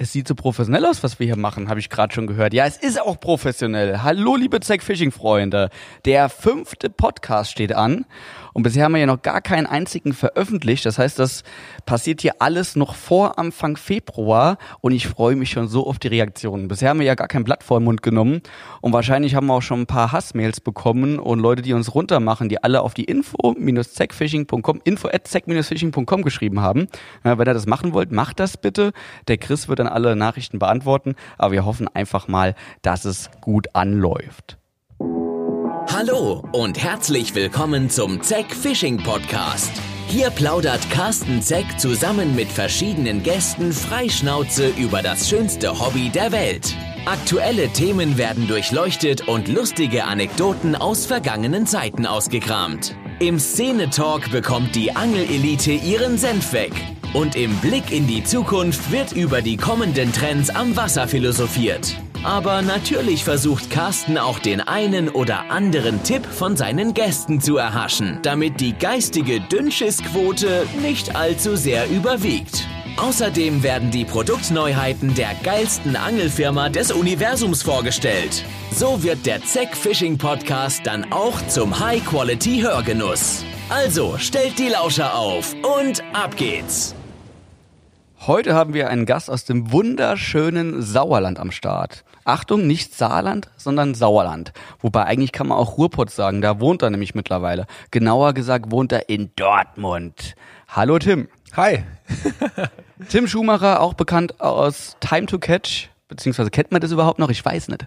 Es sieht so professionell aus, was wir hier machen, habe ich gerade schon gehört. Ja, es ist auch professionell. Hallo, liebe Zack Fishing Freunde. Der fünfte Podcast steht an und bisher haben wir ja noch gar keinen einzigen veröffentlicht. Das heißt, das passiert hier alles noch vor Anfang Februar und ich freue mich schon so auf die Reaktionen. Bisher haben wir ja gar kein Blatt vor den Mund genommen und wahrscheinlich haben wir auch schon ein paar Hassmails bekommen und Leute, die uns runtermachen, die alle auf die info-zackfishing.com, info at zack-fishing.com geschrieben haben. Ja, wenn ihr das machen wollt, macht das bitte. Der Chris wird dann alle Nachrichten beantworten, aber wir hoffen einfach mal, dass es gut anläuft. Hallo und herzlich willkommen zum Zeck Fishing Podcast. Hier plaudert Carsten Zeck zusammen mit verschiedenen Gästen freischnauze über das schönste Hobby der Welt. Aktuelle Themen werden durchleuchtet und lustige Anekdoten aus vergangenen Zeiten ausgekramt. Im Szene-Talk bekommt die Angelelite ihren Senf weg. Und im Blick in die Zukunft wird über die kommenden Trends am Wasser philosophiert. Aber natürlich versucht Carsten auch den einen oder anderen Tipp von seinen Gästen zu erhaschen, damit die geistige Dünnschissquote nicht allzu sehr überwiegt. Außerdem werden die Produktneuheiten der geilsten Angelfirma des Universums vorgestellt. So wird der Zeck Fishing Podcast dann auch zum High-Quality-Hörgenuss. Also stellt die Lauscher auf und ab geht's! Heute haben wir einen Gast aus dem wunderschönen Sauerland am Start. Achtung, nicht Saarland, sondern Sauerland. Wobei eigentlich kann man auch Ruhrpott sagen, da wohnt er nämlich mittlerweile. Genauer gesagt wohnt er in Dortmund. Hallo Tim. Hi. Tim Schumacher, auch bekannt aus Time to Catch, beziehungsweise kennt man das überhaupt noch? Ich weiß nicht.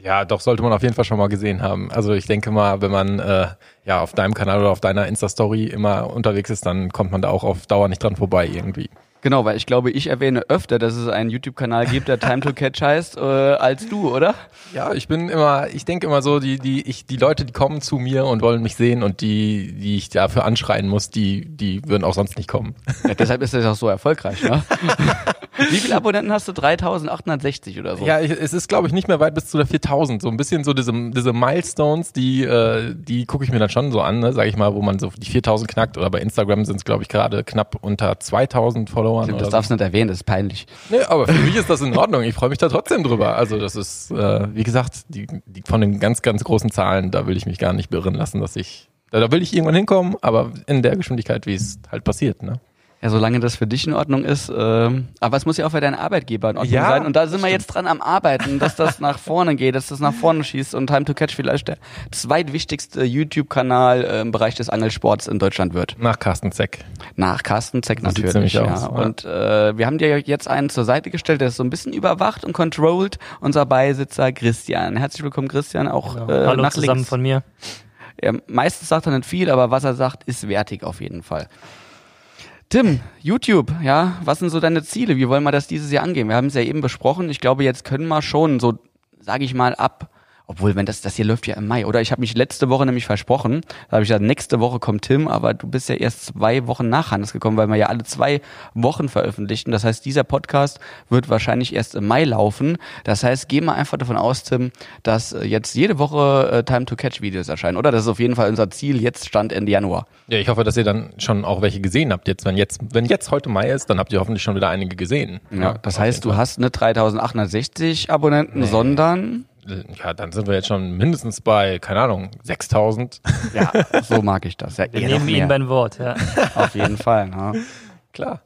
Ja, doch sollte man auf jeden Fall schon mal gesehen haben. Also ich denke mal, wenn man äh, ja auf deinem Kanal oder auf deiner Insta-Story immer unterwegs ist, dann kommt man da auch auf Dauer nicht dran vorbei irgendwie. Genau, weil ich glaube, ich erwähne öfter, dass es einen YouTube-Kanal gibt, der Time to Catch heißt, äh, als du, oder? Ja, ich bin immer, ich denke immer so, die, die, ich, die Leute, die kommen zu mir und wollen mich sehen und die, die ich dafür anschreien muss, die, die würden auch sonst nicht kommen. Ja, deshalb ist das auch so erfolgreich, ne? Wie viele Abonnenten hast du? 3860 oder so? Ja, es ist, glaube ich, nicht mehr weit bis zu der 4000. So ein bisschen so diese, diese Milestones, die, äh, die gucke ich mir dann schon so an, ne, sage ich mal, wo man so die 4000 knackt. Oder bei Instagram sind es, glaube ich, gerade knapp unter 2000 Followern. das darfst du nicht erwähnen, das ist peinlich. Nee, aber für mich ist das in Ordnung. Ich freue mich da trotzdem drüber. Also das ist, äh, wie gesagt, die, die von den ganz, ganz großen Zahlen, da will ich mich gar nicht beirren lassen, dass ich, da, da will ich irgendwann hinkommen, aber in der Geschwindigkeit, wie es halt passiert, ne? Ja, solange das für dich in Ordnung ist. Ähm, aber es muss ja auch für deinen Arbeitgeber in Ordnung Ja, sein. Und da sind wir stimmt. jetzt dran am Arbeiten, dass das nach vorne geht, dass das nach vorne schießt und Time to Catch vielleicht der zweitwichtigste YouTube-Kanal äh, im Bereich des Angelsports in Deutschland wird. Nach Carsten Zeck. Nach Carsten Zeck So natürlich. Ja. aus, ja. Und äh, wir haben dir jetzt einen zur Seite gestellt, der ist so ein bisschen überwacht und controlled. Unser Beisitzer Christian. Herzlich willkommen, Christian. Auch äh, Hallo nach zusammen links. von mir. Ja, meistens sagt er nicht viel, aber was er sagt, ist wertig auf jeden Fall. Tim, YouTube, ja, was sind so deine Ziele? Wie wollen wir das dieses Jahr angehen? Wir haben es ja eben besprochen. Ich glaube, jetzt können wir schon so, sage ich mal, ab. Obwohl, wenn das, das hier läuft ja im Mai, oder? Ich habe mich letzte Woche nämlich versprochen. Da habe ich gesagt, nächste Woche kommt Tim, aber du bist ja erst zwei Wochen nach Hannes gekommen, weil wir ja alle zwei Wochen veröffentlichten. Das heißt, dieser Podcast wird wahrscheinlich erst im Mai laufen. Das heißt, gehen wir einfach davon aus, Tim, dass äh, jetzt jede Woche äh, Time to Catch Videos erscheinen, oder? Das ist auf jeden Fall unser Ziel. Jetzt stand Ende Januar. Ja, ich hoffe, dass ihr dann schon auch welche gesehen habt. Jetzt, wenn jetzt, wenn jetzt heute Mai ist, dann habt ihr hoffentlich schon wieder einige gesehen. Ja, das heißt, du hast nicht 3860 Abonnenten, sondern Fall. Ja, dann sind wir jetzt schon mindestens bei, keine Ahnung, 6000. ja, so mag ich das. Ja, Wir nehmen ihn beim Wort, ja. Auf jeden Fall. Ne? Klar.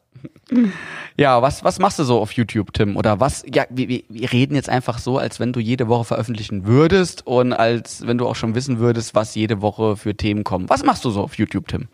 Ja, was, was machst du so auf YouTube, Tim? Oder was, ja, wir, wir, wir reden jetzt einfach so, als wenn du jede Woche veröffentlichen würdest und als wenn du auch schon wissen würdest, was jede Woche für Themen kommen. Was machst du so auf YouTube, Tim?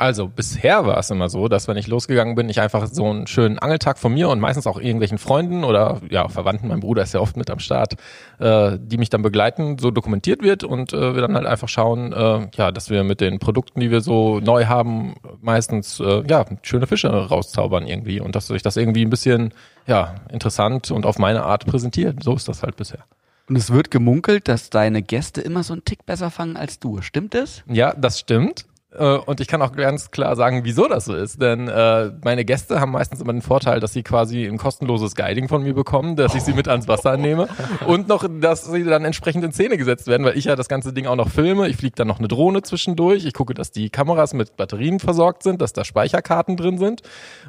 Also bisher war es immer so, dass wenn ich losgegangen bin, ich einfach so einen schönen Angeltag von mir und meistens auch irgendwelchen Freunden oder ja Verwandten, mein Bruder ist ja oft mit am Start, äh, die mich dann begleiten, so dokumentiert wird und äh, wir dann halt einfach schauen, äh, ja, dass wir mit den Produkten, die wir so neu haben, meistens äh, ja schöne Fische rauszaubern irgendwie und dass sich das irgendwie ein bisschen ja interessant und auf meine Art präsentiert. So ist das halt bisher. Und es wird gemunkelt, dass deine Gäste immer so einen Tick besser fangen als du. Stimmt es? Ja, das stimmt. Äh, und ich kann auch ganz klar sagen, wieso das so ist. Denn äh, meine Gäste haben meistens immer den Vorteil, dass sie quasi ein kostenloses Guiding von mir bekommen, dass ich sie mit ans Wasser nehme und noch, dass sie dann entsprechend in Szene gesetzt werden, weil ich ja das ganze Ding auch noch filme. Ich fliege dann noch eine Drohne zwischendurch. Ich gucke, dass die Kameras mit Batterien versorgt sind, dass da Speicherkarten drin sind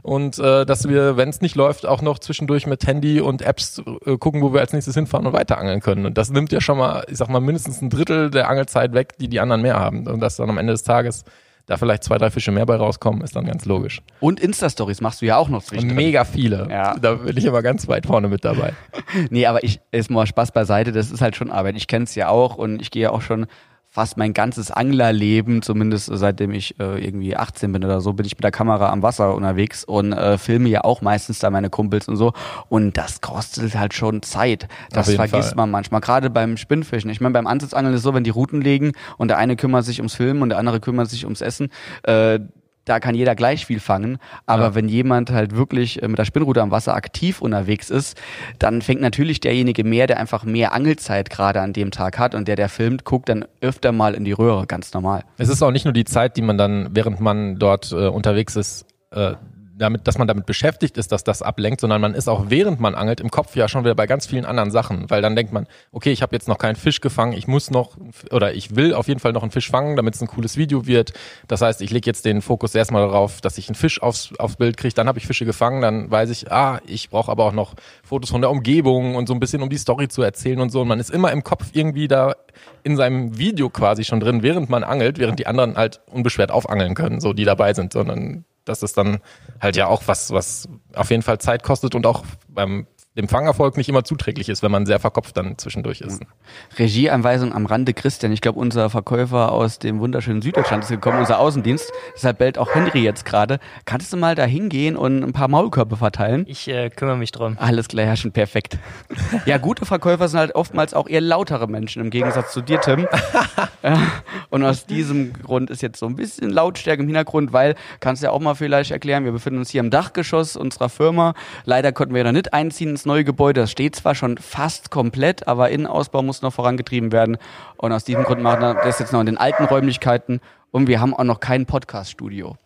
und äh, dass wir, wenn es nicht läuft, auch noch zwischendurch mit Handy und Apps äh, gucken, wo wir als nächstes hinfahren und weiter angeln können. Und das nimmt ja schon mal, ich sag mal, mindestens ein Drittel der Angelzeit weg, die die anderen mehr haben. Und das dann am Ende des Tages da vielleicht zwei, drei Fische mehr bei rauskommen, ist dann ganz logisch. Und Insta-Stories machst du ja auch noch zwischendrin. Mega viele. Ja. Da bin ich immer ganz weit vorne mit dabei. nee, aber ich, ist mal Spaß beiseite, das ist halt schon Arbeit. Ich kenne es ja auch und ich gehe ja auch schon fast mein ganzes Anglerleben, zumindest seitdem ich äh, irgendwie 18 bin oder so, bin ich mit der Kamera am Wasser unterwegs und äh, filme ja auch meistens da meine Kumpels und so. Und das kostet halt schon Zeit. Das vergisst Fall. man manchmal, gerade beim Spinnfischen. Ich meine, beim Ansitzangeln ist es so, wenn die Routen legen und der eine kümmert sich ums Filmen und der andere kümmert sich ums Essen, äh, da kann jeder gleich viel fangen. Aber ja. wenn jemand halt wirklich äh, mit der Spinnrute am Wasser aktiv unterwegs ist, dann fängt natürlich derjenige mehr, der einfach mehr Angelzeit gerade an dem Tag hat und der, der filmt, guckt dann öfter mal in die Röhre, ganz normal. Es ist auch nicht nur die Zeit, die man dann, während man dort äh, unterwegs ist, äh, damit, dass man damit beschäftigt ist, dass das ablenkt, sondern man ist auch während man angelt im Kopf ja schon wieder bei ganz vielen anderen Sachen, weil dann denkt man, okay, ich habe jetzt noch keinen Fisch gefangen, ich muss noch oder ich will auf jeden Fall noch einen Fisch fangen, damit es ein cooles Video wird. Das heißt, ich lege jetzt den Fokus erstmal darauf, dass ich einen Fisch aufs, aufs Bild kriege, dann habe ich Fische gefangen, dann weiß ich, ah, ich brauche aber auch noch Fotos von der Umgebung und so ein bisschen um die Story zu erzählen und so und man ist immer im Kopf irgendwie da in seinem Video quasi schon drin, während man angelt, während die anderen halt unbeschwert aufangeln können, so die dabei sind, sondern das ist dann halt ja auch was, was auf jeden Fall Zeit kostet und auch beim dem Fangerfolg nicht immer zuträglich ist, wenn man sehr verkopft dann zwischendurch ist. Regieanweisung am Rande Christian. Ich glaube, unser Verkäufer aus dem wunderschönen Süddeutschland ist gekommen, unser Außendienst. Deshalb bellt auch Henry jetzt gerade. Kannst du mal da hingehen und ein paar Maulkörbe verteilen? Ich äh, kümmere mich drum. Alles klar, ja, schon perfekt. ja, gute Verkäufer sind halt oftmals auch eher lautere Menschen, im Gegensatz zu dir, Tim. und aus diesem Grund ist jetzt so ein bisschen Lautstärke im Hintergrund, weil, kannst du ja auch mal vielleicht erklären, wir befinden uns hier im Dachgeschoss unserer Firma. Leider konnten wir da nicht einziehen ins neue Gebäude. Das steht zwar schon fast komplett, aber Innenausbau muss noch vorangetrieben werden. Und aus diesem Grund machen wir das jetzt noch in den alten Räumlichkeiten. Und wir haben auch noch kein Podcast-Studio.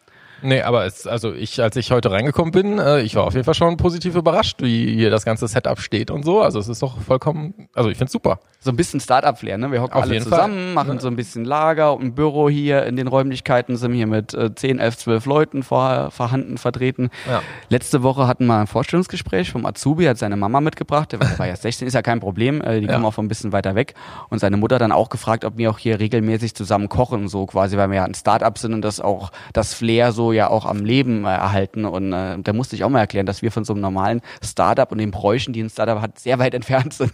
Nee, aber es, also ich, als ich heute reingekommen bin, äh, ich war auf jeden Fall schon positiv überrascht, wie hier das ganze Setup steht und so. Also es ist doch vollkommen, also ich finde es super. So ein bisschen Startup-Flair, ne? Wir hocken alle zusammen, Fall. machen ja. so ein bisschen Lager und ein Büro hier in den Räumlichkeiten, sind hier mit äh, 10, 11, 12 Leuten vor, vorhanden, vertreten. Ja. Letzte Woche hatten wir ein Vorstellungsgespräch vom Azubi, hat seine Mama mitgebracht, der war ja 16, ist ja kein Problem, äh, die ja. kommen auch von ein bisschen weiter weg. Und seine Mutter dann auch gefragt, ob wir auch hier regelmäßig zusammen kochen, so quasi, weil wir ja ein Startup sind und das auch das Flair so ja auch am Leben äh, erhalten. Und äh, da musste ich auch mal erklären, dass wir von so einem normalen Startup und den Bräuchen, die ein Startup hat, sehr weit entfernt sind.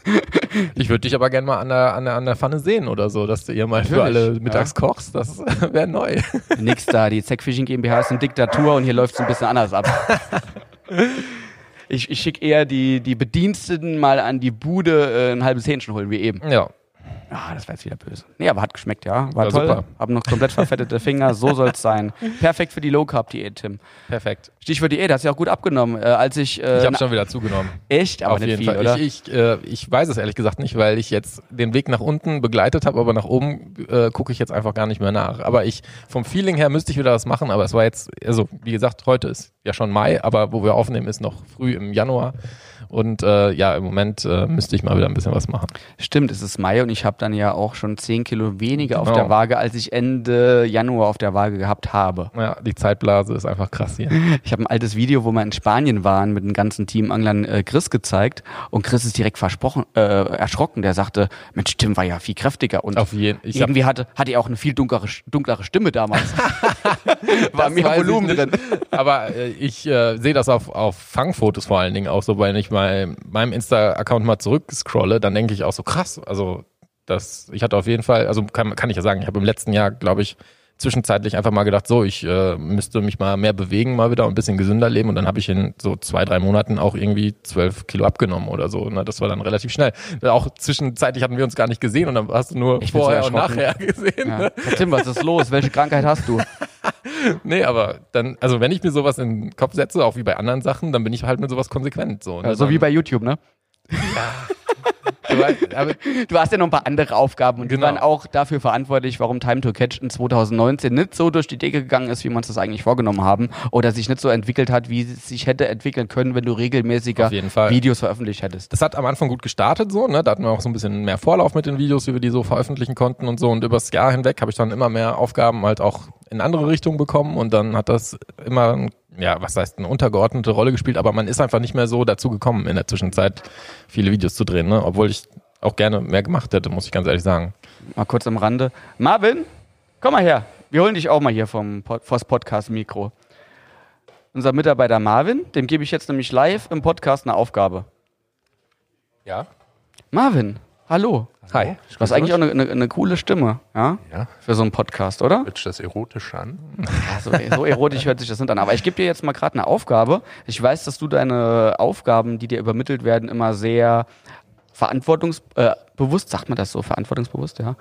Ich würde dich aber gerne mal an der, an, der, an der Pfanne sehen oder so, dass du ihr mal Natürlich, für alle mittags ja. kochst. Das wäre neu. Nix da, die Zack Fishing GmbH ist eine Diktatur und hier läuft es ein bisschen anders ab. Ich, ich schicke eher die, die Bediensteten mal an die Bude äh, ein halbes Hähnchen holen, wie eben. Ja. Ah, das war jetzt wieder böse. Nee, aber hat geschmeckt, ja. War, war toll. Super. Haben noch komplett verfettete Finger. So soll es sein. Perfekt für die Low Carb Diät, Tim. Perfekt. Stichwort Diät, hast du ja auch gut abgenommen. Äh, als ich. Äh, ich habe schon wieder zugenommen. Echt, aber Auf nicht jeden viel, Fall. oder? Ich, ich, äh, ich weiß es ehrlich gesagt nicht, weil ich jetzt den Weg nach unten begleitet habe, aber nach oben äh, gucke ich jetzt einfach gar nicht mehr nach. Aber ich vom Feeling her müsste ich wieder was machen, aber es war jetzt, also wie gesagt, heute ist ja schon Mai, aber wo wir aufnehmen, ist noch früh im Januar. Und äh, ja, im Moment äh, müsste ich mal wieder ein bisschen was machen. Stimmt, es ist Mai und ich habe dann ja auch schon 10 Kilo weniger genau. auf der Waage, als ich Ende Januar auf der Waage gehabt habe. Ja, die Zeitblase ist einfach krass hier. Ich habe ein altes Video, wo wir in Spanien waren, mit dem ganzen Team Anglern äh, Chris gezeigt und Chris ist direkt versprochen, äh, erschrocken. Der sagte, Mensch, Tim war ja viel kräftiger und auf jeden, ich irgendwie hatte, hatte er auch eine viel dunklere, dunklere Stimme damals. war mehr Volumen drin. Aber äh, ich äh, sehe das auf, auf Fangfotos vor allen Dingen auch so, weil ich mal bei meinem Insta-Account mal zurückscrolle, dann denke ich auch so krass. Also das, ich hatte auf jeden Fall, also kann, kann ich ja sagen, ich habe im letzten Jahr, glaube ich, zwischenzeitlich einfach mal gedacht, so, ich äh, müsste mich mal mehr bewegen, mal wieder und ein bisschen gesünder leben. Und dann habe ich in so zwei, drei Monaten auch irgendwie zwölf Kilo abgenommen oder so. Na, das war dann relativ schnell. Auch zwischenzeitlich hatten wir uns gar nicht gesehen und dann hast du nur ich vorher und nachher gesehen. Ja. Ne? Tim, was ist los? Welche Krankheit hast du? nee, aber dann, also wenn ich mir sowas in den Kopf setze, auch wie bei anderen Sachen, dann bin ich halt mit sowas konsequent. So, ne? ja, so wie bei YouTube, ne? Ja. Du, hast, aber, du hast ja noch ein paar andere Aufgaben und Genau. die waren auch dafür verantwortlich, warum Time to Catch in 2019 nicht so durch die Decke gegangen ist, wie wir uns das eigentlich vorgenommen haben oder sich nicht so entwickelt hat, wie es sich hätte entwickeln können, wenn du regelmäßiger. Videos veröffentlicht hättest. Das hat am Anfang gut gestartet so, ne? Da hatten wir auch so ein bisschen mehr Vorlauf mit den Videos, wie wir die so veröffentlichen konnten und so. Und übers Jahr hinweg habe ich dann immer mehr Aufgaben halt auch in andere Richtungen bekommen und dann hat das immer, ja, was heißt, eine untergeordnete Rolle gespielt, aber man ist einfach nicht mehr so dazu gekommen, in der Zwischenzeit viele Videos zu drehen, ne? Obwohl ich auch gerne mehr gemacht hätte, muss ich ganz ehrlich sagen. Mal kurz am Rande. Marvin, komm mal her. Wir holen dich auch mal hier vom Pod vors Podcast-Mikro. Unser Mitarbeiter Marvin, dem gebe ich jetzt nämlich live im Podcast eine Aufgabe. Ja? Marvin, hallo. Hi. Du hast eigentlich auch eine, eine, eine coole Stimme, ja? Ja. Für so einen Podcast, oder? Hört sich das erotisch an? Ja, so, so erotisch hört sich das nicht an. Aber ich gebe dir jetzt mal gerade eine Aufgabe. Ich weiß, dass du deine Aufgaben, die dir übermittelt werden, immer sehr verantwortungsbewusst, äh, sagt man das so, verantwortungsbewusst, ja?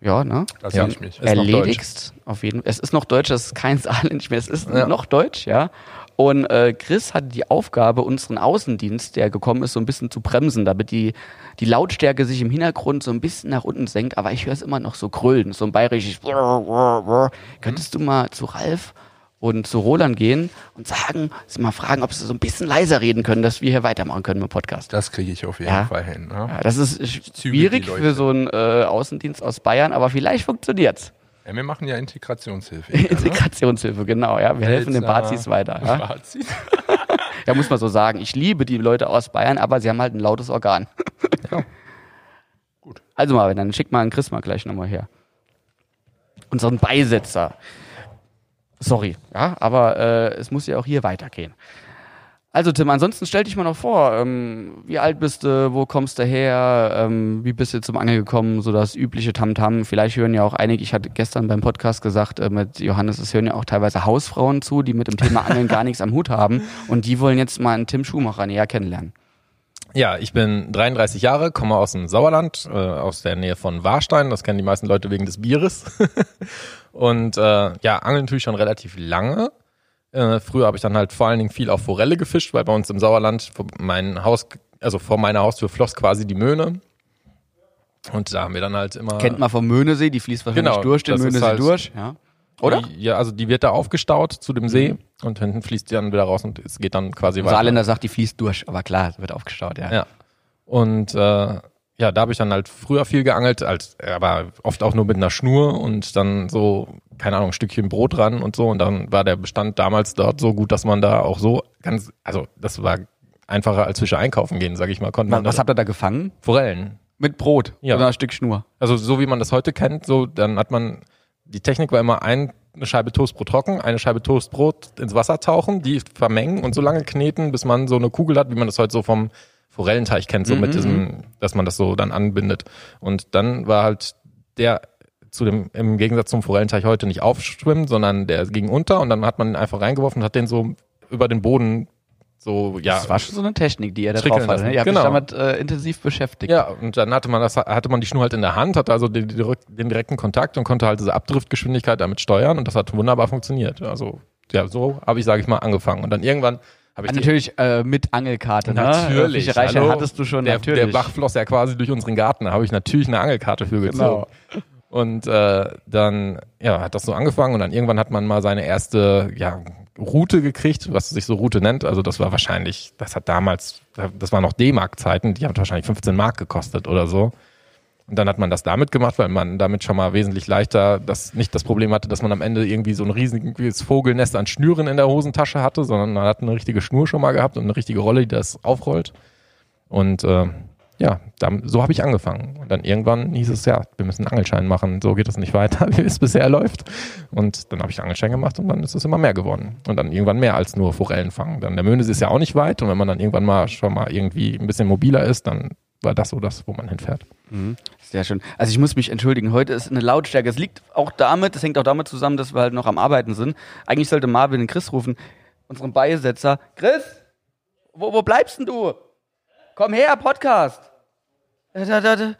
Ja, ne? Da Ja. ich mich. Ist erledigst. Auf jeden Es ist noch Deutsch, das ist kein Saarländisch mehr. Es ist Ja. noch Deutsch, ja. Und äh, Chris hatte die Aufgabe, unseren Außendienst, der gekommen ist, so ein bisschen zu bremsen, damit die, die Lautstärke sich im Hintergrund so ein bisschen nach unten senkt. Aber ich höre es immer noch so grüllen, so ein bayerisches. Könntest du mal zu Ralf und zu Roland gehen und sagen, sie mal fragen, ob sie so ein bisschen leiser reden können, dass wir hier weitermachen können mit dem Podcast. Das kriege ich auf jeden Ja. Fall hin. Ne? Ja, das ist schwierig für so einen äh, Außendienst aus Bayern, aber vielleicht funktioniert's. Ja, wir machen ja Integrationshilfe. ne? Integrationshilfe, genau, ja. Wir helfen den. Bazis weiter. Ja? Bazis. ja, muss man so sagen. Ich liebe die Leute aus Bayern, aber sie haben halt ein lautes Organ. Gut. Also Marvin, dann schick mal einen Chris mal gleich nochmal her. Unseren Beisetzer. Sorry, ja, aber äh, es muss ja auch hier weitergehen. Also Tim, ansonsten stell dich mal noch vor, ähm, wie alt bist du, wo kommst du her, ähm, wie bist du zum Angeln gekommen, so das übliche Tamtam. Vielleicht hören ja auch einige, ich hatte gestern beim Podcast gesagt äh, mit Johannes, es hören ja auch teilweise Hausfrauen zu, die mit dem Thema Angeln gar nichts am Hut haben und die wollen jetzt mal einen Tim Schumacher näher kennenlernen. Ja, ich bin 33 Jahre, komme aus dem Sauerland, äh, aus der Nähe von Warstein. Das kennen die meisten Leute wegen des Bieres. und äh, ja, angeln tue ich schon relativ lange. Äh, früher habe ich dann halt vor allen Dingen viel auf Forelle gefischt, weil bei uns im Sauerland vor mein Haus, also vor meiner Haustür floss quasi die Möhne. Und da haben wir dann halt immer. Kennt man vom Möhnesee, die fließt wahrscheinlich Genau, durch den Möhnesee halt- durch, ja. Oder? Die, ja, also die wird da aufgestaut zu dem See und hinten fließt die dann wieder raus und es geht dann quasi Der weiter. Saarländer sagt, die fließt durch, aber klar, es wird aufgestaut, ja. Ja. Und äh, ja, da habe ich dann halt früher viel geangelt, als, aber oft auch nur mit einer Schnur und dann so, keine Ahnung, ein Stückchen Brot ran und so. Und dann war der Bestand damals dort so gut, dass man da auch so ganz, also das war einfacher als Fische einkaufen gehen, sag ich mal. Konnte man Was da, habt ihr da gefangen? Forellen. Mit Brot Ja. oder ein Stück Schnur. Also so wie man das heute kennt, so dann hat man, die Technik war immer ein, eine Scheibe Toastbrot trocken, eine Scheibe Toastbrot ins Wasser tauchen, die vermengen und so lange kneten, bis man so eine Kugel hat, wie man das heute so vom Forellenteich kennt, so Mhm, mit diesem, dass man das so dann anbindet. Und dann war halt der zu dem, im Gegensatz zum Forellenteich heute nicht aufschwimmen, sondern der ging unter und dann hat man ihn einfach reingeworfen und hat den so über den Boden so, ja. Das war schon so eine Technik, die ihr da drauf lassen. Ne? Ihr habt Genau. damit äh, intensiv beschäftigt. Ja, und dann hatte man das, hatte man die Schnur halt in der Hand, hatte also den, den direkten Kontakt und konnte halt diese Abdriftgeschwindigkeit damit steuern und das hat wunderbar funktioniert. Also, ja, so habe ich, sage ich mal, angefangen. Und dann irgendwann habe ich die- Natürlich äh, mit Angelkarte, ne? Natürlich. Fischereischein hallo. hattest du schon, der, natürlich. Der Bach floss ja quasi durch unseren Garten. Da habe ich natürlich eine Angelkarte für gezogen. Genau. Und äh, dann ja, hat das so angefangen und dann irgendwann hat man mal seine erste ja, Route gekriegt, was sich so Route nennt. Also das war wahrscheinlich, das hat damals, das war noch D-Mark-Zeiten, die hat wahrscheinlich 15 Mark gekostet oder so. Und dann hat man das damit gemacht, weil man damit schon mal wesentlich leichter das nicht das Problem hatte, dass man am Ende irgendwie so ein riesiges Vogelnest an Schnüren in der Hosentasche hatte, sondern man hat eine richtige Schnur schon mal gehabt und eine richtige Rolle, die das aufrollt. Und äh, ja, dann, so habe ich angefangen. Und dann irgendwann hieß es, ja, wir müssen einen Angelschein machen. So geht es nicht weiter, wie es bisher läuft. Und dann habe ich einen Angelschein gemacht und dann ist es immer mehr geworden. Und dann irgendwann mehr als nur Forellen fangen. Dann der Möhnesee ist ja auch nicht weit. Und wenn man dann irgendwann mal schon mal irgendwie ein bisschen mobiler ist, dann war das so das, wo man hinfährt. Sehr schön. Also ich muss mich entschuldigen, heute ist eine Lautstärke. Es liegt auch damit, es hängt auch damit zusammen, dass wir halt noch am Arbeiten sind. Eigentlich sollte Marvin den Chris rufen, unseren Beisetzer. Chris, wo, wo bleibst denn du? Komm her, Podcast. da, da, da,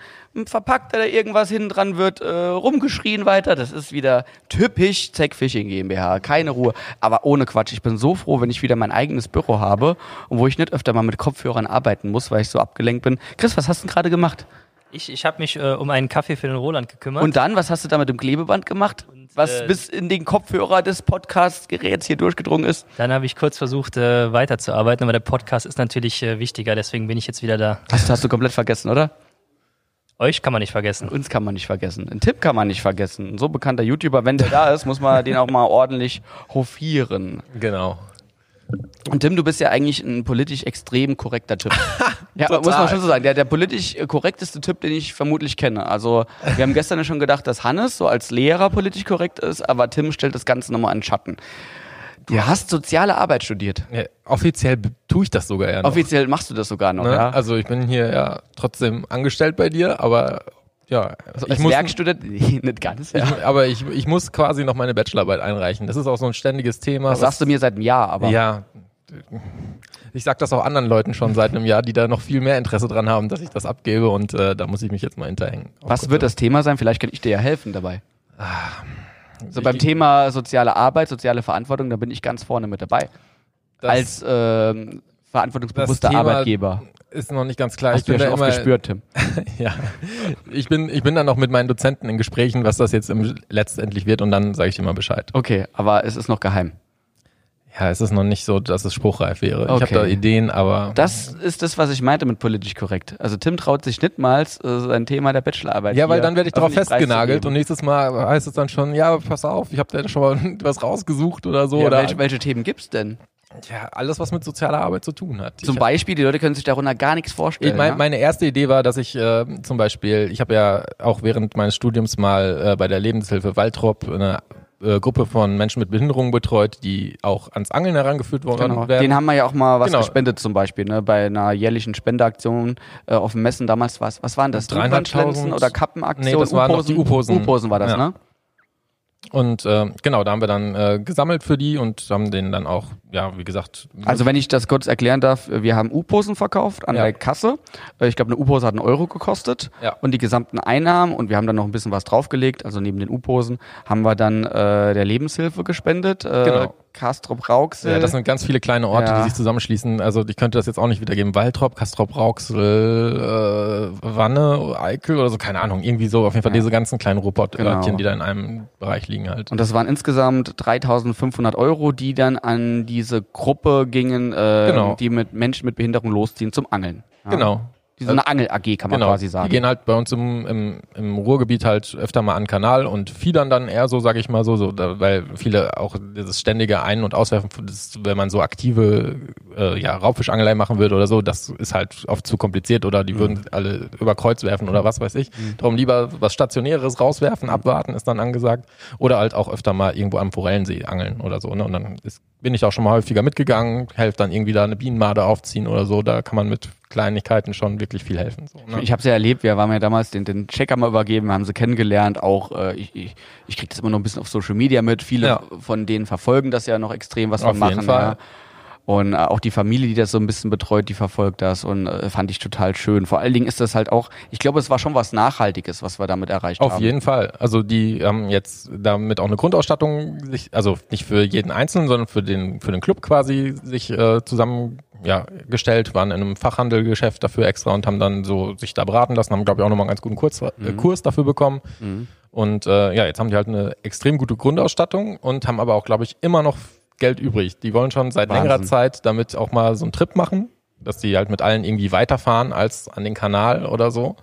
verpackt da irgendwas hinten dran wird äh, rumgeschrien weiter. Das ist wieder typisch Zack Fishing GmbH. Keine Ruhe. Aber ohne Quatsch. Ich bin so froh, wenn ich wieder mein eigenes Büro habe und wo ich nicht öfter mal mit Kopfhörern arbeiten muss, weil ich so abgelenkt bin. Chris, was hast du denn gerade gemacht? Ich, ich habe mich äh, um einen Kaffee für den Roland gekümmert. Und dann, was hast du da mit dem Klebeband gemacht? was äh, bis in den Kopfhörer des Podcast-Geräts hier durchgedrungen ist? dann habe ich kurz versucht, äh, weiterzuarbeiten, aber der Podcast ist natürlich äh, wichtiger, deswegen bin ich jetzt wieder da. Das hast du komplett vergessen, oder? Euch kann man nicht vergessen. Uns kann man nicht vergessen. Einen Tipp kann man nicht vergessen. Ein so bekannter YouTuber, wenn der da ist, muss man den auch mal ordentlich hofieren. Genau. Und Tim, du bist ja eigentlich ein politisch extrem korrekter Typ. ja, Total. muss man schon so sagen. Der, der politisch korrekteste Typ, den ich vermutlich kenne. Also, wir haben gestern ja schon gedacht, dass Hannes so als Lehrer politisch korrekt ist, aber Tim stellt das Ganze nochmal in Schatten. Du hast soziale Arbeit studiert. Ja, offiziell tue ich das sogar ja noch. Offiziell machst du das sogar noch, ne? ja? Also ich bin hier ja trotzdem angestellt bei dir, aber ja, Also ich als muss, Werkstudent? Nicht ganz, ja. ich, aber ich, ich muss quasi noch meine Bachelorarbeit einreichen. Das ist auch so ein ständiges Thema. Das sagst du mir seit einem Jahr, aber. Ja. Ich sag das auch anderen Leuten schon seit einem Jahr, die da noch viel mehr Interesse dran haben, dass ich das abgebe und äh, da muss ich mich jetzt mal hinterhängen. Was wird das Thema sein? Vielleicht kann ich dir ja helfen dabei. So beim Thema soziale Arbeit, soziale Verantwortung, da bin ich ganz vorne mit dabei. Als ähm, verantwortungsbewusster Thema- Arbeitgeber. Ist noch nicht ganz klar. Hast ich du ja bin schon da oft immer, gespürt, Tim. Ja, ich bin, ich bin dann noch mit meinen Dozenten in Gesprächen, was das jetzt im, letztendlich wird und dann sage ich dir mal Bescheid. Okay, aber es ist noch geheim. Ja, es ist noch nicht so, dass es spruchreif wäre. Ich Okay. habe da Ideen, aber Das ist das, was ich meinte mit politisch korrekt. Also Tim traut sich nicht mal äh, sein Thema der Bachelorarbeit. ja, weil dann werde ich darauf festgenagelt und nächstes Mal heißt es dann schon, ja, pass auf, ich habe da schon mal was rausgesucht oder so. ja, oder welche, welche Themen gibt's denn? Ja, alles, was mit sozialer Arbeit zu tun hat. Zum ich, Beispiel, die Leute können sich darunter gar nichts vorstellen. Ich mein, ja? meine erste Idee war, dass ich äh, zum Beispiel, ich habe ja auch während meines Studiums mal äh, bei der Lebenshilfe Waltrop eine äh, Gruppe von Menschen mit Behinderungen betreut, die auch ans Angeln herangeführt worden Genau. werden. Den haben wir ja auch mal was Genau. gespendet zum Beispiel, ne? bei einer jährlichen Spendeaktion äh, auf dem Messen damals was, was waren das? Dreieinhalbtausend- Rundwandschlänzen oder Kappenaktion? Nee, das waren noch die U-Posen. U-Posen war das, Ja. ne? Und äh, genau, da haben wir dann äh, gesammelt für die und haben den dann auch, ja, wie gesagt, Also wenn ich das kurz erklären darf, wir haben U-Posen verkauft an Ja. der Kasse. Äh, Ich glaube, eine U-Pose hat einen Euro gekostet. Ja. Und die gesamten Einnahmen, und wir haben dann noch ein bisschen was draufgelegt, also neben den U-Posen, haben wir dann äh, der Lebenshilfe gespendet. Äh, Genau. Castrop Rauxel. ja, das sind ganz viele kleine Orte, Ja. die sich zusammenschließen. Also ich könnte das jetzt auch nicht wiedergeben. Waltrop, Kastrop, Rauxel, äh, Wanne, Eickel oder so, keine Ahnung. Irgendwie so, auf jeden Fall Ja. diese ganzen kleinen Ruhrpott-Örtchen, Genau. die da in einem Bereich liegen halt. Und das waren insgesamt 3500 Euro, die dann an diese Gruppe gingen, äh, Genau. die mit Menschen mit Behinderung losziehen zum Angeln. Ja. Genau. Die so eine Angel-AG, kann man Genau, quasi sagen. die gehen halt bei uns im, im, im Ruhrgebiet halt öfter mal an den Kanal und fiedern dann eher so, sag ich mal so, so da, weil viele auch dieses ständige Ein- und Auswerfen, das, wenn man so aktive äh, ja, Raubfischangelei machen würde oder so, das ist halt oft zu kompliziert oder Mhm. die würden alle über Kreuz werfen oder was weiß ich. Darum lieber was Stationäres rauswerfen, Mhm. abwarten ist dann angesagt oder halt auch öfter mal irgendwo am Forellensee angeln oder so. Ne? Und dann ist, bin ich auch schon mal häufiger mitgegangen, helfe dann irgendwie da eine Bienenmade aufziehen oder so, da kann man mit Kleinigkeiten schon wirklich viel helfen. So, ne? Ich habe ja erlebt, wir waren ja damals den, den Checker mal übergeben, haben sie kennengelernt, auch äh, ich, ich, ich kriege das immer noch ein bisschen auf Social Media mit, viele Ja. von denen verfolgen das ja noch extrem, was Auf wir machen. Ja. Und äh, auch die Familie, die das so ein bisschen betreut, die verfolgt das und äh, fand ich total schön. Vor allen Dingen ist das halt auch, ich glaube, es war schon was Nachhaltiges, was wir damit erreicht Auf haben. jeden Fall. Also die haben jetzt damit auch eine Grundausstattung sich, also nicht für jeden Einzelnen, sondern für den für den Club quasi sich äh, zusammen ja, gestellt, waren in einem Fachhandelgeschäft dafür extra und haben dann so sich da beraten lassen, haben glaube ich auch nochmal einen ganz guten Kurs, äh, Mhm. Kurs dafür bekommen. Und äh, ja, jetzt haben die halt eine extrem gute Grundausstattung und haben aber auch, glaube ich, immer noch Geld übrig. Die wollen schon seit Wahnsinn. längerer Zeit damit auch mal so einen Trip machen, dass die halt mit allen irgendwie weiterfahren als an den Kanal oder so.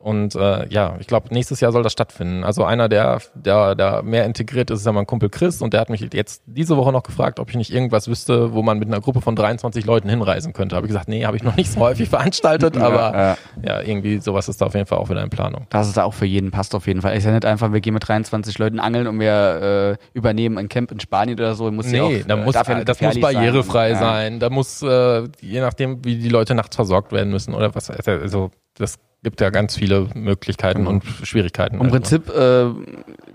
Und äh, ja, ich glaube, nächstes Jahr soll das stattfinden. Also einer, der, der, der mehr integriert ist, ist ja mein Kumpel Chris und der hat mich jetzt diese Woche noch gefragt, ob ich nicht irgendwas wüsste, wo man mit einer Gruppe von 23 Leuten hinreisen könnte. Habe ich gesagt, nee, habe ich noch nicht so häufig veranstaltet, aber ja. ja, irgendwie sowas ist da auf jeden Fall auch wieder in Planung. Das ist da auch für jeden passt auf jeden Fall. Ist ja nicht einfach, wir gehen mit 23 Leuten angeln und wir äh, übernehmen ein Camp in Spanien oder so. Muss ja auch, Nee, da äh, muss, ja das muss barrierefrei sein. sein. Da muss, äh, je nachdem, wie die Leute nachts versorgt werden müssen oder was. Also das gibt ja ganz viele Möglichkeiten Genau. und Schwierigkeiten. Im Also. Prinzip äh,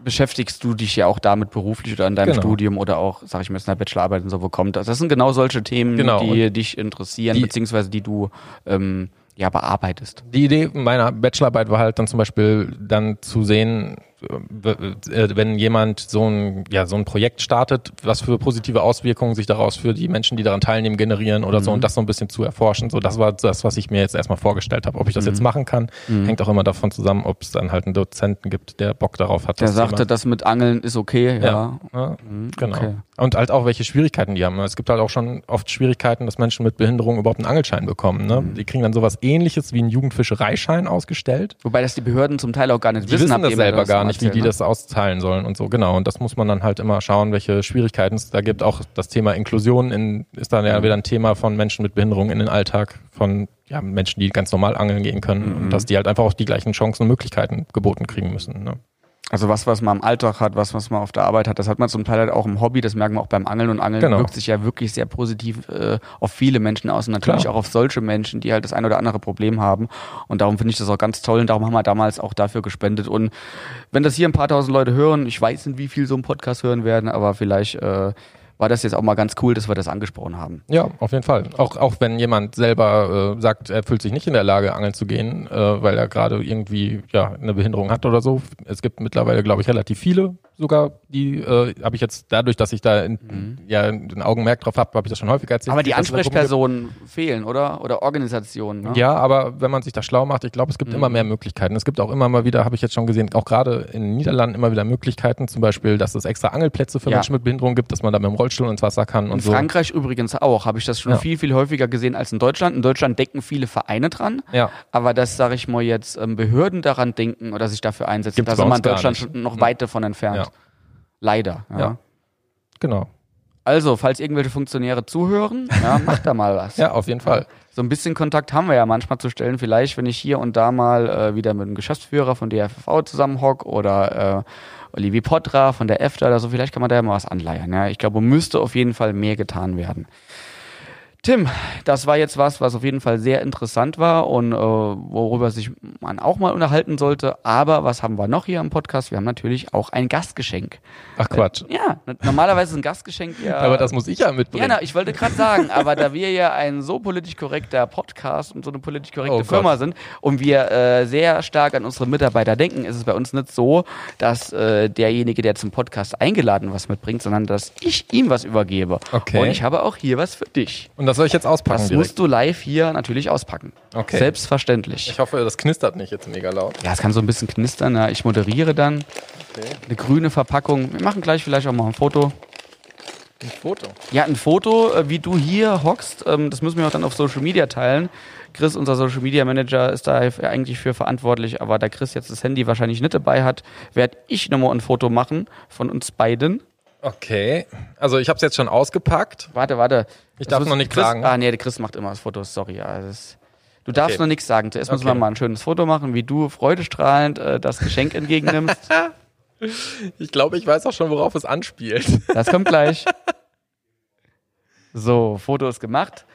beschäftigst du dich ja auch damit beruflich oder in deinem Genau. Studium oder auch, sag ich mal, in der Bachelorarbeit und so, wo kommt das? Das sind genau solche Themen, Genau. die dich interessieren, Die- beziehungsweise die du ähm, ja bearbeitest. Die Idee meiner Bachelorarbeit war halt dann zum Beispiel dann zu sehen, wenn jemand so ein, ja, so ein Projekt startet, was für positive Auswirkungen sich daraus für die Menschen, die daran teilnehmen, generieren oder so und das so ein bisschen zu erforschen. So, das war das, was ich mir jetzt erstmal vorgestellt habe. Ob ich das jetzt machen kann, hängt auch immer davon zusammen, ob es dann halt einen Dozenten gibt, der Bock darauf hat. Der das sagte, Thema. das mit Angeln ist okay, ja. Ja, ja genau. okay. Und halt auch, welche Schwierigkeiten die haben. Es gibt halt auch schon oft Schwierigkeiten, dass Menschen mit Behinderung überhaupt einen Angelschein bekommen. Ne? Mhm. Die kriegen dann sowas ähnliches wie einen Jugendfischereischein ausgestellt. Wobei das die Behörden zum Teil auch gar nicht Die wissen. wissen habt das selber gar mal nicht, wie die ne? das auszahlen sollen und so. Genau. Und das muss man dann halt immer schauen, welche Schwierigkeiten es da gibt. Auch das Thema Inklusion in, ist dann Mhm. ja wieder ein Thema von Menschen mit Behinderung in den Alltag, von ja, Menschen, die ganz normal angeln gehen können Mhm. und dass die halt einfach auch die gleichen Chancen und Möglichkeiten geboten kriegen müssen. Ne? Also was, was man im Alltag hat, was, was man auf der Arbeit hat, das hat man zum Teil halt auch im Hobby, das merken wir auch beim Angeln und Angeln Genau. wirkt sich ja wirklich sehr positiv äh, auf viele Menschen aus und natürlich Klar. auch auf solche Menschen, die halt das ein oder andere Problem haben und darum finde ich das auch ganz toll und darum haben wir damals auch dafür gespendet und wenn das hier ein paar tausend Leute hören, ich weiß nicht, wie viel so einen Podcast hören werden, aber vielleicht äh, war das jetzt auch mal ganz cool, dass wir das angesprochen haben. Ja, auf jeden Fall. Auch, auch wenn jemand selber äh, sagt, er fühlt sich nicht in der Lage, angeln zu gehen, äh, weil er gerade irgendwie ja, eine Behinderung hat oder so. Es gibt mittlerweile, glaube ich, relativ viele sogar, die äh, habe ich jetzt dadurch, dass ich da in, ja ein Augenmerk drauf habe, habe ich das schon häufiger erzählt. Mhm. Aber die. Ansprechpersonen fehlen, oder? Oder Organisationen. Ne? Ja, aber wenn man sich da schlau macht, ich glaube, es gibt immer mehr Möglichkeiten. Es gibt auch immer mal wieder, habe ich jetzt schon gesehen, auch gerade in den Niederlanden immer wieder Möglichkeiten, zum Beispiel, dass es extra Angelplätze für Ja. Menschen mit Behinderung gibt, dass man da mit dem Rollstuhl ins Wasser kann und In so. Frankreich übrigens auch, habe ich das schon Ja. viel, viel häufiger gesehen als in Deutschland. In Deutschland denken viele Vereine dran, Ja. aber dass, sage ich mal, jetzt ähm, Behörden daran denken oder sich dafür einsetzen, Gibt's da sind wir in Deutschland schon noch Hm. weit davon entfernt. Ja. Leider. Ja. Genau. Also, falls irgendwelche Funktionäre zuhören, ja, macht da mal was. Ja, auf jeden Fall. So ein bisschen Kontakt haben wir ja manchmal zu stellen. Vielleicht, wenn ich hier und da mal äh, wieder mit einem Geschäftsführer von DFV zusammenhock oder äh, Olivier Potra von der EFTA oder so, vielleicht kann man da ja mal was anleiern. Ja. Ich glaube, müsste auf jeden Fall mehr getan werden. Tim, das war jetzt was, was auf jeden Fall sehr interessant war und äh, worüber sich man auch mal unterhalten sollte. Aber was haben wir noch hier im Podcast? Wir haben natürlich auch ein Gastgeschenk. Ach Quatsch. Ja, n- normalerweise ist ein Gastgeschenk ja. Aber das muss ich ja Ja, mitbringen. na, ich wollte gerade sagen, aber da wir ja ein so politisch korrekter Podcast und so eine politisch korrekte Oh Gott. Firma sind und wir äh, sehr stark an unsere Mitarbeiter denken, ist es bei uns nicht so, dass äh, derjenige, der zum Podcast eingeladen was mitbringt, sondern dass ich ihm was übergebe. Okay. Und ich habe auch hier was für dich. Und das soll ich jetzt auspacken Das direkt. musst du live hier natürlich auspacken. Okay. Selbstverständlich. Ich hoffe, das knistert nicht jetzt mega laut. Ja, es kann so ein bisschen knistern. Ja. Ich moderiere dann. Eine grüne Verpackung. Wir machen gleich vielleicht auch mal ein Foto. Ein Foto. Ja, ein Foto, äh, wie du hier hockst, ähm, das müssen wir auch dann auf Social Media teilen. Chris, unser Social Media Manager, ist da eigentlich für verantwortlich, aber da Chris jetzt das Handy wahrscheinlich nicht dabei hat, werde ich nochmal ein Foto machen von uns beiden. Okay. Also ich habe es jetzt schon ausgepackt. Warte, warte. Ich darf muss- noch nicht Chris, sagen. Ah, nee, der Chris macht immer das Foto, sorry. Ja, das, du darfst Okay. noch nichts sagen. Zuerst müssen wir Okay. mal ein schönes Foto machen, wie du freudestrahlend äh, das Geschenk entgegennimmst. Ich glaube, ich weiß auch schon, worauf es anspielt. Das kommt gleich. So, Foto ist gemacht.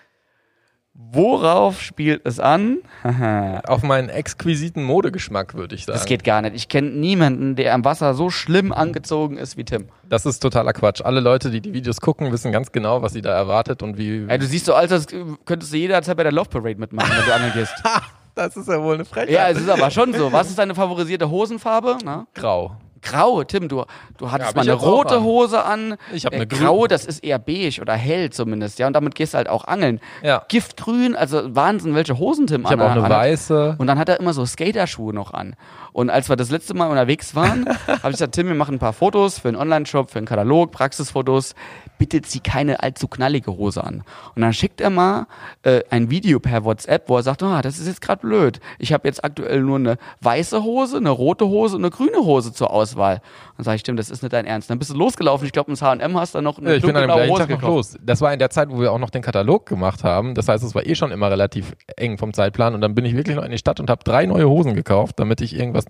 Worauf spielt es an? Auf meinen exquisiten Modegeschmack, würde ich sagen. Das geht gar nicht. Ich kenne niemanden, der am Wasser so schlimm angezogen ist wie Tim. Das ist totaler Quatsch. Alle Leute, die die Videos gucken, wissen ganz genau, was sie da erwartet und wie. Ey, du siehst so aus, als könntest du jederzeit bei der Love Parade mitmachen, wenn du angeln gehst. das ist ja wohl eine Frechheit. ja, es ist aber schon so. Was ist deine favorisierte Hosenfarbe? Na? grau. Grau, Tim, du, du hattest hab mal ich eine rote an. Hose an. Ich hab Äh, eine grü- Grau, das ist eher beige oder hell zumindest, ja. Und damit gehst du halt auch angeln. Ja. Giftgrün, also Wahnsinn, welche Hosen Tim Ich habe auch eine anhat. weiße. Und dann hat er immer so Skaterschuhe noch an. Und als wir das letzte Mal unterwegs waren, habe ich gesagt, Tim, wir machen ein paar Fotos für einen Online-Shop, für einen Katalog, Praxisfotos. Bitte zieh keine allzu knallige Hose an. Und dann schickt er mal äh, ein Video per WhatsApp, wo er sagt, ah, das ist jetzt gerade blöd. Ich habe jetzt aktuell nur eine weiße Hose, eine rote Hose und eine grüne Hose zur Auswahl. Dann sage ich, stimmt, das ist nicht dein Ernst. Dann bist du losgelaufen. Ich glaube, ins H&M hast du noch eine Ja, ich bin an dem gleichen Hose Tag noch gekauft. los. Das war in der Zeit, wo wir auch noch den Katalog gemacht haben. Das heißt, es war eh schon immer relativ eng vom Zeitplan. Und dann bin ich wirklich noch in die Stadt und habe drei neue Hosen gekauft, damit ich irgendwas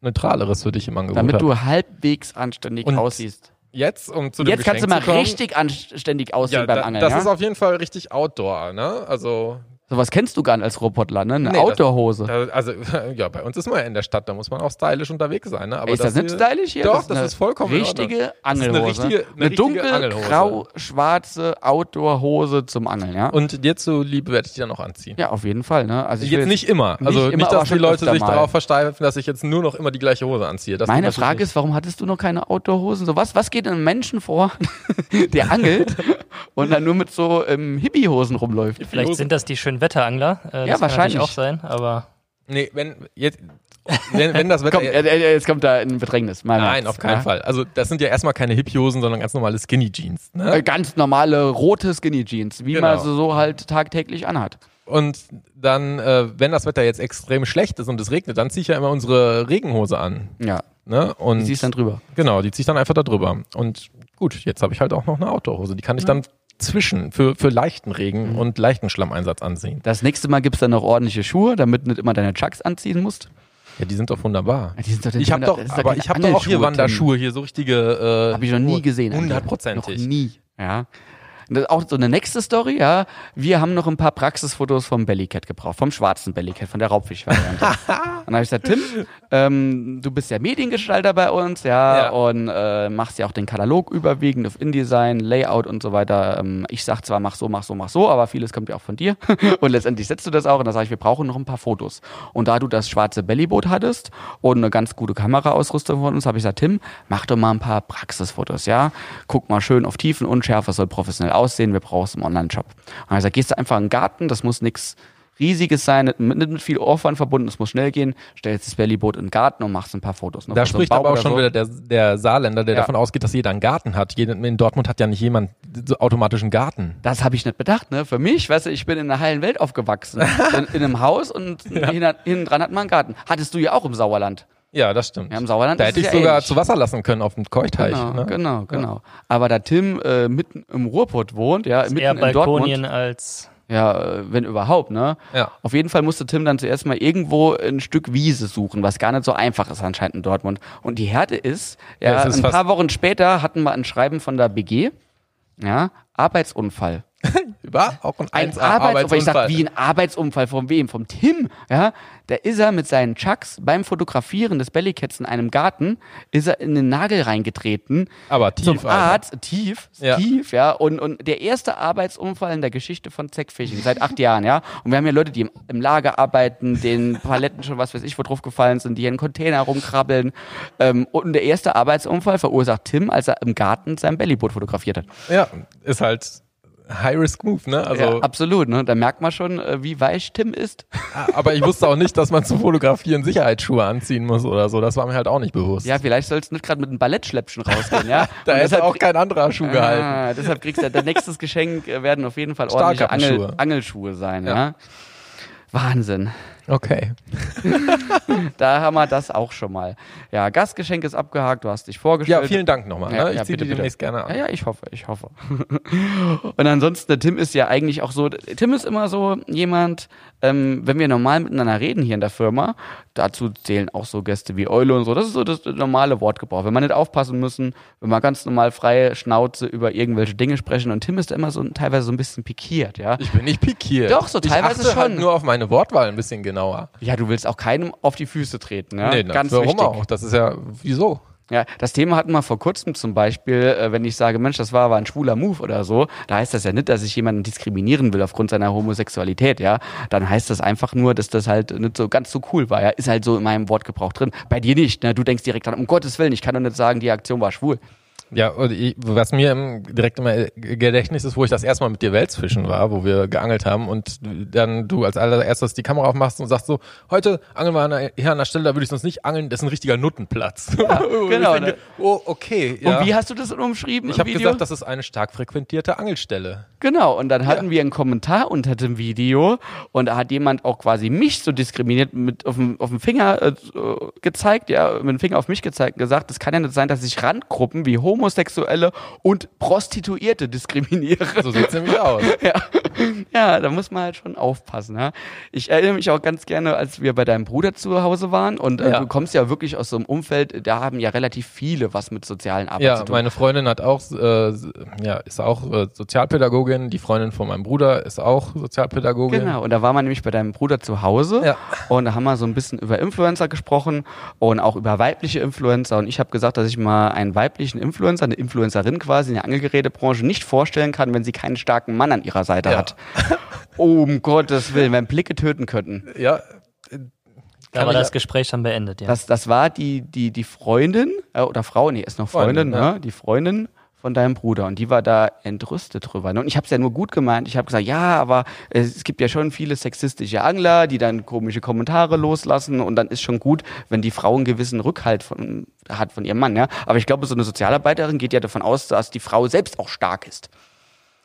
Neutraleres für dich im Angebot Damit habe. du halbwegs anständig Und aussiehst. Jetzt, um zu dem Jetzt kannst du Geschenk mal richtig anständig aussehen ja, beim da, Angeln. das ja? ist auf jeden Fall richtig Outdoor, ne? Also Sowas kennst du gar nicht als Robotler, ne? Eine Nee, das- Outdoor-Hose. Da- Also, ja, bei uns ist man ja in der Stadt, da muss man auch stylisch unterwegs sein. Ne? Aber ist das, nicht hier- stylisch hier? Doch, das, ist vollkommen in Ordnung. richtige Das ist eine Angelhose. richtige- eine eine richtige dunkel Angelhose. grau-schwarze Outdoor-Hose zum Angeln, ja? Und dir zu Liebe werde ich die dann auch anziehen. ja, auf jeden Fall, ne? Also ich Jetzt nicht immer. nicht Also nicht, dass die Leute sich mal. darauf versteifen, dass ich jetzt nur noch immer die gleiche Hose anziehe. Das Meine Frage ist, warum hattest du noch keine Outdoor-Hosen? So was, was geht einem Menschen vor, der angelt und dann nur mit so ähm, Hippie-Hosen rumläuft? Vielleicht sind das die Schönwetterangler. Äh, das Ja, kann wahrscheinlich. auch sein, aber Nee, wenn jetzt wenn, wenn das Wetter Komm, äh, äh, jetzt kommt da ein Bedrängnis. Mal Nein, auf keinen ja? Fall. Also das sind ja erstmal keine Hippie-Hosen, sondern ganz normale Skinny Jeans. Ne? Äh, Ganz normale rote Skinny Jeans, wie man Genau. sie so halt tagtäglich anhat. Und dann, äh, wenn das Wetter jetzt extrem schlecht ist und es regnet, dann ziehe ich ja immer unsere Regenhose an. Ja, Ne? Und die siehst dann drüber. Genau, die ziehe ich dann einfach da drüber. Und gut, jetzt habe ich halt auch noch eine Outdoor-Hose. Die kann ich dann zwischen für, für leichten Mhm. Regen und leichten Schlammeinsatz ansehen. Das nächste Mal gibt's dann noch ordentliche Schuhe, damit du nicht immer deine Chucks anziehen musst. Ja, die sind doch wunderbar. Die sind doch Ich habe doch, aber ich habe doch auch hier Wanderschuhe, hier so richtige. Äh, Habe ich noch nie gesehen. Hundertprozentig. Noch nie. Ja. Und das ist auch so eine nächste Story, ja. Wir haben noch ein paar Praxisfotos vom Bellycat gebraucht, vom schwarzen Bellycat, von der Raubfisch-Variante. und dann habe ich gesagt, Tim, ähm, du bist ja Mediengestalter bei uns, ja, Ja. und äh, machst ja auch den Katalog überwiegend auf InDesign, Layout und so weiter. Ähm, ich sag zwar, mach so, mach so, mach so, aber vieles kommt ja auch von dir. und letztendlich setzt du das auch und dann sage ich, wir brauchen noch ein paar Fotos. Und da du das schwarze Bellyboot hattest und eine ganz gute Kameraausrüstung von uns, habe ich gesagt, Tim, mach doch mal ein paar Praxisfotos, ja. Guck mal schön auf Tiefen, Unschärfe, soll professionell aussehen, wir brauchen es im Online-Shop. Und ich gesagt, gehst du einfach in den Garten, das muss nichts Riesiges sein, nicht mit, viel Aufwand verbunden, es muss schnell gehen, stellst das Bellyboot in den Garten und machst ein paar Fotos. noch Da so spricht aber auch schon so. wieder der, der Saarländer, der Ja. davon ausgeht, dass jeder einen Garten hat. In Dortmund hat ja nicht jemand so automatisch einen Garten. Das habe ich nicht bedacht, ne? Für mich, weißt du, ich bin in einer heilen Welt aufgewachsen. in, in einem Haus und hinten, hinten dran hat man einen Garten. Hattest du ja auch im Sauerland. Ja, das stimmt. Ja, im Sauerland da ist hätte ich ja sogar ähnlich. zu Wasser lassen können auf dem Keuchteich. Genau, ne? genau, genau. Aber da Tim äh, mitten im Ruhrpott wohnt, ja, mitten eher in Dortmund, Balkonien als ja, äh, wenn überhaupt, ne? Ja. Auf jeden Fall musste Tim dann zuerst mal irgendwo ein Stück Wiese suchen, was gar nicht so einfach ist anscheinend in Dortmund. Und die Härte ist, ja, Ja, ist ein paar Wochen später hatten wir ein Schreiben von der BG, ja, Arbeitsunfall. War auch ein, Ein 1A Arbeitsunfall. Ich sag, wie ein Arbeitsunfall von wem? Vom Tim, ja? Da ist er mit seinen Chucks beim Fotografieren des Bellycats in einem Garten, ist er in den Nagel reingetreten. Aber tief, Zum. Arzt, tief, Ja. tief, ja. Und, und der erste Arbeitsunfall in der Geschichte von Zack Fishing, seit acht Jahren, ja. Und wir haben ja Leute, die im, im Lager arbeiten, den Paletten schon was weiß ich, wo drauf gefallen sind, die hier in Container rumkrabbeln. Ähm, und der erste Arbeitsunfall verursacht Tim, als er im Garten sein Bellyboot fotografiert hat. Ja, ist halt High-Risk-Move, ne? Also, ja, absolut, ne? Da merkt man schon, äh, wie weich Tim ist. aber ich wusste auch nicht, dass man zum Fotografieren Sicherheitsschuhe anziehen muss oder so. Das war mir halt auch nicht bewusst. Ja, vielleicht sollst du nicht gerade mit einem Ballettschläppchen rausgehen, ja? da deshalb auch kein anderer Schuh gehalten. Ah, deshalb kriegst du dein nächstes Geschenk äh, werden auf jeden Fall ordentliche Angel. Angelschuhe sein, ja. Ja. Wahnsinn. Okay. Da haben wir das auch schon mal. Ja, Gastgeschenk ist abgehakt, du hast dich vorgestellt. Ja, vielen Dank nochmal. Ja, ne? Ich ja, ziehe bitte. demnächst gerne an. Ja, ja, ich hoffe, ich hoffe. Und ansonsten, Tim ist ja eigentlich auch so, Tim ist immer so jemand, ähm, wenn wir normal miteinander reden hier in der Firma, dazu zählen auch so Gäste wie Eule und so, das ist so das normale Wortgebrauch. Wenn wir nicht aufpassen müssen, wenn wir ganz normal freie Schnauze über irgendwelche Dinge sprechen und Tim ist immer so teilweise so ein bisschen pikiert, ja. Ich bin nicht pikiert. Doch, so teilweise ich achte Halt schon. nur auf meine Wortwahl ein bisschen genauer. Ja, du willst auch keinem auf die Füße treten, ja. nee, ganz warum wichtig. auch? Das ist ja, wieso? Ja, das Thema hatten wir vor kurzem zum Beispiel, äh, wenn ich sage, Mensch, das war aber ein schwuler Move oder so, da heißt das ja nicht, dass ich jemanden diskriminieren will aufgrund seiner Homosexualität, ja. Dann heißt das einfach nur, dass das halt nicht so ganz so cool war, ja. Ist halt so in meinem Wortgebrauch drin. Bei dir nicht, ne? Du denkst direkt an, um Gottes Willen, ich kann doch nicht sagen, die Aktion war schwul. Ja, und ich, was mir im, direkt im Gedächtnis ist, wo ich das erste Mal mit dir Welsfischen war, wo wir geangelt haben und dann du als allererstes die Kamera aufmachst und sagst so, heute angeln wir an einer, hier an einer Stelle, da würde ich sonst nicht angeln, das ist ein richtiger Nuttenplatz. Und genau, denke, oh, okay. Ja. Und wie hast du das umschrieben ich habe gesagt, das ist eine stark frequentierte Angelstelle. Genau, und dann hatten wir einen Kommentar unter dem Video und da hat jemand auch quasi mich so diskriminiert mit auf dem, auf dem Finger äh, gezeigt, ja, mit dem Finger auf mich gezeigt und gesagt, das kann ja nicht sein, dass sich Randgruppen wie Homosexuelle und Prostituierte diskriminiere. So sieht's nämlich aus. Ja. ja, da muss man halt schon aufpassen. Ja? Ich erinnere mich auch ganz gerne, als wir bei deinem Bruder zu Hause waren und äh, Ja. du kommst ja wirklich aus so einem Umfeld, da haben ja relativ viele was mit sozialen Arbeit Ja, zu tun. meine Freundin hat auch, äh, ja, ist auch äh, Sozialpädagogin. Die Freundin von meinem Bruder ist auch Sozialpädagogin. Genau, und da war man nämlich bei deinem Bruder zu Hause Ja. und da haben wir so ein bisschen über Influencer gesprochen und auch über weibliche Influencer und ich habe gesagt, dass ich mal einen weiblichen Influencer, eine Influencerin quasi in der Angelgerätebranche nicht vorstellen kann, wenn sie keinen starken Mann an ihrer Seite Ja. hat. um Gottes Willen, wenn Blicke töten könnten. Ja, Kann ich- das Gespräch schon beendet, ja. Das, das war die, die, die Freundin, äh, oder Frau, nee, ist noch Freundin, Freundin, ja. ne? die Freundin von deinem Bruder und die war da entrüstet drüber. Ne? Und ich habe es ja nur gut gemeint. Ich habe gesagt, ja, aber es gibt ja schon viele sexistische Angler, die dann komische Kommentare loslassen und dann ist schon gut, wenn die Frau einen gewissen Rückhalt von, hat von ihrem Mann. Ja? Aber ich glaube, so eine Sozialarbeiterin geht ja davon aus, dass die Frau selbst auch stark ist.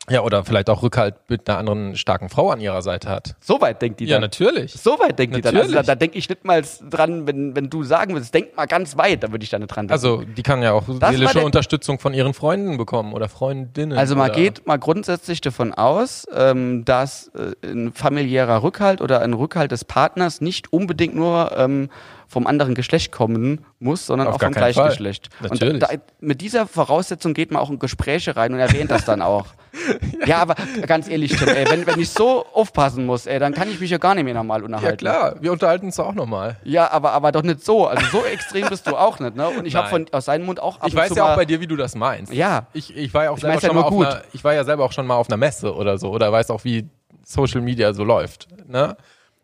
Ja, oder vielleicht auch Rückhalt mit einer anderen starken Frau an ihrer Seite hat. So weit denkt die Ja, dann. natürlich. So weit denkt die dann. Also da, Natürlich. da denke ich nicht mal dran, wenn, wenn du sagen würdest, denk mal ganz weit, da würde ich da nicht dran denken. Also, die kann ja auch war seelische Unterstützung von ihren Freunden bekommen oder Freundinnen. Also man geht mal grundsätzlich davon aus, ähm, dass äh, ein familiärer Rückhalt oder ein Rückhalt des Partners nicht unbedingt nur ähm, vom anderen Geschlecht kommen muss, sondern Auf auch vom gleichen Fall. Geschlecht. Natürlich. Und da, mit dieser Voraussetzung geht man auch in Gespräche rein und erwähnt das dann auch. ja, aber ganz ehrlich, Tim, ey, wenn, wenn ich so aufpassen muss, ey, dann kann ich mich ja gar nicht mehr normal Ja, unterhalten. klar, wir unterhalten uns auch nochmal. Ja, aber, aber doch nicht so. Also so extrem bist du auch nicht, ne? Und ich habe aus seinem Mund auch ab Ich weiß ja auch bei dir, wie du das meinst. Ja. Ich, ich war ja auch Ich selber ja schon mal auf gut. einer, ich war ja selber auch schon mal auf einer Messe oder so oder weiß auch, wie Social Media so läuft. Ne?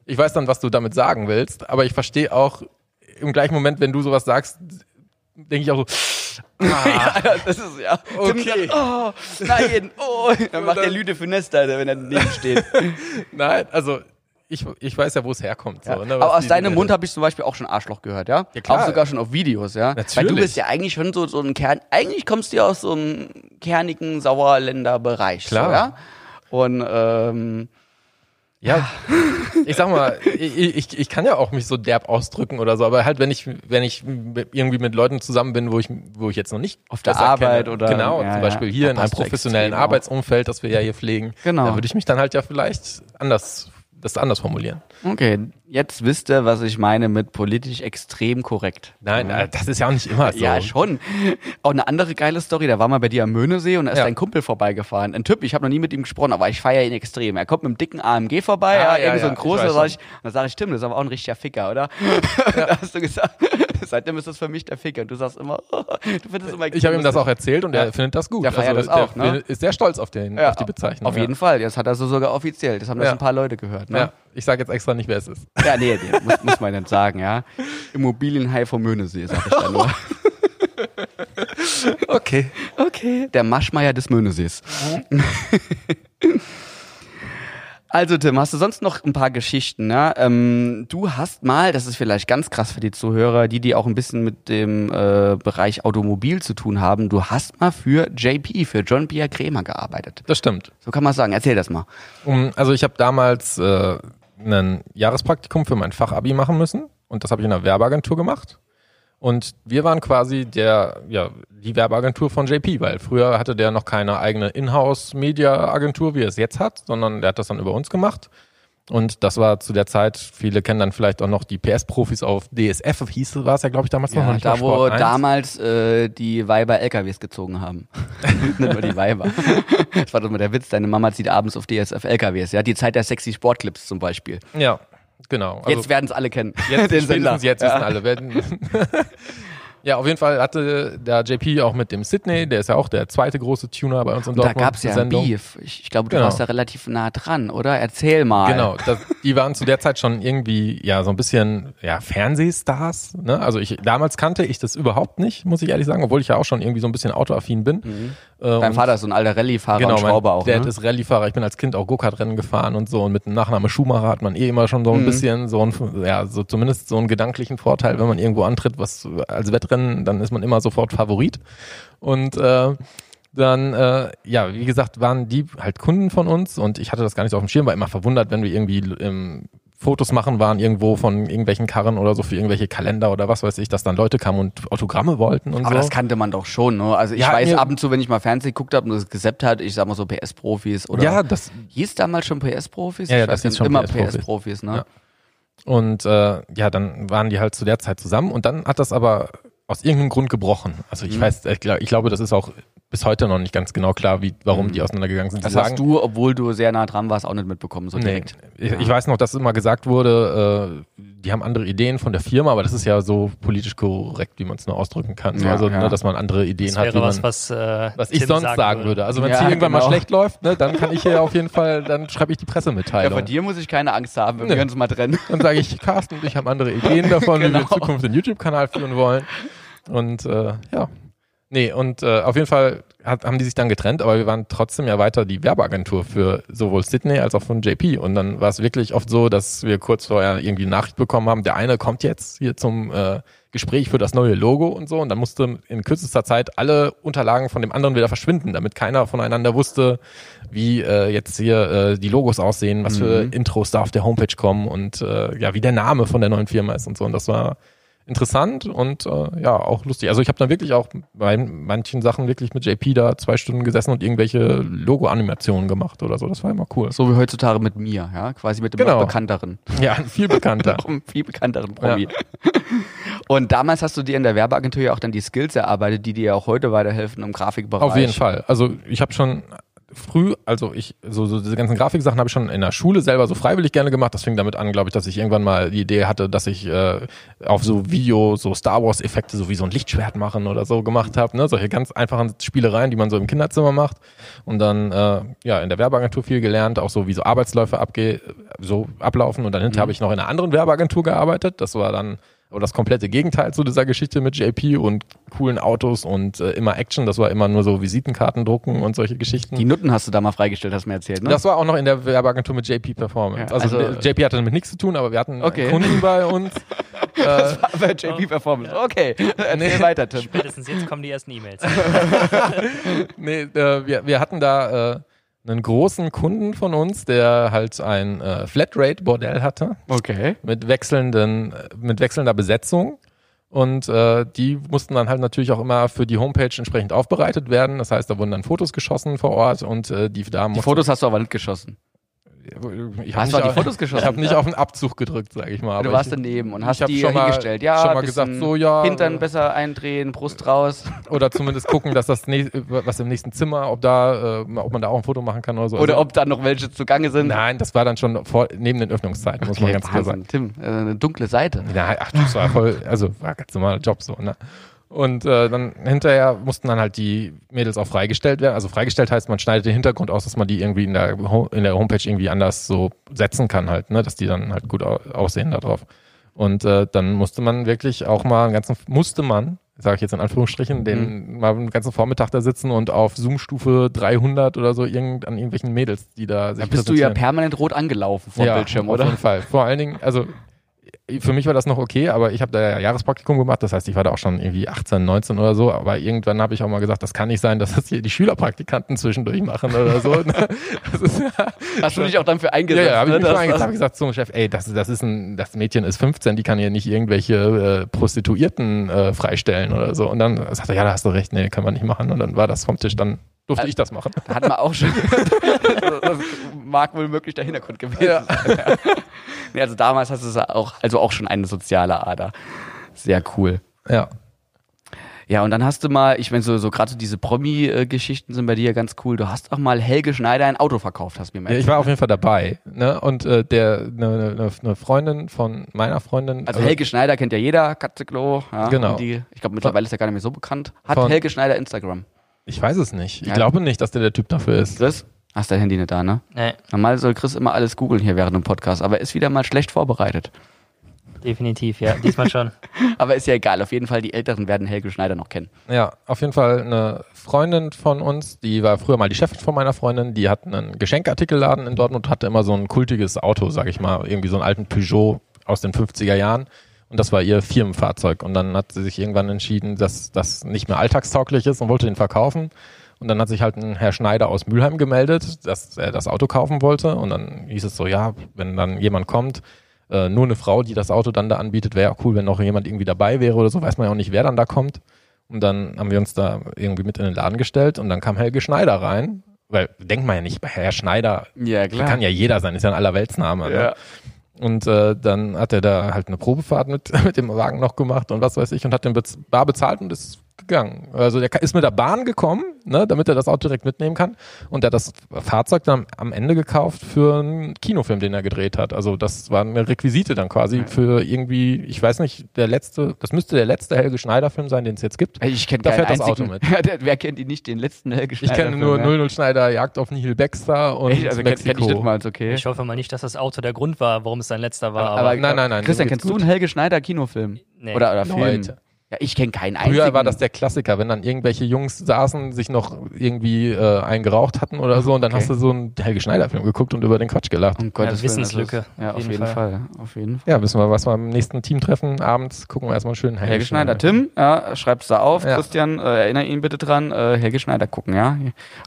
Ich weiß dann, was du damit sagen willst, aber ich verstehe auch im gleichen Moment, wenn du sowas sagst, denke ich auch so, Ja, das ist ja. Okay. sagt, oh, nein, oh. Dann macht dann- der Lüde Finester, wenn er daneben steht. nein, also ich, ich weiß ja, wo es herkommt. So, Ja. ne, was Aber aus deinem Mund habe ich zum Beispiel auch schon Arschloch gehört, ja? Ja, klar. Auch sogar schon auf Videos, ja? Weil du Natürlich. bist ja eigentlich schon so, so ein Kern, eigentlich kommst du ja aus so einem kernigen Sauerländer Bereich. Klar. So, ja? Und ähm, Ja, ich sag mal, ich, ich, ich kann ja auch mich so derb ausdrücken oder so, aber halt, wenn ich, wenn ich irgendwie mit Leuten zusammen bin, wo ich, wo ich jetzt noch nicht Auf der Arbeit kenne, oder- genau, ja, zum ja. Beispiel hier Da in einem professionellen. Arbeitsumfeld, das wir ja hier pflegen, Genau. da würde ich mich dann halt ja vielleicht anders, das anders formulieren. okay, jetzt wisst ihr, was ich meine mit politisch extrem korrekt. Nein, äh, das ist ja auch nicht immer so. Ja, schon. Auch eine andere geile Story, da war mal bei dir am Möhnesee und da ist Ja. ein Kumpel vorbeigefahren. Ein Typ, ich habe noch nie mit ihm gesprochen, aber ich feiere ihn extrem. Er kommt mit einem dicken AMG vorbei, Ah, ja, ja, irgend so ja, ein großer, weiß sag schon. ich, dann sage ich, Tim, das ist aber auch ein richtiger Ficker, oder? da hast du gesagt, seitdem ist das für mich der Ficker. Und du sagst immer, du findest es immer Ich habe ihm das auch erzählt und Ja. er findet das gut. Also Der feiert das auch, der ne? ist sehr stolz auf, den, ja, auf die Bezeichnung. Auf jeden Fall, das hat er so sogar offiziell. Das haben das ein paar Leute gehört. Ne? Ich sage jetzt extra nicht, wer es ist. Ja, nee, nee muss, muss man nicht sagen, ja. Immobilienhai vom Möhnesee, sag ich da nur. Okay. Okay. Der Maschmeier des Möhnesees. Also Tim, hast du sonst noch ein paar Geschichten? Ne? Ähm, du hast mal, das ist vielleicht ganz krass für die Zuhörer, die die auch ein bisschen mit dem äh, Bereich Automobil zu tun haben, du hast mal für JP, für John Pierre Krämer gearbeitet. Das stimmt. So kann man sagen. Erzähl das mal. Um, also ich habe damals äh, ein Jahrespraktikum für mein Fachabi machen müssen und das habe ich in einer Werbeagentur gemacht. Und wir waren quasi der, ja, die Werbeagentur von JP, weil früher hatte der noch keine eigene Inhouse-Media-Agentur, wie er es jetzt hat, sondern der hat das dann über uns gemacht. Und das war zu der Zeit, viele kennen dann vielleicht auch noch die PS-Profis auf DSF, hieß war es ja, glaube ich, damals noch, noch Ja, nicht da wo Sport 1. damals äh, die Weiber LKWs gezogen haben. Nicht nur die Weiber. Das war doch mal der Witz, deine Mama zieht abends auf DSF LKWs, ja, die Zeit der sexy Sportclips zum Beispiel. Ja, genau. Also- Jetzt werden es alle kennen. Jetzt, Den Sender. spätestens jetzt ja. wissen alle. Werden. ja, auf jeden Fall hatte der JP auch mit dem Sydney, der ist ja auch der zweite große Tuner bei uns in Da Dortmund. gab es ja ein. Beef. Ich, ich glaube, du Genau. warst da relativ nah dran, oder? Erzähl mal. Genau, das, die waren zu der Zeit schon irgendwie ja so ein bisschen ja Fernsehstars. Ne? Also ich damals kannte ich das überhaupt nicht, muss ich ehrlich sagen, obwohl ich ja auch schon irgendwie so ein bisschen autoaffin bin. Äh, Dein Vater ist so ein alter Rallye-Fahrer Genau, und Schrauber auch. Dad ne? ist Rallyefahrer. Ich bin als Kind auch Go-Kart-Rennen gefahren und so. Und mit dem Nachname Schumacher hat man eh immer schon so Mhm. ein bisschen so ein, ja, so zumindest so einen gedanklichen Vorteil, wenn man irgendwo antritt, was als Wettrennen, dann ist man immer sofort Favorit. Und äh, dann, äh, ja, wie gesagt, waren die halt Kunden von uns und ich hatte das gar nicht so auf dem Schirm, war immer verwundert, wenn wir irgendwie im Fotos machen waren irgendwo von irgendwelchen Karren oder so für irgendwelche Kalender oder was weiß ich, dass dann Leute kamen und Autogramme wollten und Aber so. das kannte man doch schon, ne? Also ich Ja, weiß ab und zu, wenn ich mal Fernsehen geguckt habe und das gesappt hat, ich sag mal so PS-Profis oder ja, das hieß damals schon PS-Profis? Ja, ja, das nicht, schon immer PS-Profis. PS-Profis, ne? Ja. Und äh, ja, dann waren die halt zu der Zeit zusammen und dann hat das aber aus irgendeinem Grund gebrochen. Also Mhm. ich weiß, ich, glaub, ich glaube, das ist auch bis heute noch nicht ganz genau klar, wie, warum die auseinandergegangen sind. Mhm. Das Die hast du, obwohl du sehr nah dran warst, auch nicht mitbekommen, so Nee, direkt. ich, ich weiß noch, dass immer gesagt wurde, äh, die haben andere Ideen von der Firma, aber das ist ja so politisch korrekt, wie man es nur ausdrücken kann. Ja, also, ja. Ne, dass man andere Ideen Das hat, wäre wie man, was, was, äh, was ich Tim sonst sagen, würde. Also wenn es Ja, hier irgendwann genau. mal schlecht läuft, ne, dann kann ich hier auf jeden Fall, dann schreibe ich die Ja, Pressemitteilung. vor dir muss ich keine Angst haben, wenn Nee. wir uns mal trennen. Dann sage ich, Carsten und ich haben andere Ideen davon, wie wir in Genau. Zukunft den YouTube-Kanal führen wollen. Und äh, ja. Nee, und äh, auf jeden Fall hat, haben die sich dann getrennt, aber wir waren trotzdem ja weiter die Werbeagentur für sowohl Sydney als auch von JP. Und dann war es wirklich oft so, dass wir kurz vorher irgendwie Nachricht bekommen haben, der eine kommt jetzt hier zum äh, Gespräch für das neue Logo und so. Und dann musste in kürzester Zeit alle Unterlagen von dem anderen wieder verschwinden, damit keiner voneinander wusste, wie äh, jetzt hier äh, die Logos aussehen, was für Intros da auf der Homepage kommen und äh, ja, wie der Name von der neuen Firma ist und so. Und das war interessant und äh, ja, auch lustig. Also ich habe dann wirklich auch bei manchen Sachen wirklich mit JP da zwei Stunden gesessen und irgendwelche Logo-Animationen gemacht oder so. Das war immer cool. So wie heutzutage mit mir, ja, quasi mit dem Genau. bekannteren, Ja, viel bekannter. noch viel bekannteren Promi. Und damals hast du dir in der Werbeagentur ja auch dann die Skills erarbeitet, die dir ja auch heute weiterhelfen im Grafikbereich. Auf jeden Fall. Also ich habe schon früh, also ich, so, so diese ganzen Grafiksachen habe ich schon in der Schule selber so freiwillig gerne gemacht. Das fing damit an, glaube ich, dass ich irgendwann mal die Idee hatte, dass ich äh, auf so Video, so Star Wars-Effekte, so wie so ein Lichtschwert machen oder so gemacht habe. Ne? Solche ganz einfachen Spielereien, die man so im Kinderzimmer macht. Und dann äh, ja in der Werbeagentur viel gelernt, auch so wie so Arbeitsläufe abge so ablaufen. Und dann hinterher habe ich noch in einer anderen Werbeagentur gearbeitet. Das war dann aber das komplette Gegenteil zu dieser Geschichte mit JP und coolen Autos und äh, immer Action. Das war immer nur so Visitenkarten drucken und solche Geschichten. Die Nutten hast du da mal freigestellt, hast du mir erzählt, ne? Das war auch noch in der Werbeagentur mit JP Performance. Ja, also, also- JP hatte damit nichts zu tun, aber wir hatten Okay. Kunden bei uns. äh, bei JP Performance. Okay, erzähl weiter, Tim. Spätestens jetzt kommen die ersten E-Mails. nee, äh, wir, wir hatten da äh, einen großen Kunden von uns, der halt ein äh, Flatrate-Bordell hatte Okay. mit wechselnden, mit wechselnder Besetzung. Und äh, die mussten dann halt natürlich auch immer für die Homepage entsprechend aufbereitet werden. Das heißt, da wurden dann Fotos geschossen vor Ort und äh, die Damen Die Fotos hast du aber nicht geschossen. Ich Hast du die Fotos geschossen? Ich habe nicht auf den Abzug gedrückt, sag ich mal. du warst ich, daneben und hast die schon mal- hingestellt. Ja, schon mal gesagt, so, ja, Hintern äh, besser eindrehen, Brust raus. Oder zumindest gucken, dass das was im nächsten Zimmer, ob da, äh, ob man da auch ein Foto machen kann oder so. Oder Also- ob da noch welche zugange sind. Nein, das war dann schon vor, neben den Öffnungszeiten, muss man Okay, ganz klar sagen. Tim, äh, eine dunkle Seite. Ja, ach, das war voll, also war ganz normaler Job so, ne? Und äh, dann hinterher mussten dann halt die Mädels auch freigestellt werden. Also freigestellt heißt, man schneidet den Hintergrund aus, dass man die irgendwie in der, Ho in der Homepage irgendwie anders so setzen kann halt, ne? Dass die dann halt gut au aussehen da drauf. Und äh, dann musste man wirklich auch mal einen ganzen, musste man, sage ich jetzt in Anführungsstrichen, den mal einen ganzen Vormittag da sitzen und auf Zoom-Stufe 300 oder so irgend, an irgendwelchen Mädels, die da sich Da bist du ja permanent rot angelaufen vor dem Bildschirm, auf oder? jeden Fall. Vor allen Dingen, also für mich war das noch okay, aber ich habe da ja Jahrespraktikum gemacht, das heißt, ich war da auch schon irgendwie 18, 19 oder so, aber irgendwann habe ich auch mal gesagt, das kann nicht sein, dass das hier die Schülerpraktikanten zwischendurch machen oder so. Das ist, ja, Hast du dich auch dafür ja, eingesetzt? ja, habe ich ne, mich eingesetzt, habe gesagt zum Chef, ey, das, das ist ein, das Mädchen ist 15, die kann hier nicht irgendwelche äh, Prostituierten äh, freistellen oder so. Und dann sagt er, ja, da hast du recht, nee, kann man nicht machen. Und dann war das vom Tisch, dann durfte Äh, ich das machen. Da hat man auch schon. das mag wohl möglich der Hintergrund gewesen Ja. sein. Nee, also damals hast du es auch, also auch schon eine soziale Ader. Sehr cool. Ja. Ja, und dann hast du mal, ich meine, so, so gerade so diese Promi-Geschichten sind bei dir ja ganz cool. Du hast auch mal Helge Schneider ein Auto verkauft, hast du mir mal Ja, ich war auf jeden Fall dabei. Ne? Und äh, der eine ne, ne Freundin von meiner Freundin. Also Helge Schneider kennt ja jeder, Katzeklo. Ja, Genau. Die, ich glaube, mittlerweile ist er gar nicht mehr so bekannt. Hat Helge Schneider Instagram? Ich weiß es nicht. Ich Ja. glaube nicht, dass der der Typ dafür ist. Chris? Hast dein Handy nicht da, ne? Nee, Normal soll Chris immer alles googeln hier während dem Podcast, aber er ist wieder mal schlecht vorbereitet. definitiv, ja. Diesmal schon. Aber ist ja egal, auf jeden Fall, die Älteren werden Helge Schneider noch kennen. Ja, auf jeden Fall eine Freundin von uns, die war früher mal die Chefin von meiner Freundin, die hat einen Geschenkartikelladen in Dortmund, hatte immer so ein kultiges Auto, sag ich mal, irgendwie so einen alten Peugeot aus den 50er Jahren. Und das war ihr Firmenfahrzeug. Und dann hat sie sich irgendwann entschieden, dass das nicht mehr alltagstauglich ist und wollte den verkaufen. Und dann hat sich halt ein Herr Schneider aus Mülheim gemeldet, dass er das Auto kaufen wollte. Und dann hieß es so, ja, wenn dann jemand kommt, äh, nur eine Frau, die das Auto dann da anbietet, wäre auch cool, wenn noch jemand irgendwie dabei wäre oder so, weiß man ja auch nicht, wer dann da kommt. Und dann haben wir uns da irgendwie mit in den Laden gestellt und dann kam Helge Schneider rein, weil denkt man ja nicht, Herr Schneider Ja, kann ja jeder sein, ist ja ein Allerweltsname. Ne? Und äh, dann hat er da halt eine Probefahrt mit, mit dem Wagen noch gemacht und was weiß ich und hat den bar bezahlt und ist gegangen. Also der ist mit der Bahn gekommen, ne, damit er das Auto direkt mitnehmen kann. Und er hat das Fahrzeug dann am Ende gekauft für einen Kinofilm, den er gedreht hat. Also das war eine Requisite dann quasi für irgendwie, ich weiß nicht, der letzte, das müsste der letzte Helge Schneider-Film sein, den es jetzt gibt. Ich kenne Da keinen fährt das einzigen, Auto mit. Wer kennt ihn nicht, den letzten Helge Ich Schneider kenne nur Film, 00 Schneider Jagd auf Nihil Baxter und Echt? Also kenn, Mexiko. kenn ich das mal, okay. Ich hoffe mal nicht, dass das Auto der Grund war, warum es sein letzter war. aber, Aber, nein, nein, nein, Christian, kennst du einen Helge Schneider Kinofilm? Nee. Oder, oder Film? Leute. Ja, ich kenne keinen einzigen. Früher war das der Klassiker, wenn dann irgendwelche Jungs saßen, sich noch irgendwie äh, einen geraucht hatten oder so und dann Okay. hast du so einen Helge Schneider-Film geguckt und über den Quatsch gelacht. um Gottes Ja, Wissenslücke, ist- Ja, auf auf jeden jeden Fall. Fall. Auf jeden Fall. Ja, wissen wir, was wir am nächsten Teamtreffen abends gucken wir erstmal einen schönen Helge, Helge Schneider. Tim, ja, schreib's da auf. Ja. Christian, äh, erinnere ihn bitte dran. Äh, Helge Schneider gucken, ja.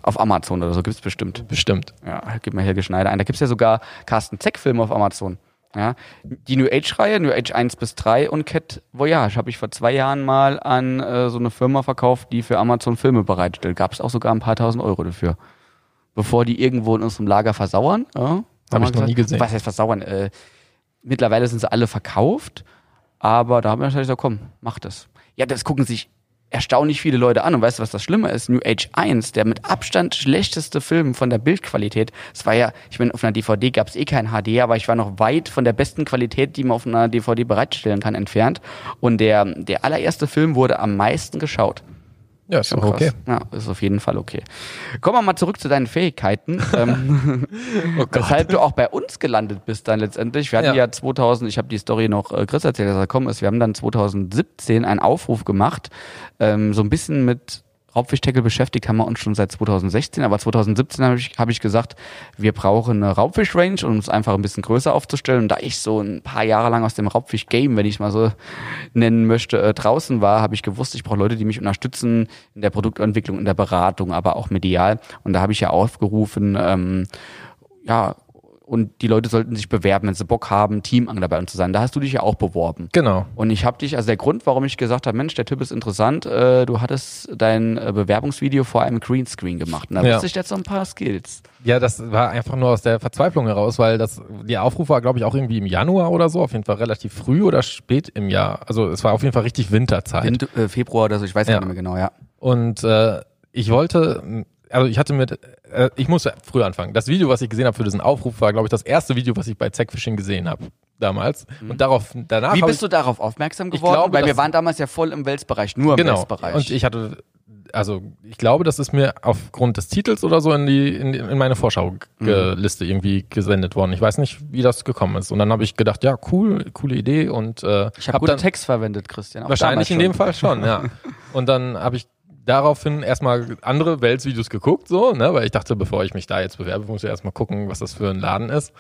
Auf Amazon oder so gibt's bestimmt. Bestimmt. Ja, gib mal Helge Schneider ein. Da gibt's ja sogar Carsten Zeck-Filme auf Amazon. Ja, die New Age-Reihe, New Age 1 bis 3 und Cat Voyage habe ich vor zwei Jahren mal an äh, so eine Firma verkauft, die für Amazon Filme bereitstellt. Gab's auch sogar ein paar tausend Euro dafür. Bevor die irgendwo in unserem Lager versauern. Ja, haben wir ich noch nie gesehen. Was heißt versauern? Äh, mittlerweile sind sie alle verkauft, aber da haben wir natürlich gesagt, komm, mach das. Ja, das gucken sich erstaunlich viele Leute an. Und weißt du, was das Schlimme ist? New Age 1, der mit Abstand schlechteste Film von der Bildqualität. Es war ja, ich meine, auf einer DVD gab es eh kein HD, aber ich war noch weit von der besten Qualität, die man auf einer DVD bereitstellen kann, entfernt. Und der, der allererste Film wurde am meisten geschaut. Ja, ist doch okay. Ja, ist auf jeden Fall okay. Kommen wir mal zurück zu deinen Fähigkeiten. ähm, Oh weshalb du auch bei uns gelandet bist dann letztendlich. Wir hatten ja, Ja. 2000, ich habe die Story noch äh, Chris erzählt, dass er gekommen ist. Wir haben dann 2017 einen Aufruf gemacht, ähm, so ein bisschen mit Raubfischtackle beschäftigt haben wir uns schon seit 2016, aber 2017 habe ich, hab ich gesagt, wir brauchen eine Raubfisch-Range, um uns einfach ein bisschen größer aufzustellen. Und da ich so ein paar Jahre lang aus dem Raubfisch-Game, wenn ich es mal so nennen möchte, äh, draußen war, habe ich gewusst, ich brauche Leute, die mich unterstützen in der Produktentwicklung, in der Beratung, aber auch medial. Und da habe ich ja aufgerufen, ähm, ja, und die Leute sollten sich bewerben, wenn sie Bock haben, Teamangler bei uns zu sein. Da hast du dich ja auch beworben. Genau. Und ich habe dich, also der Grund, warum ich gesagt habe, Mensch, der Typ ist interessant, äh, du hattest dein äh, Bewerbungsvideo vor einem Greenscreen gemacht. Und da Ja. wusste ich jetzt so ein paar Skills. Ja, das war einfach nur aus der Verzweiflung heraus, weil das, der Aufruf war, glaube ich, auch irgendwie im Januar oder so, auf jeden Fall relativ früh oder spät im Jahr. Also es war auf jeden Fall richtig Winterzeit. In äh, Februar oder so, ich weiß ja. nicht mehr genau, ja. Und äh, ich wollte, also ich hatte mit, äh, ich muss früh anfangen. Das Video, was ich gesehen habe für diesen Aufruf, war, glaube ich, das erste Video, was ich bei Zackfishing gesehen habe damals. Und darauf, danach Wie hab bist ich, du darauf aufmerksam geworden? glaube, Weil wir waren damals ja voll im Welsbereich, nur im genau. Welsbereich. Und ich hatte, also ich glaube, das ist mir aufgrund des Titels oder so in die in, in meine Vorschau-Liste irgendwie gesendet worden. Ich weiß nicht, wie das gekommen ist. Und dann habe ich gedacht, ja, cool, coole Idee und äh, ich habe hab gute dann Text verwendet, Christian. wahrscheinlich in dem Fall schon, ja. Und dann habe ich daraufhin erstmal andere Wels-Videos geguckt, so, ne, weil ich dachte, bevor ich mich da jetzt bewerbe, muss ich erstmal gucken, was das für ein Laden ist.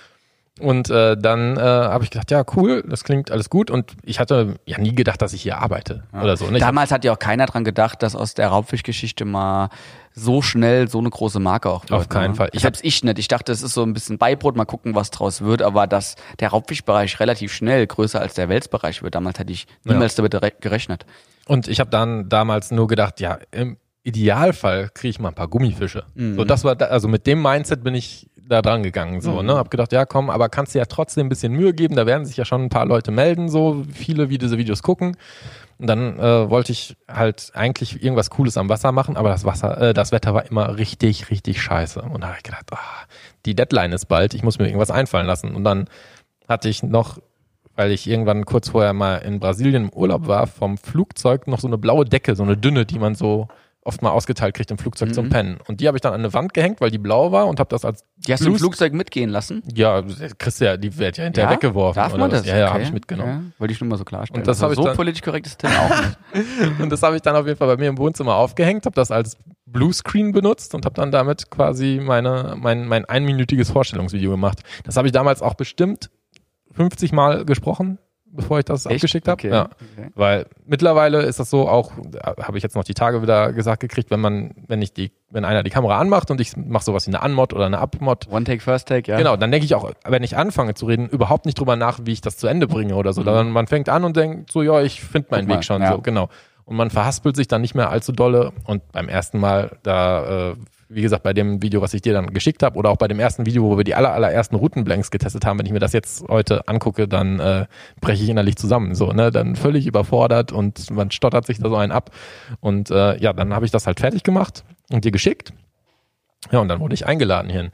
Und äh, dann äh, habe ich gedacht, ja, cool, das klingt alles gut. Und ich hatte ja nie gedacht, dass ich hier arbeite oder so. Ne? Ich hab- Damals hat ja auch keiner dran gedacht, dass aus der Raubfischgeschichte mal so schnell so eine große Marke auch wird. Auf keinen ne? Fall. Ich Selbst ich nicht. Ich dachte, es ist so ein bisschen Beibrot, mal gucken, was draus wird. Aber dass der Raubfischbereich relativ schnell größer als der Welsbereich wird, damals hätte ich niemals damit re- gerechnet. Und ich habe dann damals nur gedacht, ja, im Idealfall kriege ich mal ein paar Gummifische. So, das war, da, also mit dem Mindset bin ich da dran gegangen, so, ne, hab gedacht, ja, komm, aber kannst dir ja trotzdem ein bisschen Mühe geben, da werden sich ja schon ein paar Leute melden, so, viele, wie diese Videos gucken. Und dann äh, wollte ich halt eigentlich irgendwas Cooles am Wasser machen, aber das Wasser, äh, das Wetter war immer richtig, richtig scheiße. Und da habe ich gedacht, ah, die Deadline ist bald, ich muss mir irgendwas einfallen lassen. Und dann hatte ich noch weil ich irgendwann kurz vorher mal in Brasilien im Urlaub war, vom Flugzeug noch so eine blaue Decke, so eine dünne, die man so oft mal ausgeteilt kriegt im Flugzeug zum Pennen. Und die habe ich dann an eine Wand gehängt, weil die blau war und habe das als Die hast du im Blues- Flugzeug mitgehen lassen? ja, kriegst ja, die wird ja hinterher weggeworfen. Darf man was? das? Ja, ja, Okay. habe ich mitgenommen. Ja, wollte ich nur mal so klarstellen. Und das Also so dann- politisch korrekt ist Tim auch nicht. Und das habe ich dann auf jeden Fall bei mir im Wohnzimmer aufgehängt, habe das als Bluescreen benutzt und habe dann damit quasi meine, mein, mein einminütiges Vorstellungsvideo gemacht. Das habe ich damals auch bestimmt 50 Mal gesprochen, bevor ich das Echt? abgeschickt habe. Okay. Ja. Okay. Weil mittlerweile ist das so auch, habe ich jetzt noch die Tage wieder gesagt gekriegt, wenn man, wenn ich die, wenn einer die Kamera anmacht und ich mache sowas wie eine Anmod oder eine Abmod, One Take, First Take, ja. Genau, dann denke ich auch, wenn ich anfange zu reden, überhaupt nicht drüber nach, wie ich das zu Ende bringe oder so. Dann man fängt an und denkt so, ja, ich finde meinen Mhm. Guck mal, Weg schon ja. so, genau. Und man verhaspelt sich dann nicht mehr allzu dolle. Und beim ersten Mal, da, äh, wie gesagt, bei dem Video, was ich dir dann geschickt habe, oder auch bei dem ersten Video, wo wir die aller, allerersten Routenblanks getestet haben, wenn ich mir das jetzt heute angucke, dann äh, breche ich innerlich zusammen. So, ne? Dann völlig überfordert und man stottert sich da so einen ab. Und äh, ja, dann habe ich das halt fertig gemacht und dir geschickt. Ja, und dann wurde ich eingeladen hierhin.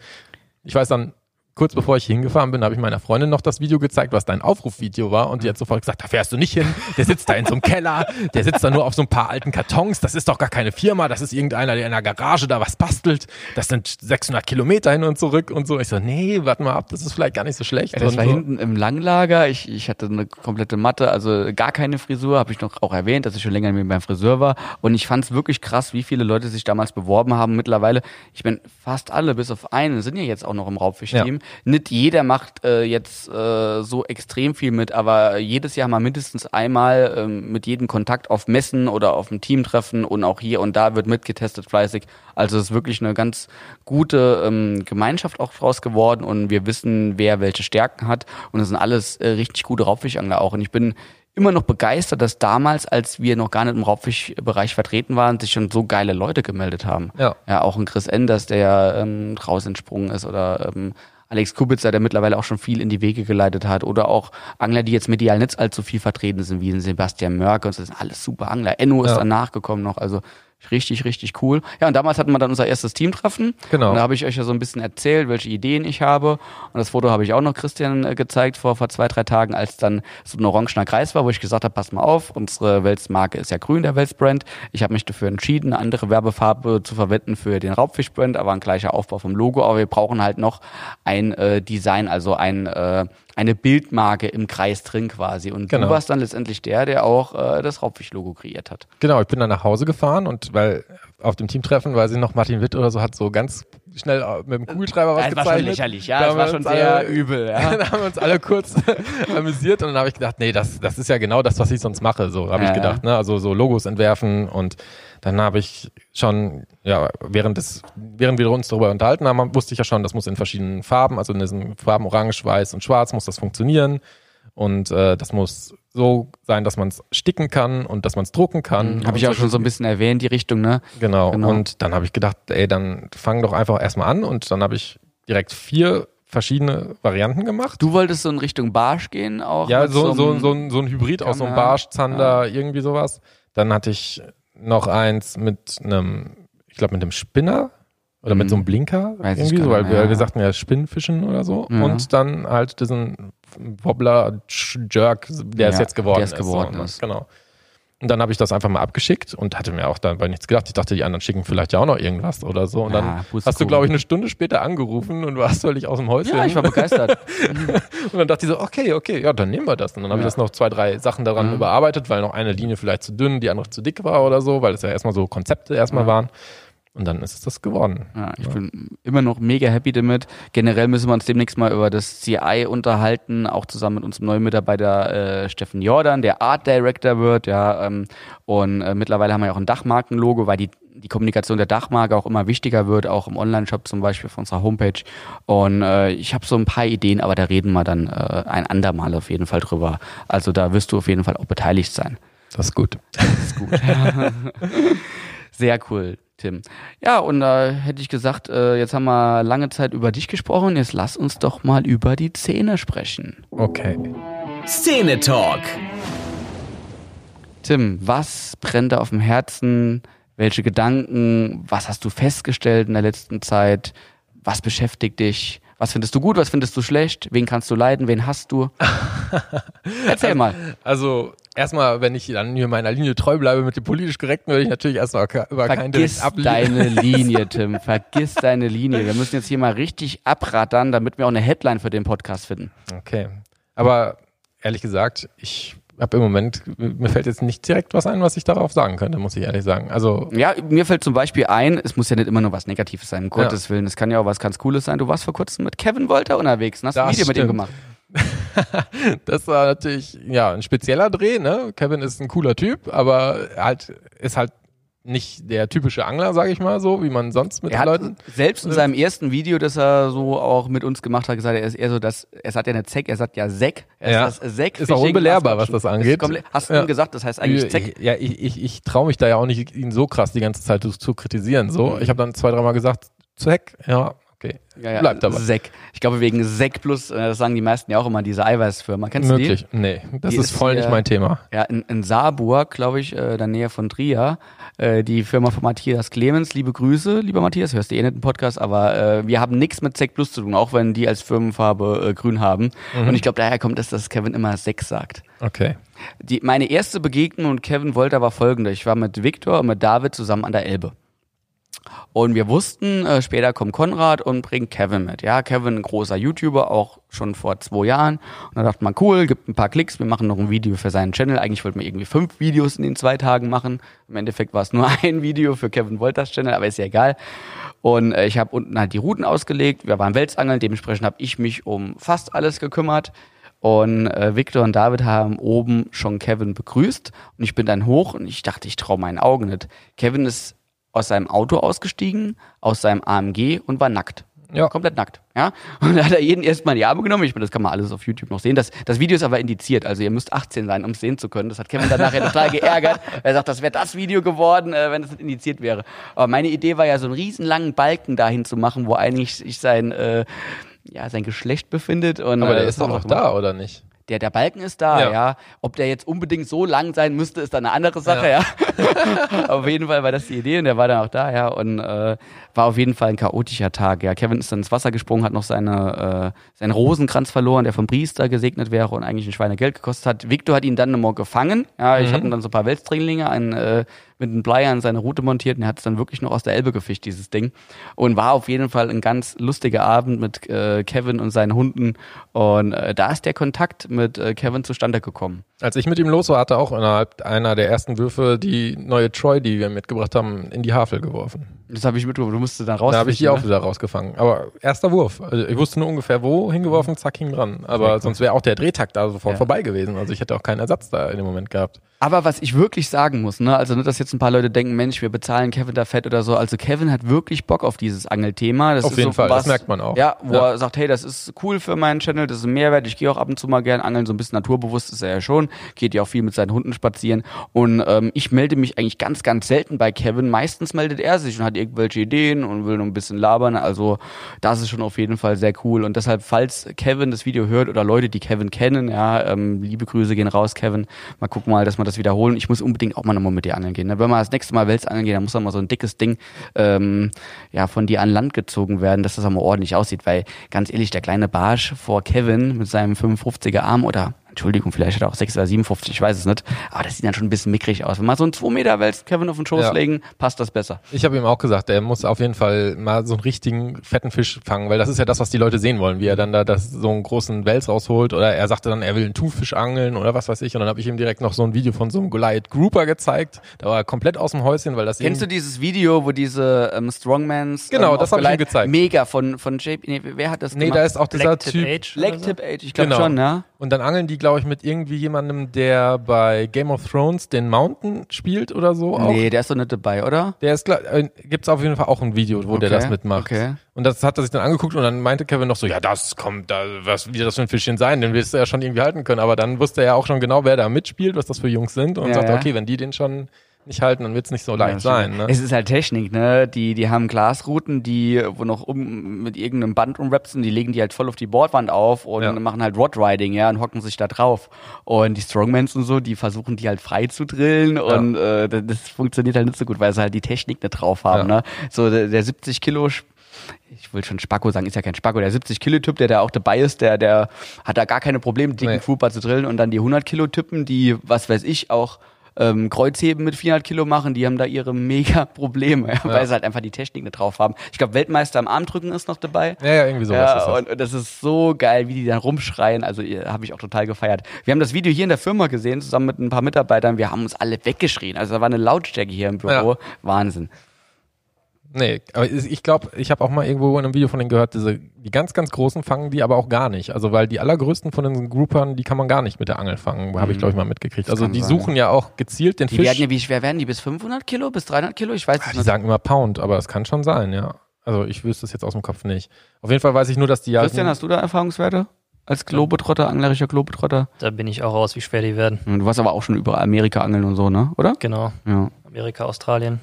Ich weiß dann, kurz bevor ich hingefahren bin, habe ich meiner Freundin noch das Video gezeigt, was dein Aufrufvideo war. Und die hat sofort gesagt, da fährst du nicht hin. Der sitzt da in so einem Keller. Der sitzt da nur auf so ein paar alten Kartons. Das ist doch gar keine Firma. Das ist irgendeiner, der in der Garage da was bastelt. Das sind 600 Kilometer hin und zurück und so. Ich so, nee, warte mal ab. Das ist vielleicht gar nicht so schlecht. Ja, das und war so. hinten im Langlager. Ich, ich hatte eine komplette Matte, also gar keine Frisur. Habe ich noch auch erwähnt, dass ich schon länger nicht mehr beim Friseur war. Und ich fand es wirklich krass, wie viele Leute sich damals beworben haben. Mittlerweile, ich bin fast alle, bis auf einen, sind ja jetzt auch noch im Raubfisch-Team. Nicht jeder macht äh, jetzt äh, so extrem viel mit, aber jedes Jahr mal mindestens einmal ähm, mit jedem Kontakt auf Messen oder auf dem Teamtreffen und auch hier und da wird mitgetestet fleißig. Also es ist wirklich eine ganz gute ähm, Gemeinschaft auch draus geworden und wir wissen, wer welche Stärken hat und es sind alles äh, richtig gute Raubfischangler auch und ich bin immer noch begeistert, dass damals, als wir noch gar nicht im Raubfischbereich vertreten waren, sich schon so geile Leute gemeldet haben. Ja. Ja, auch ein Chris Enders, der ja ähm, raus entsprungen ist oder ähm, Alex Kubitzer, der mittlerweile auch schon viel in die Wege geleitet hat oder auch Angler, die jetzt medial nicht allzu viel vertreten sind, wie ein Sebastian Mörk und das sind alles super Angler. Enno ist Ja. danach gekommen noch, also richtig, richtig cool. Ja, und damals hatten wir dann unser erstes Teamtreffen. Genau. Und da habe ich euch ja so ein bisschen erzählt, welche Ideen ich habe. Und das Foto habe ich auch noch Christian äh, gezeigt vor, vor zwei, drei Tagen, als dann so ein orangener Kreis war, wo ich gesagt habe, pass mal auf, unsere Welsmarke ist ja grün, der Welsbrand. Ich habe mich dafür entschieden, eine andere Werbefarbe zu verwenden für den Raubfischbrand, aber ein gleicher Aufbau vom Logo. Aber wir brauchen halt noch ein äh, Design, also ein äh, eine Bildmarke im Kreis drin quasi. Und Genau. du warst dann letztendlich der, der auch äh, das Raubfisch-Logo kreiert hat. Genau, ich bin dann nach Hause gefahren und weil auf dem Teamtreffen, weil sie noch Martin Witt oder so hat so ganz schnell äh, mit dem Kugelschreiber was Ja, es war gezeichnet. schon lächerlich, ja, Da haben war schon sehr alle- übel, ja. da haben wir uns alle kurz amüsiert und dann habe ich gedacht, nee, das, das ist ja genau das, was ich sonst mache, so habe Ja, ich gedacht, ne? Also so Logos entwerfen und dann habe ich schon, ja, während des, während wir uns darüber unterhalten haben, wusste ich ja schon, das muss in verschiedenen Farben, also in diesen Farben Orange, Weiß und Schwarz muss das funktionieren. Und äh, das muss so sein, dass man es sticken kann und dass man es drucken kann. Habe Und ich auch schon so ein bisschen erwähnt, die Richtung, ne? Genau. Genau. Und dann habe ich gedacht, ey, dann fang doch einfach erstmal an und dann habe ich direkt vier verschiedene Varianten gemacht. Du wolltest so in Richtung Barsch gehen auch? ja, so, so, einem- so, ein, so ein Hybrid aus so einem. Barsch, Zander, irgendwie sowas. Dann hatte ich noch eins mit einem, ich glaube mit einem Spinner oder mit Mhm. so einem Blinker Weiß irgendwie so, weil wir, mehr, wir ja. sagten ja Spinnfischen oder so. Ja. Und dann halt diesen Wobbler Jerk, der es Ja, jetzt geworden der es ist. geworden so, ne? ist. Genau. Und dann habe ich das einfach mal abgeschickt und hatte mir auch dabei nichts gedacht. Ich dachte, die anderen schicken vielleicht ja auch noch irgendwas oder so. Und Ja, dann hast du, glaube ich, eine Stunde später angerufen und warst völlig aus dem Häuschen. Ja, ich war begeistert. und dann dachte ich so, okay, okay, ja, dann nehmen wir das. Und dann habe ich Ja. das noch zwei, drei Sachen daran Mhm. überarbeitet, weil noch eine Linie vielleicht zu dünn, die andere zu dick war oder so, weil es ja erstmal so Konzepte erstmal Ja. waren. Und dann ist es das geworden. Ja, ich bin immer noch mega happy damit. Generell müssen wir uns demnächst mal über das CI unterhalten, auch zusammen mit unserem neuen Mitarbeiter äh, Steffen Jordan, der Art Director wird, ja. Ähm, und äh, mittlerweile haben wir ja auch ein Dachmarkenlogo, weil die die Kommunikation der Dachmarke auch immer wichtiger wird, auch im Online-Shop zum Beispiel auf unserer Homepage. Und äh, ich habe so ein paar Ideen, aber da reden wir dann äh, ein andermal auf jeden Fall drüber. Also da wirst du auf jeden Fall auch beteiligt sein. Das ist gut. Das ist gut. Sehr cool, Tim. Ja, und da hätte ich gesagt, äh, jetzt haben wir lange Zeit über dich gesprochen, jetzt lass uns doch mal über die Zähne sprechen. Okay. Szene Talk. Tim, was brennt da auf dem Herzen? Welche Gedanken? Was hast du festgestellt in der letzten Zeit? Was beschäftigt dich? Was findest du gut? Was findest du schlecht? Wen kannst du leiden? Wen hast du? Erzähl mal. Also erstmal, wenn ich dann hier meiner Linie treu bleibe mit dem politisch Korrekten, würde ich natürlich erstmal über Vergiss deine Linie, Tim. Vergiss deine Linie. Wir müssen jetzt hier mal richtig abrattern, damit wir auch eine Headline für den Podcast finden. Okay. Aber ehrlich gesagt, ich habe im Moment, mir fällt jetzt nicht direkt was ein, was ich darauf sagen könnte, muss ich ehrlich sagen. Also Ja, mir fällt zum Beispiel ein, es muss ja nicht immer nur was Negatives sein, um Gottes Willen. Es kann ja auch was ganz Cooles sein. Du warst vor kurzem mit Kevin Wolter unterwegs und hast ein Das Video mit ihm stimmt. gemacht. Das war natürlich, ja, ein spezieller Dreh, ne? Kevin ist ein cooler Typ, aber halt, ist halt nicht der typische Angler, sage ich mal so, wie man sonst mit Er den hat Leuten. selbst in seinem ersten Video, das er so auch mit uns gemacht hat, gesagt, er ist eher so das, er sagt ja nicht Zeck, er sagt ja Seck. Er Ja. ist das Seck. Ist auch unbelehrbar, was das angeht. komplett, hast du Ja. ihm gesagt, das heißt eigentlich Zeck? Ja, ich, ich, ich traue mich da ja auch nicht, ihn so krass die ganze Zeit zu, zu kritisieren. So, ich habe dann zwei, dreimal gesagt, Zeck, ja, okay. Ja, ja, Bleibt dabei. Seck. Ich glaube wegen Seck plus, äh, das sagen die meisten ja auch immer, diese Eiweißfirma. Kennst du die? Möglich. Nee, das Die ist ist voll hier- nicht mein Thema. Ja, in, in Saarburg, glaube ich, äh, in der Nähe von Trier, äh, die Firma von Matthias Clemens. Liebe Grüße, lieber Matthias, hörst du eh nicht den Podcast, aber äh, wir haben nichts mit Sek Plus zu tun, auch wenn die als Firmenfarbe äh, grün haben. Mhm. Und ich glaube, daher kommt es, dass Kevin immer Sek sagt. Okay. Die, meine erste Begegnung mit Kevin Wolter war folgende. Ich war mit Viktor und mit David zusammen an der Elbe. Und wir wussten, äh, später kommt Konrad und bringt Kevin mit. Ja, Kevin, ein großer YouTuber, auch schon vor zwei Jahren. Und da dachte man, cool, gibt ein paar Klicks, wir machen noch ein Video für seinen Channel. Eigentlich wollten wir irgendwie fünf Videos in den zwei Tagen machen. Im Endeffekt war es nur ein Video für Kevin Wolters Channel, aber ist ja egal. Und äh, ich habe unten halt die Routen ausgelegt. Wir waren Welsangeln, dementsprechend habe ich mich um fast alles gekümmert. Und äh, Victor und David haben oben schon Kevin begrüßt. Und ich bin dann hoch und ich dachte, ich traue meinen Augen nicht. Kevin ist aus seinem Auto ausgestiegen, aus seinem AMG und war nackt. Ja. Komplett nackt, ja. Und da hat er jeden erstmal in die Arme genommen. Ich meine, das kann man alles auf YouTube noch sehen. Das, das Video ist aber indiziert, also ihr müsst 18 sein, um es sehen zu können. Das hat Kevin dann nachher total geärgert. Er sagt, das wäre das Video geworden, äh, wenn es nicht indiziert wäre. Aber meine Idee war ja, so einen riesen langen Balken dahin zu machen, wo eigentlich sich sein, äh, ja, sein Geschlecht befindet. Und, Aber äh, der das ist doch noch da, oder nicht? Der, der Balken ist da, ja. Ja. Ob der jetzt unbedingt so lang sein müsste, ist dann eine andere Sache, ja. auf jeden Fall war das die Idee und der war dann auch da, ja. Und äh, war auf jeden Fall ein chaotischer Tag, ja. Kevin ist dann ins Wasser gesprungen, hat noch seine, äh, seinen Rosenkranz verloren, der vom Priester gesegnet wäre und eigentlich ein Schweinegeld gekostet hat. Victor hat ihn dann nochmal gefangen, ja. Ich hatte dann so ein paar Weltdringlinge an, äh, mit einem Bleier an seine Route montiert und er hat es dann wirklich noch aus der Elbe gefischt, dieses Ding. Und war auf jeden Fall ein ganz lustiger Abend mit äh, Kevin und seinen Hunden. Und äh, da ist der Kontakt mit äh, Kevin zustande gekommen. Als ich mit ihm los war, hat er auch innerhalb einer der ersten Würfe die neue Troy, die wir mitgebracht haben, in die Havel geworfen. Das habe ich mitbekommen. Du musstest dann raus. Da habe ich die auch wieder rausgefangen. Aber erster Wurf. Also ich wusste nur ungefähr wo hingeworfen, zack, hing dran. Aber sonst wäre auch der Drehtakt da sofort Ja. vorbei gewesen. Also ich hätte auch keinen Ersatz da in dem Moment gehabt. Aber was ich wirklich sagen muss, ne, also nicht, dass jetzt ein paar Leute denken, Mensch, wir bezahlen Kevin da fett oder so. Also Kevin hat wirklich Bock auf dieses Angelthema. Das Auf ist jeden so Fall, was, das merkt man auch. Ja, wo Ja. er sagt, hey, das ist cool für meinen Channel, das ist ein Mehrwert. Ich gehe auch ab und zu mal gern angeln, so ein bisschen naturbewusst ist er ja schon. Geht ja auch viel mit seinen Hunden spazieren. Und ähm, ich melde mich eigentlich ganz, ganz selten bei Kevin. Meistens meldet er sich und hat irgendwelche Ideen und will noch ein bisschen labern. Also das ist schon auf jeden Fall sehr cool. Und deshalb, falls Kevin das Video hört oder Leute, die Kevin kennen, ja, ähm, liebe Grüße gehen raus, Kevin. Mal gucken mal, dass wir das wiederholen. Ich muss unbedingt auch mal nochmal mit dir angeln gehen. Ne? Wenn wir das nächste Mal Wels angeln gehen, dann muss dann mal so ein dickes Ding ähm, ja, von dir an Land gezogen werden, dass das auch mal ordentlich aussieht. Weil ganz ehrlich, der kleine Barsch vor Kevin mit seinem 55er Arm oder Entschuldigung, vielleicht hat er auch 6 oder 57, ich weiß es nicht. Aber das sieht dann schon ein bisschen mickrig aus. Wenn wir so einen 2 Meter Wels Kevin auf den Schoß Ja. legen, passt das besser. Ich habe ihm auch gesagt, er muss auf jeden Fall mal so einen richtigen fetten Fisch fangen, weil das ist ja das, was die Leute sehen wollen, wie er dann da das, so einen großen Wels rausholt oder er sagte dann, er will einen Thunfisch angeln oder was weiß ich und dann habe ich ihm direkt noch so ein Video von so einem Goliath Grouper gezeigt. Da war er komplett aus dem Häuschen, weil das Kennst du dieses Video, wo diese ähm, Strongmans Genau, ähm, das auf hab ich ihm gezeigt. Mega von von JP, nee, wer hat das Nee, gemacht? da ist auch dieser Black Tip Typ. Age. Black? Tip Age, ich glaube Genau. schon, ja. Und dann angeln die, glaube ich, mit irgendwie jemandem, der bei Game of Thrones den Mountain spielt oder so. Auch. Nee, der ist doch nicht dabei, oder? Der ist äh, gibt's auf jeden Fall auch ein Video, wo der Okay, das mitmacht. okay. Und das hat er sich dann angeguckt und dann meinte Kevin noch so, ja, das kommt, da, was wird das für ein Fischchen sein? Den wirst du ja schon irgendwie halten können. Aber dann wusste er ja auch schon genau, wer da mitspielt, was das für Jungs sind und Ja, sagte, okay, wenn die den schon nicht halten, dann wird's nicht so leicht Ja, sein. Ne? Es ist halt Technik, ne? Die, die haben Glasrouten, die, wo noch um, mit irgendeinem Band umrapsen, die legen die halt voll auf die Bordwand auf und Ja. machen halt Rod Riding, ja, und hocken sich da drauf. Und die Strongmans und so, die versuchen die halt frei zu drillen und äh, das, funktioniert halt nicht so gut, weil sie halt die Technik nicht drauf haben, Ja. ne? So der, der 70 Kilo ich will schon Spacko sagen, ist ja kein Spacko, der 70 Kilo Typ, der da auch dabei ist, der, der hat da gar keine Probleme, dicken Nee. Trooper zu drillen und dann die 100 Kilo Typen, die, was weiß ich, auch ähm, Kreuzheben mit 400 Kilo machen, die haben da ihre mega Probleme, ja, weil sie halt einfach die Technik nicht drauf haben. Ich glaube, Weltmeister am Armdrücken ist noch dabei. Ja, ja, irgendwie sowas Ja, ist das. und, und das ist so geil, wie die dann rumschreien. Also habe ich auch total gefeiert. Wir haben das Video hier in der Firma gesehen, zusammen mit ein paar Mitarbeitern. Wir haben uns alle weggeschrien. Also da war eine Lautstärke hier im Büro. Wahnsinn. Nee, aber ich glaube, ich habe auch mal irgendwo in einem Video von denen gehört, diese, die ganz, ganz großen fangen die aber auch gar nicht. Also weil die allergrößten von den Groupern, die kann man gar nicht mit der Angel fangen, habe ich glaube ich mal mitgekriegt. Also kann die sein. suchen ja auch gezielt den Die Fisch. werden wie schwer werden die? Bis 500 Kilo? Bis 300 Kilo? Ich weiß es die nicht. sagen immer Pound, aber es kann schon sein, ja. Also ich wüsste es jetzt aus dem Kopf nicht. Auf jeden Fall weiß ich nur, dass die ja. Christian, hast du da Erfahrungswerte? Als Globetrotter, anglerischer Globetrotter? Da bin ich auch raus, wie schwer die werden. Du warst aber auch schon über Amerika angeln und so, ne? Oder? Genau. Ja. Amerika, Australien.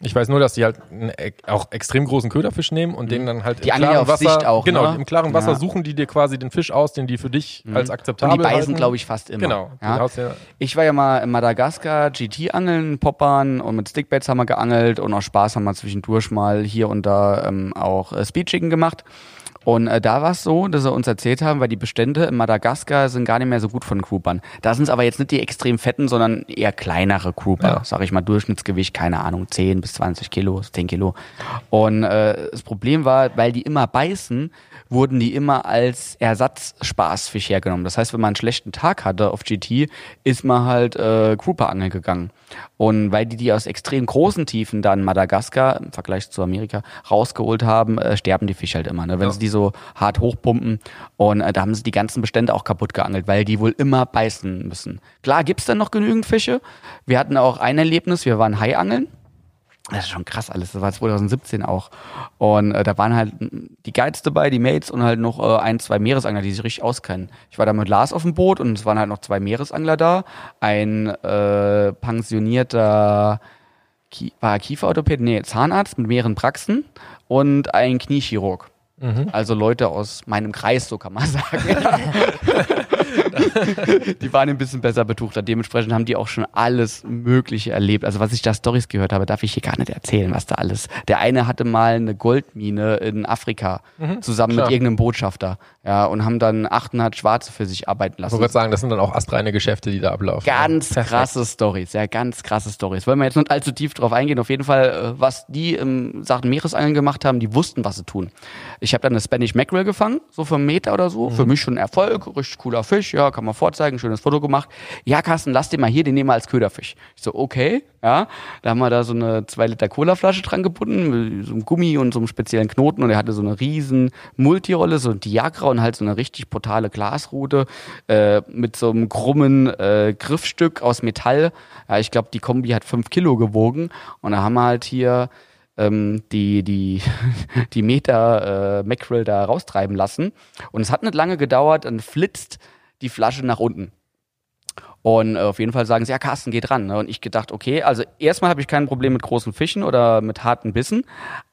Ich weiß nur, dass die halt einen, e- auch extrem großen Köderfisch nehmen und den dann halt Mhm. Die angeln ja auf Wasser, Sicht auch, genau, ne? im klaren Wasser Ja. Mhm. suchen die dir quasi den Fisch aus, den die für dich als Und akzeptabel die beißen, glaube ich, fast immer. Genau. Ja? Ich war ja mal in Madagaskar, GT-Angeln, Poppern und mit Stickbaits haben wir geangelt und aus Spaß haben wir zwischendurch mal hier und da ähm, auch äh, Speedchicken gemacht. Und äh, da war es so, dass sie uns erzählt haben, weil die Bestände in Madagaskar sind gar nicht mehr so gut von Groupern. Da sind es aber jetzt nicht die extrem fetten, sondern eher kleinere Grouper. Ja. Sag ich mal, Durchschnittsgewicht, keine Ahnung, 10 bis 20 Kilo, 10 Kilo. Und äh, das Problem war, weil die immer beißen, wurden die immer als Ersatzspaßfisch hergenommen. Das heißt, wenn man einen schlechten Tag hatte auf GT, ist man halt äh, Grouper angeln gegangen. Und weil die die aus extrem großen Tiefen dann Madagaskar im Vergleich zu Amerika rausgeholt haben, äh, sterben die Fische halt immer. Ne? Wenn Ja. sie die so hart hochpumpen und äh, da haben sie die ganzen Bestände auch kaputt geangelt, weil die wohl immer beißen müssen. Klar gibt's dann noch genügend Fische. Wir hatten auch ein Erlebnis, wir waren Haiangeln. Das ist schon krass alles. Das war 2017 auch. Und äh, da waren halt die Guides dabei, die Mates und halt noch äh, ein, zwei Meeresangler, die sich richtig auskennen. Ich war da mit Lars auf dem Boot und es waren halt noch zwei Meeresangler da. Ein äh, pensionierter Ki war er Kieferorthopäd, nee, Zahnarzt mit mehreren Praxen und ein Kniechirurg. Also Leute aus meinem Kreis, so kann man sagen. die waren ein bisschen besser betuchter. Dementsprechend haben die auch schon alles Mögliche erlebt. Also was ich da Stories gehört habe, darf ich hier gar nicht erzählen, was da alles. Der eine hatte mal eine Goldmine in Afrika zusammen klar. mit irgendeinem Botschafter. Ja, und haben dann 800 Schwarze für sich arbeiten ich lassen. wollte gerade sagen, das sind dann auch astreine Geschäfte, die da ablaufen. Ganz Perfekt. krasse Stories, ja, ganz krasse Stories. Wollen wir jetzt nicht allzu tief drauf eingehen. Auf jeden Fall, äh, was die im Sachen Meeresangeln gemacht haben, die wussten, was sie tun. Ich habe dann eine Spanish Mackerel gefangen, so für einen Meter oder so. Für mich schon ein Erfolg, richtig cooler Fisch, ja, kann man vorzeigen, schönes Foto gemacht. Ja, Carsten, lass den mal hier, den nehmen wir als Köderfisch. Ich so, okay, ja. Da haben wir da so eine 2 Liter Colaflasche dran gebunden, mit so einem Gummi und so einem speziellen Knoten und er hatte so eine riesen Multirolle, so ein Diagra und halt so eine richtig brutale Glasrute äh, mit so einem krummen äh, Griffstück aus Metall. Ja, ich glaube, die Kombi hat fünf Kilo gewogen und da haben wir halt hier ähm, die, die, die Meter äh, Mackerel da raustreiben lassen. Und es hat nicht lange gedauert, dann flitzt die Flasche nach unten. Und äh, auf jeden Fall sagen sie, ja, Carsten, geht ran. Ne? Und ich gedacht, okay, also erstmal habe ich kein Problem mit großen Fischen oder mit harten Bissen,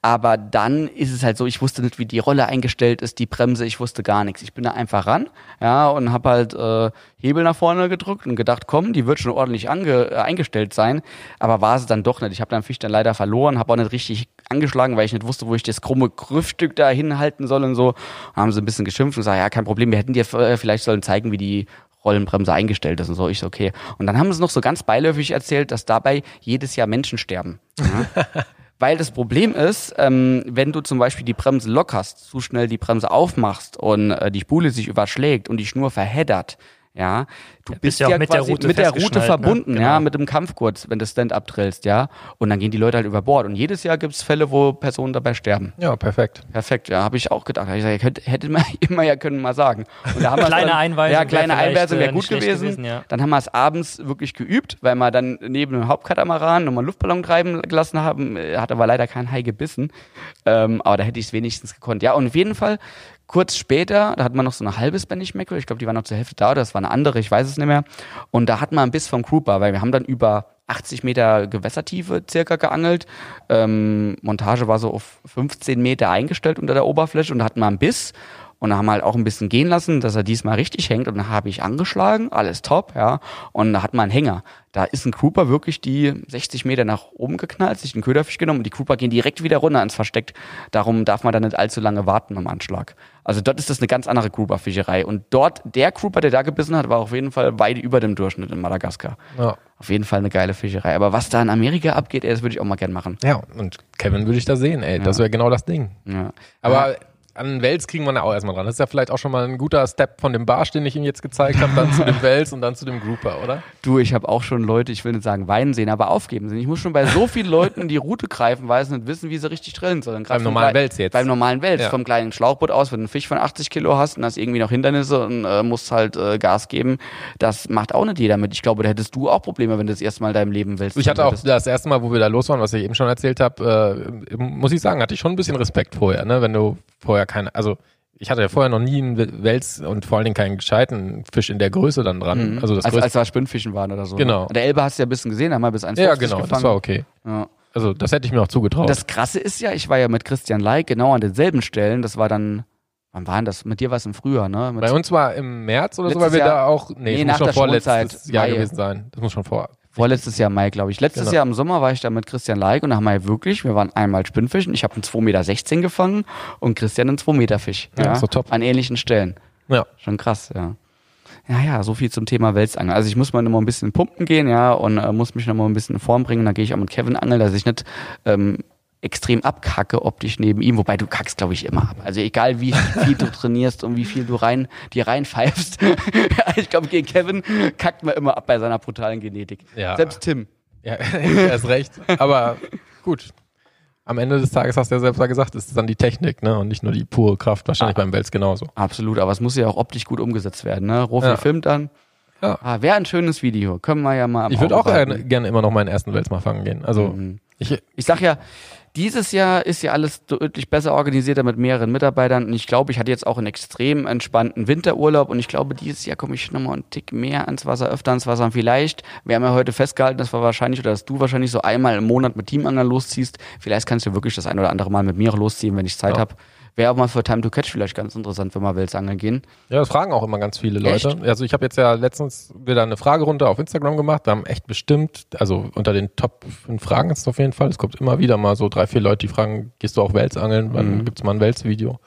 aber dann ist es halt so, ich wusste nicht, wie die Rolle eingestellt ist, die Bremse, ich wusste gar nichts. Ich bin da einfach ran, ja, und habe halt äh, Hebel nach vorne gedrückt und gedacht, komm, die wird schon ordentlich ange äh, eingestellt sein, aber war sie dann doch nicht. Ich habe dann Fisch dann leider verloren, habe auch nicht richtig angeschlagen, weil ich nicht wusste, wo ich das krumme Griffstück da hinhalten soll und so. Und haben sie ein bisschen geschimpft und gesagt, ja, kein Problem, wir hätten dir äh, vielleicht sollen zeigen, wie die Rollenbremse eingestellt ist und so. Ich so, okay. Und dann haben sie noch so ganz beiläufig erzählt, dass dabei jedes Jahr Menschen sterben. Ja. Weil das Problem ist, ähm, wenn du zum Beispiel die Bremse lockerst, zu schnell die Bremse aufmachst und äh, die Spule sich überschlägt und die Schnur verheddert, ja, du Ja, bist bist ja auch mit der Route mit der Route festgeschnallt, verbunden, ne? ja, Genau. mit dem Kampfgurt, wenn du Stand-up drillst, ja, und dann gehen die Leute halt über Bord und jedes Jahr gibt's Fälle, wo Personen dabei sterben. Ja, perfekt. Perfekt, ja, habe ich auch gedacht. Ich gesagt, hätte, hätte man immer ja können mal sagen. Und da haben Kleine dann, Einweisung Ja, kleine Einweisung wäre äh, gut gewesen. gewesen, ja. Dann haben wir es abends wirklich geübt, weil wir dann neben dem Hauptkatamaran nochmal einen Luftballon treiben gelassen haben. Äh, Hat aber leider kein Hai gebissen. Ähm, aber da hätte ich es wenigstens gekonnt. Ja, und auf jeden Fall, kurz später, da hatten wir noch so eine halbe Spanish Mackerel. Ich glaube, die war noch zur Hälfte da, oder das war eine andere, ich weiß es nicht mehr. Und da hatten wir einen Biss vom Grouper, weil wir haben dann über 80 Meter Gewässertiefe circa geangelt. Ähm, Montage war so auf 15 Meter eingestellt unter der Oberfläche und da hatten wir einen Biss. Und da haben wir halt auch ein bisschen gehen lassen, dass er diesmal richtig hängt. Und dann habe ich angeschlagen, alles top, ja. Und da hat man einen Hänger. Da ist ein Grouper wirklich die 60 Meter nach oben geknallt, sich den Köderfisch genommen und die Grouper gehen direkt wieder runter ins Versteck. Darum darf man da nicht allzu lange warten beim Anschlag. Also dort ist das eine ganz andere Grouper-Fischerei. Und dort, der Grouper, der da gebissen hat, war auf jeden Fall weit über dem Durchschnitt in Madagaskar. Ja. Auf jeden Fall eine geile Fischerei. Aber was da in Amerika abgeht, ey, das würde ich auch mal gern machen. Ja, und Kevin würde ich da sehen, ey. Das wäre genau das Ding. Ja. Aber an Wels kriegen wir ja auch erstmal dran. Das ist ja vielleicht auch schon mal ein guter Step von dem Barsch, den ich ihm jetzt gezeigt habe, dann zu dem Wels und dann zu dem Grouper, oder? Du, ich habe auch schon Leute, ich will nicht sagen weinen sehen, aber aufgeben sehen. Ich muss schon bei so vielen Leuten die Route greifen, weil sie nicht wissen, wie sie richtig drillen sollen. Beim normalen Wels jetzt. Beim normalen Wels, Ja. vom kleinen Schlauchboot aus, wenn du einen Fisch von 80 Kilo hast und hast irgendwie noch Hindernisse und äh, musst halt äh, Gas geben, das macht auch nicht jeder mit. Ich glaube, da hättest du auch Probleme, wenn du das erste Mal in deinem Leben willst. Ich hatte auch das erste Mal, wo wir da los waren, was ich eben schon erzählt habe, äh, muss ich sagen, hatte ich schon ein bisschen Respekt vorher, ne? Wenn du vorher keine, also ich hatte ja vorher noch nie einen Wels und vor allen Dingen keinen gescheiten Fisch in der Größe dann dran. Also das als, als wir Spinnfischen waren oder so. Genau. An der Elbe hast du ja ein bisschen gesehen, da haben wir bis 1,50 ja, genau, gefangen. das war okay. Ja. Also das hätte ich mir auch zugetraut. Das Krasse ist ja, ich war ja mit Christian Leik genau an denselben Stellen. Das war dann, wann war denn das? Mit dir war es im Frühjahr, ne? Mit Bei uns war im März oder so, weil wir Jahr- da auch, nee, Nee, das muss schon vorletztes Jahr gewesen sein. Das muss schon vor. Vorletztes Jahr Mai, glaube ich. Letztes Genau. Jahr im Sommer war ich da mit Christian Leik und da haben wir ja wirklich, wir waren einmal Spinnfischen. Ich habe einen 2,16 Meter gefangen und Christian einen 2 Meter Fisch. Ja, ist doch top. An ähnlichen Stellen. Ja. Schon krass, ja. Ja, ja, so viel zum Thema Welsangeln. Also ich muss mal noch mal ein bisschen pumpen gehen, ja, und äh, muss mich noch mal ein bisschen in Form bringen. Dann gehe ich auch mit Kevin angeln, dass ich nicht ähm, extrem abkacke optisch neben ihm. Wobei du kackst, glaube ich, immer ab. Also egal, wie viel du trainierst und wie viel du rein dir reinpfeifst. ich glaube, gegen Kevin kackt man immer ab bei seiner brutalen Genetik. Ja. Selbst Tim. Ja, er ist recht. Aber gut. Am Ende des Tages hast du ja selbst gesagt, ist dann die Technik, ne? Und nicht nur die pure Kraft. Wahrscheinlich Ah. beim Wels genauso. Absolut, aber es muss ja auch optisch gut umgesetzt werden. Ne? Rofi Ja. filmt dann. Ja. Ah, Wäre ein schönes Video. Können wir ja mal. Ich würde auch gerne immer noch meinen ersten Wels mal fangen gehen. Also Mhm. ich, Ich sag ja, dieses Jahr ist ja alles deutlich besser organisierter mit mehreren Mitarbeitern und ich glaube, ich hatte jetzt auch einen extrem entspannten Winterurlaub und ich glaube, dieses Jahr komme ich nochmal einen Tick mehr ans Wasser, öfter ans Wasser und vielleicht, wir haben ja heute festgehalten, dass wir wahrscheinlich oder dass du wahrscheinlich so einmal im Monat mit Teamangeln losziehst. Vielleicht kannst du wirklich das ein oder andere Mal mit mir losziehen, wenn ich Zeit Ja. hab. Wäre auch mal für Time to Catch vielleicht ganz interessant, wenn wir Welsangeln gehen. ja, das fragen auch immer ganz viele Leute. Echt? Also ich habe jetzt ja letztens wieder eine Fragerunde auf Instagram gemacht. Wir haben echt bestimmt, also unter den Top 5 Fragen ist es auf jeden Fall. Es kommt immer wieder mal so drei, vier Leute, die fragen, gehst du auch Wels angeln? Wann Mhm. gibt's mal ein Wels-Video?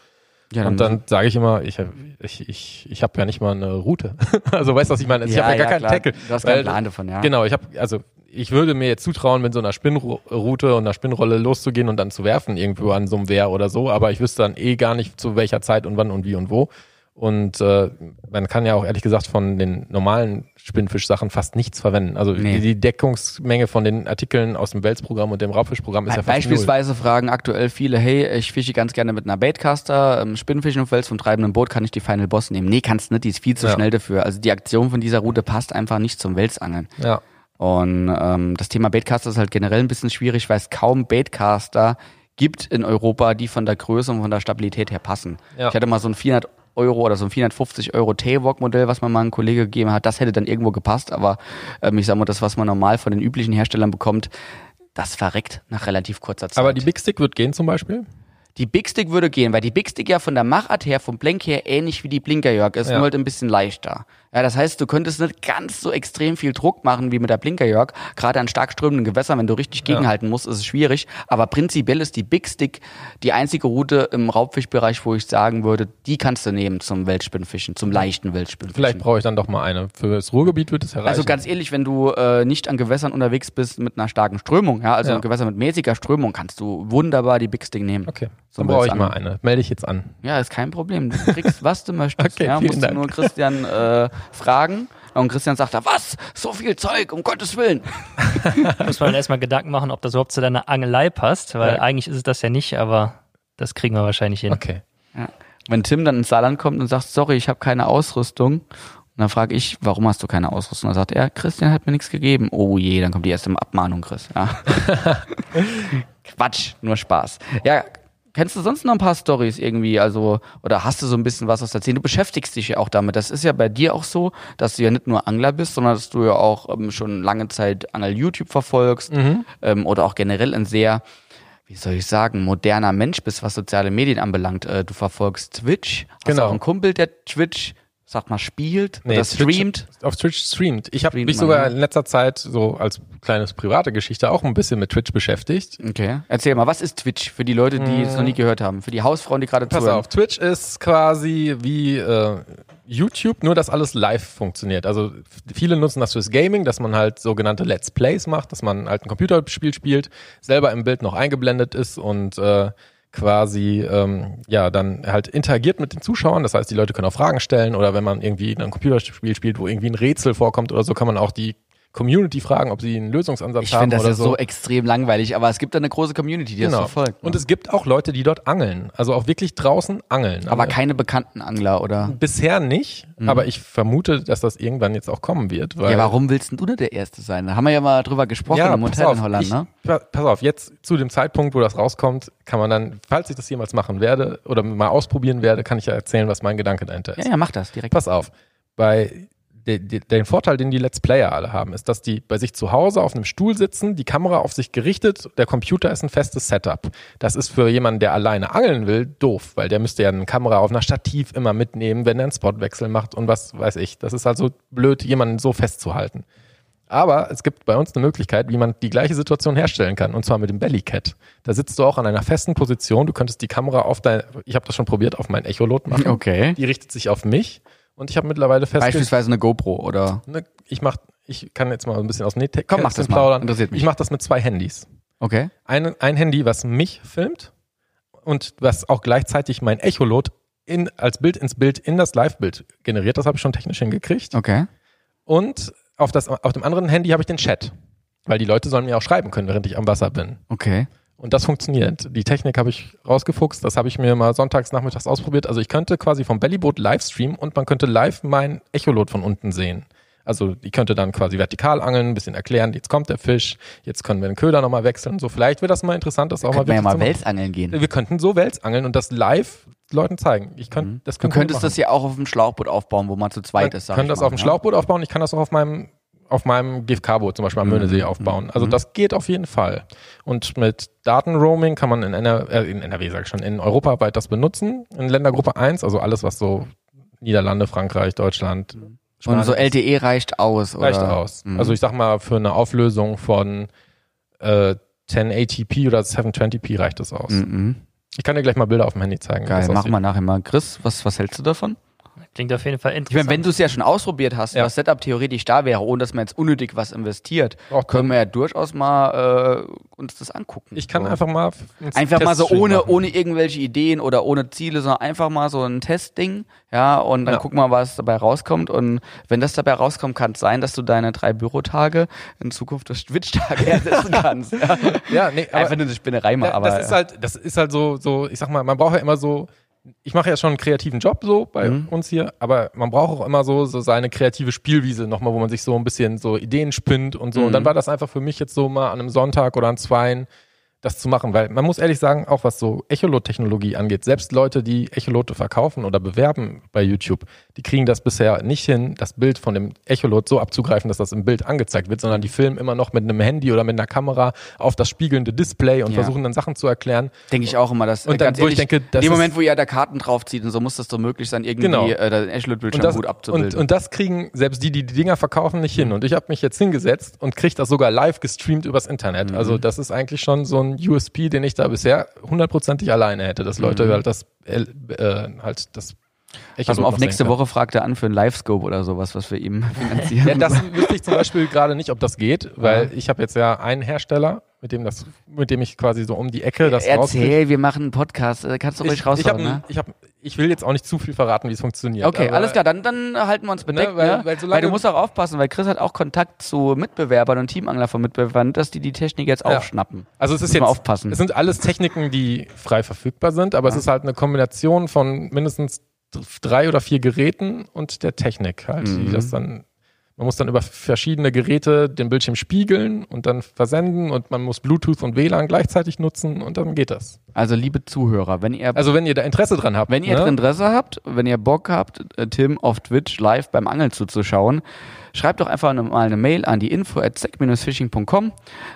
Ja, Und dann sage ich immer, ich, ich, ich, ich habe ja nicht mal eine Route. also weißt du, was ich meine? Ich habe ja gar keinen klar. Tackle. Du hast keinen Plan davon, ja. Genau, ich habe, also ich würde mir jetzt zutrauen, mit so einer Spinnroute und einer Spinnrolle loszugehen und dann zu werfen irgendwo an so einem Wehr oder so, aber ich wüsste dann eh gar nicht zu welcher Zeit und wann und wie und wo. Und äh, man kann ja auch ehrlich gesagt von den normalen Spinnfischsachen fast nichts verwenden. Also Nee. die, Deckungsmenge von den Artikeln aus dem Welsprogramm und dem Raubfischprogramm ist ja fast null. Beispielsweise fragen aktuell viele, hey, ich fische ganz gerne mit einer Baitcaster, ähm, Spinnfischen auf Wels vom treibenden Boot, kann ich die Final Boss nehmen? Nee, kannst nicht, die ist viel zu Ja. schnell dafür. Also die Aktion von dieser Route passt einfach nicht zum Welsangeln. Ja. Und ähm, das Thema Baitcaster ist halt generell ein bisschen schwierig, weil es kaum Baitcaster gibt in Europa, die von der Größe und von der Stabilität her passen. Ja. Ich hatte mal so ein 400 Euro oder so ein 450 Euro Tailwalk-Modell, was mir mal ein Kollege gegeben hat. Das hätte dann irgendwo gepasst, aber ähm, ich sag mal, das, was man normal von den üblichen Herstellern bekommt, das verreckt nach relativ kurzer Zeit. Aber die Big Stick wird gehen zum Beispiel? Die Big Stick würde gehen, weil die Big Stick ja von der Machart her, vom Blenk her ähnlich wie die Blinkerjörg ist, Ja. nur halt ein bisschen leichter. Ja, das heißt, du könntest nicht ganz so extrem viel Druck machen wie mit der Blinkerjörg. Gerade an stark strömenden Gewässern, wenn du richtig gegenhalten musst, ist es schwierig. Aber prinzipiell ist die Big Stick die einzige Route im Raubfischbereich, wo ich sagen würde, die kannst du nehmen zum Weltspinnfischen, zum leichten Weltspinnfischen. Vielleicht brauche ich dann doch mal eine. Für das Ruhrgebiet wird es erreichen. Also ganz ehrlich, wenn du äh, nicht an Gewässern unterwegs bist mit einer starken Strömung, ja, also Ja. ein Gewässer mit mäßiger Strömung, kannst du wunderbar die Big Stick nehmen. Okay, dann brauche ich Welsangeln. mal eine. Melde ich jetzt an. Ja, ist kein Problem. Du kriegst, was du möchtest. Okay, ja, musst du Dank. nur Christian äh, fragen. Und Christian sagt da, was? So viel Zeug, um Gottes Willen. Muss man dann erstmal Gedanken machen, ob das überhaupt zu deiner Angelei passt, weil Ja. eigentlich ist es das ja nicht, aber das kriegen wir wahrscheinlich hin. Okay. Ja. Wenn Tim dann ins Saarland kommt und sagt, sorry, ich habe keine Ausrüstung, und dann frage ich, warum hast du keine Ausrüstung? Dann sagt er, Christian hat mir nichts gegeben. Oh je, dann kommt die erste Abmahnung, Chris. Ja. Quatsch, nur Spaß. Ja, kennst du sonst noch ein paar Stories irgendwie? Also, oder hast du so ein bisschen was aus der Szene? Du beschäftigst dich ja auch damit. Das ist ja bei dir auch so, dass du ja nicht nur Angler bist, sondern dass du ja auch ähm, schon lange Zeit Angel-YouTube verfolgst ähm, oder auch generell ein sehr wie soll ich sagen, moderner Mensch bist, was soziale Medien anbelangt. Äh, du verfolgst Twitch, hast Genau. auch einen Kumpel, der Twitch, sag mal, spielt oder Twitch- streamt. Auf Twitch streamt. Ich habe mich sogar in letzter Zeit so als kleines private Geschichte auch ein bisschen mit Twitch beschäftigt. Okay. Erzähl mal, was ist Twitch für die Leute, die es noch nie gehört haben? Für die Hausfrauen, die gerade Pass zuhören. auf, Twitch ist quasi wie äh, YouTube, nur dass alles live funktioniert. Also viele nutzen das fürs Gaming, dass man halt sogenannte Let's Plays macht, dass man halt ein Computerspiel spielt, selber im Bild noch eingeblendet ist und äh, quasi ähm, ja dann halt interagiert mit den Zuschauern. Das heißt, die Leute können auch Fragen stellen oder wenn man irgendwie ein Computerspiel spielt, wo irgendwie ein Rätsel vorkommt oder so, kann man auch die Community fragen, ob sie einen Lösungsansatz Ich haben finde das oder ja so. so extrem langweilig, aber es gibt da eine große Community, die das verfolgt. Genau. Und ne? es gibt auch Leute, die dort angeln, also auch wirklich draußen angeln. aber keine bekannten Angler, oder? bisher nicht, aber ich vermute, dass das irgendwann jetzt auch kommen wird. Ja, warum willst denn du nicht der Erste sein? Da haben wir ja mal drüber gesprochen im pass Hotel auf, in Holland, ich, ne? pa- Pass auf, jetzt zu dem Zeitpunkt, wo das rauskommt, kann man dann, falls ich das jemals machen werde oder mal ausprobieren werde, kann ich ja erzählen, was mein Gedanke dahinter ist. Ja, ja, mach das direkt. Pass auf, bei de, de, den Vorteil, den die Let's Player alle haben, ist, dass die bei sich zu Hause auf einem Stuhl sitzen, die Kamera auf sich gerichtet, der Computer ist ein festes Setup. Das ist für jemanden, der alleine angeln will, doof, weil der müsste ja eine Kamera auf einer Stativ immer mitnehmen, wenn er einen Spotwechsel macht und was weiß ich. Das ist halt so blöd, jemanden so festzuhalten. Aber es gibt bei uns eine Möglichkeit, wie man die gleiche Situation herstellen kann, und zwar mit dem Bellycat. Da sitzt du auch an einer festen Position. Du könntest die Kamera auf dein, ich habe das schon probiert, auf mein Echolot machen. Okay. Die richtet sich auf mich und ich habe mittlerweile festgestellt, Beispielsweise eine GoPro oder. ne, ich mach, ich kann jetzt mal ein bisschen aus dem Nähte Komm, mach das mal. plaudern. Interessiert mich. Ich mache das mit zwei Handys. Okay. Ein, ein Handy, was mich filmt und was auch gleichzeitig mein Echolot in, als Bild ins Bild in das Live-Bild generiert. Das habe ich schon technisch hingekriegt. Okay. Und auf, das, auf dem anderen Handy habe ich den Chat. Weil die Leute sollen mir auch schreiben können, während ich am Wasser bin. Okay. Und das funktioniert. Die Technik habe ich rausgefuchst. Das habe ich mir mal sonntags nachmittags ausprobiert. Also ich könnte quasi vom Bellyboot live streamen und man könnte live mein Echolot von unten sehen. Also ich könnte dann quasi vertikal angeln, ein bisschen erklären, jetzt kommt der Fisch, jetzt können wir den Köder nochmal wechseln. So, vielleicht wird das mal interessant, das auch mal Könnten wir ja wirklich mal Welsangeln gehen. Wir könnten so Wels angeln und das live Leuten zeigen. Ich könnte, das Du wir könntest das ja auch auf dem Schlauchboot aufbauen, wo man zu zweit ist. Ich kann ich das mal, auf dem ne? Schlauchboot aufbauen, ich kann das auch auf meinem auf meinem GFK-Boot zum Beispiel am Möhnesee aufbauen. Also das geht auf jeden Fall. Und mit Datenroaming kann man in, NR, äh, in NRW, sag ich schon, in europaweit das benutzen. In Ländergruppe 1, also alles, was so Niederlande, Frankreich, Deutschland, Und so LTE reicht aus, oder? reicht aus. Mhm. Also ich sag mal, für eine Auflösung von äh, 1080p oder 720p reicht das aus. Mhm. Ich kann dir gleich mal Bilder auf dem Handy zeigen. Geil, das machen aussieht. wir nachher mal. Chris, was, was hältst du davon? Klingt auf jeden Fall Ich interessant. meine, wenn du es ja schon ausprobiert hast, Ja. was Setup theoretisch da wäre, ohne dass man jetzt unnötig was investiert, Braucht können wir ja durchaus mal äh, uns das angucken. Ich kann so. einfach mal Einfach mal so ohne, machen. ohne irgendwelche Ideen oder ohne Ziele, sondern einfach mal so ein Testding, ja, und dann Ja. gucken wir, was dabei rauskommt. Und wenn das dabei rauskommt, kann es sein, dass du deine drei Bürotage in Zukunft durch Twitch-Tage ersetzen kannst. ja. Ja, nee, aber Einfach nur eine Spinnerei mal, Ja, aber. das ist halt, das ist halt so, so, ich sag mal, man braucht ja immer so, ich mache ja schon einen kreativen Job so bei Mhm. uns hier, aber man braucht auch immer so, so seine kreative Spielwiese nochmal, wo man sich so ein bisschen so Ideen spinnt und so. Und Mhm. dann war das einfach für mich jetzt so mal an einem Sonntag oder an zweien das zu machen, weil man muss ehrlich sagen, auch was so Echolot-Technologie angeht, selbst Leute, die Echolote verkaufen oder bewerben bei YouTube, die kriegen das bisher nicht hin, das Bild von dem Echolot so abzugreifen, dass das im Bild angezeigt wird, sondern die filmen immer noch mit einem Handy oder mit einer Kamera auf das spiegelnde Display und Ja. versuchen dann Sachen zu erklären. Denke ich auch immer, dass Und dann, wo ich denke, das in dem Moment, wo ihr da Karten draufzieht und so muss das doch möglich sein, irgendwie Genau. äh, den Und Echolot-Bildschirm gut und, abzubilden. und das kriegen selbst die, die die Dinger verkaufen, nicht hin. Und ich habe mich jetzt hingesetzt und kriege das sogar live gestreamt übers Internet. Also das ist eigentlich schon so ein USP, den ich da bisher hundertprozentig alleine hätte, dass Leute halt das äh, halt das Echolot auf, noch nächste. Woche fragt er an für ein Livescope oder sowas, was wir ihm finanzieren. Ja, das wüsste ich zum Beispiel gerade nicht, ob das geht, weil ich habe jetzt ja einen Hersteller, mit dem das, mit dem ich quasi so um die Ecke das rauskriege. Erzähl, wir machen einen Podcast, äh, kannst du ruhig Ich, ich, hab, raushauen, ne? ich, hab, ich will jetzt auch nicht zu viel verraten, wie es funktioniert. Okay, aber- alles klar, dann, dann halten wir uns bedeckt, ne? weil- Weil, weil solange- du musst auch aufpassen, weil Chris hat auch Kontakt zu Mitbewerbern und Teamangler von Mitbewerbern, dass die die Technik jetzt Ja. aufschnappen. Also es ist jetzt, aufpassen. es sind alles Techniken, die frei verfügbar sind, aber es ist halt eine Kombination von mindestens drei oder vier Geräten und der Technik halt, Mhm. die das dann, man muss dann über verschiedene Geräte den Bildschirm spiegeln und dann versenden und man muss Bluetooth und WLAN gleichzeitig nutzen und dann geht das. Also liebe Zuhörer, wenn ihr Also wenn ihr da Interesse dran habt, Wenn ihr ne? Interesse habt, wenn ihr Bock habt, äh, Tim auf Twitch live beim Angeln zuzuschauen, schreibt doch einfach eine, mal eine Mail an die info at fishingcom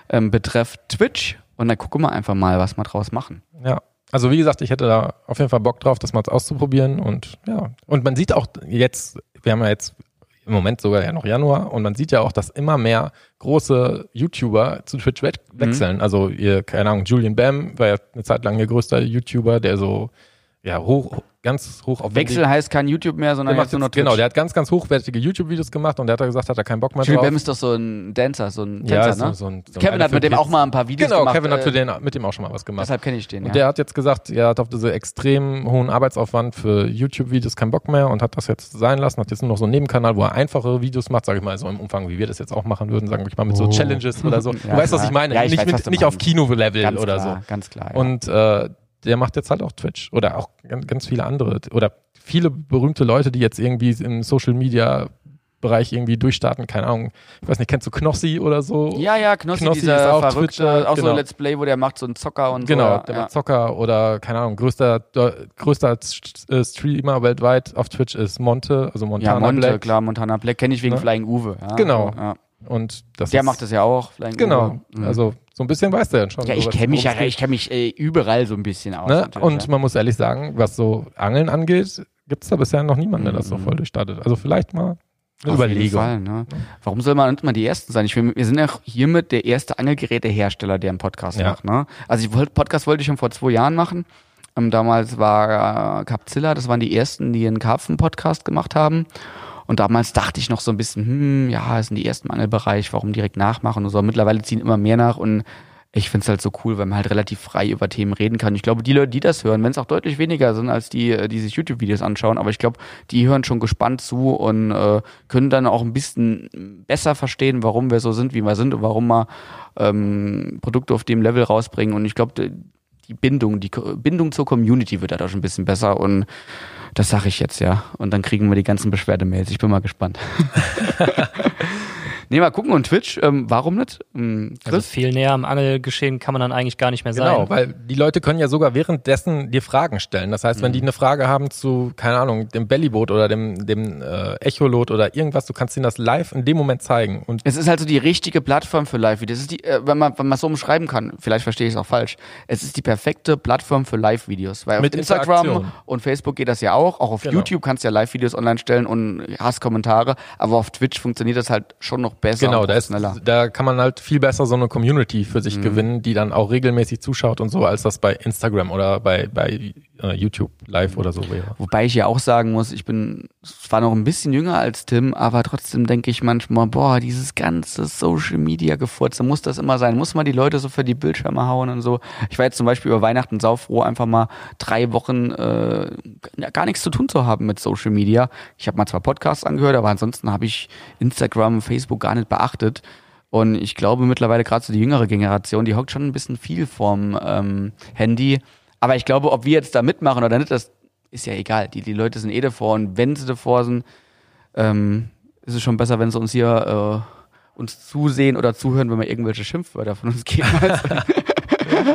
ähm, betreff Twitch und dann gucken wir einfach mal, was wir draus machen. Ja. Also wie gesagt, ich hätte da auf jeden Fall Bock drauf, das mal auszuprobieren und ja. Und man sieht auch jetzt, wir haben ja jetzt im Moment sogar ja noch Januar und man sieht ja auch, dass immer mehr große YouTuber zu Twitch we wechseln. Also ihr, keine Ahnung, Julian Bam war ja eine Zeit lang ihr größter YouTuber, der so ja hoch ganz hoch auf Wechsel heißt kein YouTube mehr, sondern jetzt nur noch genau, der hat ganz, ganz hochwertige YouTube-Videos gemacht und der hat da gesagt, hat er keinen Bock mehr Jimmy drauf. Bam ist doch so ein Dancer, so ein ja, Tänzer, so, ne? so ein, so Kevin hat mit dem auch mal ein paar Videos Genau, gemacht. Kevin hat äh, für den, mit dem auch schon mal was gemacht. Deshalb kenne ich den, Und ja. der hat jetzt gesagt, er hat auf diese extrem hohen Arbeitsaufwand für YouTube-Videos keinen Bock mehr und hat das jetzt sein lassen, hat jetzt nur noch so einen Nebenkanal, wo er einfachere Videos macht, sage ich mal, so im Umfang, wie wir das jetzt auch machen würden, sagen wir mal mit so Challenges oder so. Oh. Ja, du weißt, was klar. ich meine. Ja, ich nicht weiß, mit, was nicht auf. Kino-Level oder klar, so. Ganz klar, ja. Und äh, der macht jetzt halt auch Twitch oder auch ganz, ganz viele andere oder viele berühmte Leute, die jetzt irgendwie im Social Media Bereich irgendwie durchstarten, keine Ahnung. Ich weiß nicht, kennst du Knossi oder so? ja, ja, Knossi, Knossi dieser ist auch verrückte, Twitcher, auch so genau. ein Let's Play, wo der macht so einen Zocker und Genau, so. der ja. macht Zocker oder keine Ahnung, größter größter äh, Streamer weltweit auf Twitch ist Monte, also Montana Ja, Monte, Black. klar, Montana Black kenne ich wegen Ne? Flying Uwe. Ja, Genau. So, ja. Und das Der ist, macht das ja auch, Flying Genau. Mhm. also so ein bisschen weiß der schon. ja, ich kenne mich ja, ich kenne mich äh, überall so ein bisschen aus. Ne? Und ja. man muss ehrlich sagen, was so Angeln angeht, gibt es da bisher noch niemanden, der das so Mhm. voll durchstartet. Also vielleicht mal eine Überlegung. Fall, ne? Warum soll man nicht mal die Ersten sein? Ich will, wir sind ja hiermit der erste Angelgerätehersteller, der einen Podcast Ja. macht. Ne? Also ich wollte Podcast wollte ich schon vor zwei Jahren machen. Ähm, damals war äh, Capzilla, das waren die ersten, die einen Karpfen-Podcast gemacht haben. Und damals dachte ich noch so ein bisschen, hm, ja, das sind die ersten Angelbereich, warum direkt nachmachen und so. Mittlerweile ziehen immer mehr nach und ich find's halt so cool, weil man halt relativ frei über Themen reden kann. Ich glaube, die Leute, die das hören, wenn es auch deutlich weniger sind als die, äh, die sich YouTube-Videos anschauen, aber ich glaube, die hören schon gespannt zu und äh, können dann auch ein bisschen besser verstehen, warum wir so sind, wie wir sind und warum wir ähm, Produkte auf dem Level rausbringen. Und ich glaube, die- Bindung, die Bindung zur Community wird dadurch ein bisschen besser und das sage ich jetzt, ja. Und dann kriegen wir die ganzen Beschwerdemails. Ich bin mal gespannt. nee, mal gucken. Und Twitch, ähm, warum nicht? Ähm, Also Chris? viel näher am Angelgeschehen kann man dann eigentlich gar nicht mehr Genau, sein. weil die Leute können ja sogar währenddessen dir Fragen stellen. Das heißt, wenn Mhm. die eine Frage haben zu, keine Ahnung, dem Bellyboot oder dem, dem äh, Echolot oder irgendwas, du kannst ihnen das live in dem Moment zeigen. Und Es ist halt so die richtige Plattform für Live-Videos. Es ist die, äh, wenn man, wenn man es so umschreiben kann, vielleicht verstehe ich es auch falsch. Es ist die perfekte Plattform für Live-Videos. Weil Mit auf Instagram und Facebook geht das ja auch. Auch auf Genau. YouTube kannst du ja Live-Videos online stellen und hast Kommentare. Aber auf Twitch funktioniert das halt schon noch besser genau, und da, ist, schneller. da kann man halt viel besser so eine Community für Mhm. sich gewinnen, die dann auch regelmäßig zuschaut und so, als das bei Instagram oder bei, bei äh, YouTube live oder so wäre. Wobei ich ja auch sagen muss, ich bin zwar noch ein bisschen jünger als Tim, aber trotzdem denke ich manchmal, boah, dieses ganze Social Media Gefurze, muss das immer sein? Muss man die Leute so für die Bildschirme hauen und so? Ich war jetzt zum Beispiel über Weihnachten saufroh, einfach mal drei Wochen äh, gar nichts zu tun zu haben mit Social Media. Ich habe mal zwar Podcasts angehört, aber ansonsten habe ich Instagram, Facebook gar nicht beachtet. Und ich glaube mittlerweile gerade so die jüngere Generation, die hockt schon ein bisschen viel vorm ähm, Handy. Aber ich glaube, ob wir jetzt da mitmachen oder nicht, das ist ja egal. Die, die Leute sind eh davor und wenn sie davor sind, ähm, ist es schon besser, wenn sie uns hier äh, uns zusehen oder zuhören, wenn wir irgendwelche Schimpfwörter von uns geben, als,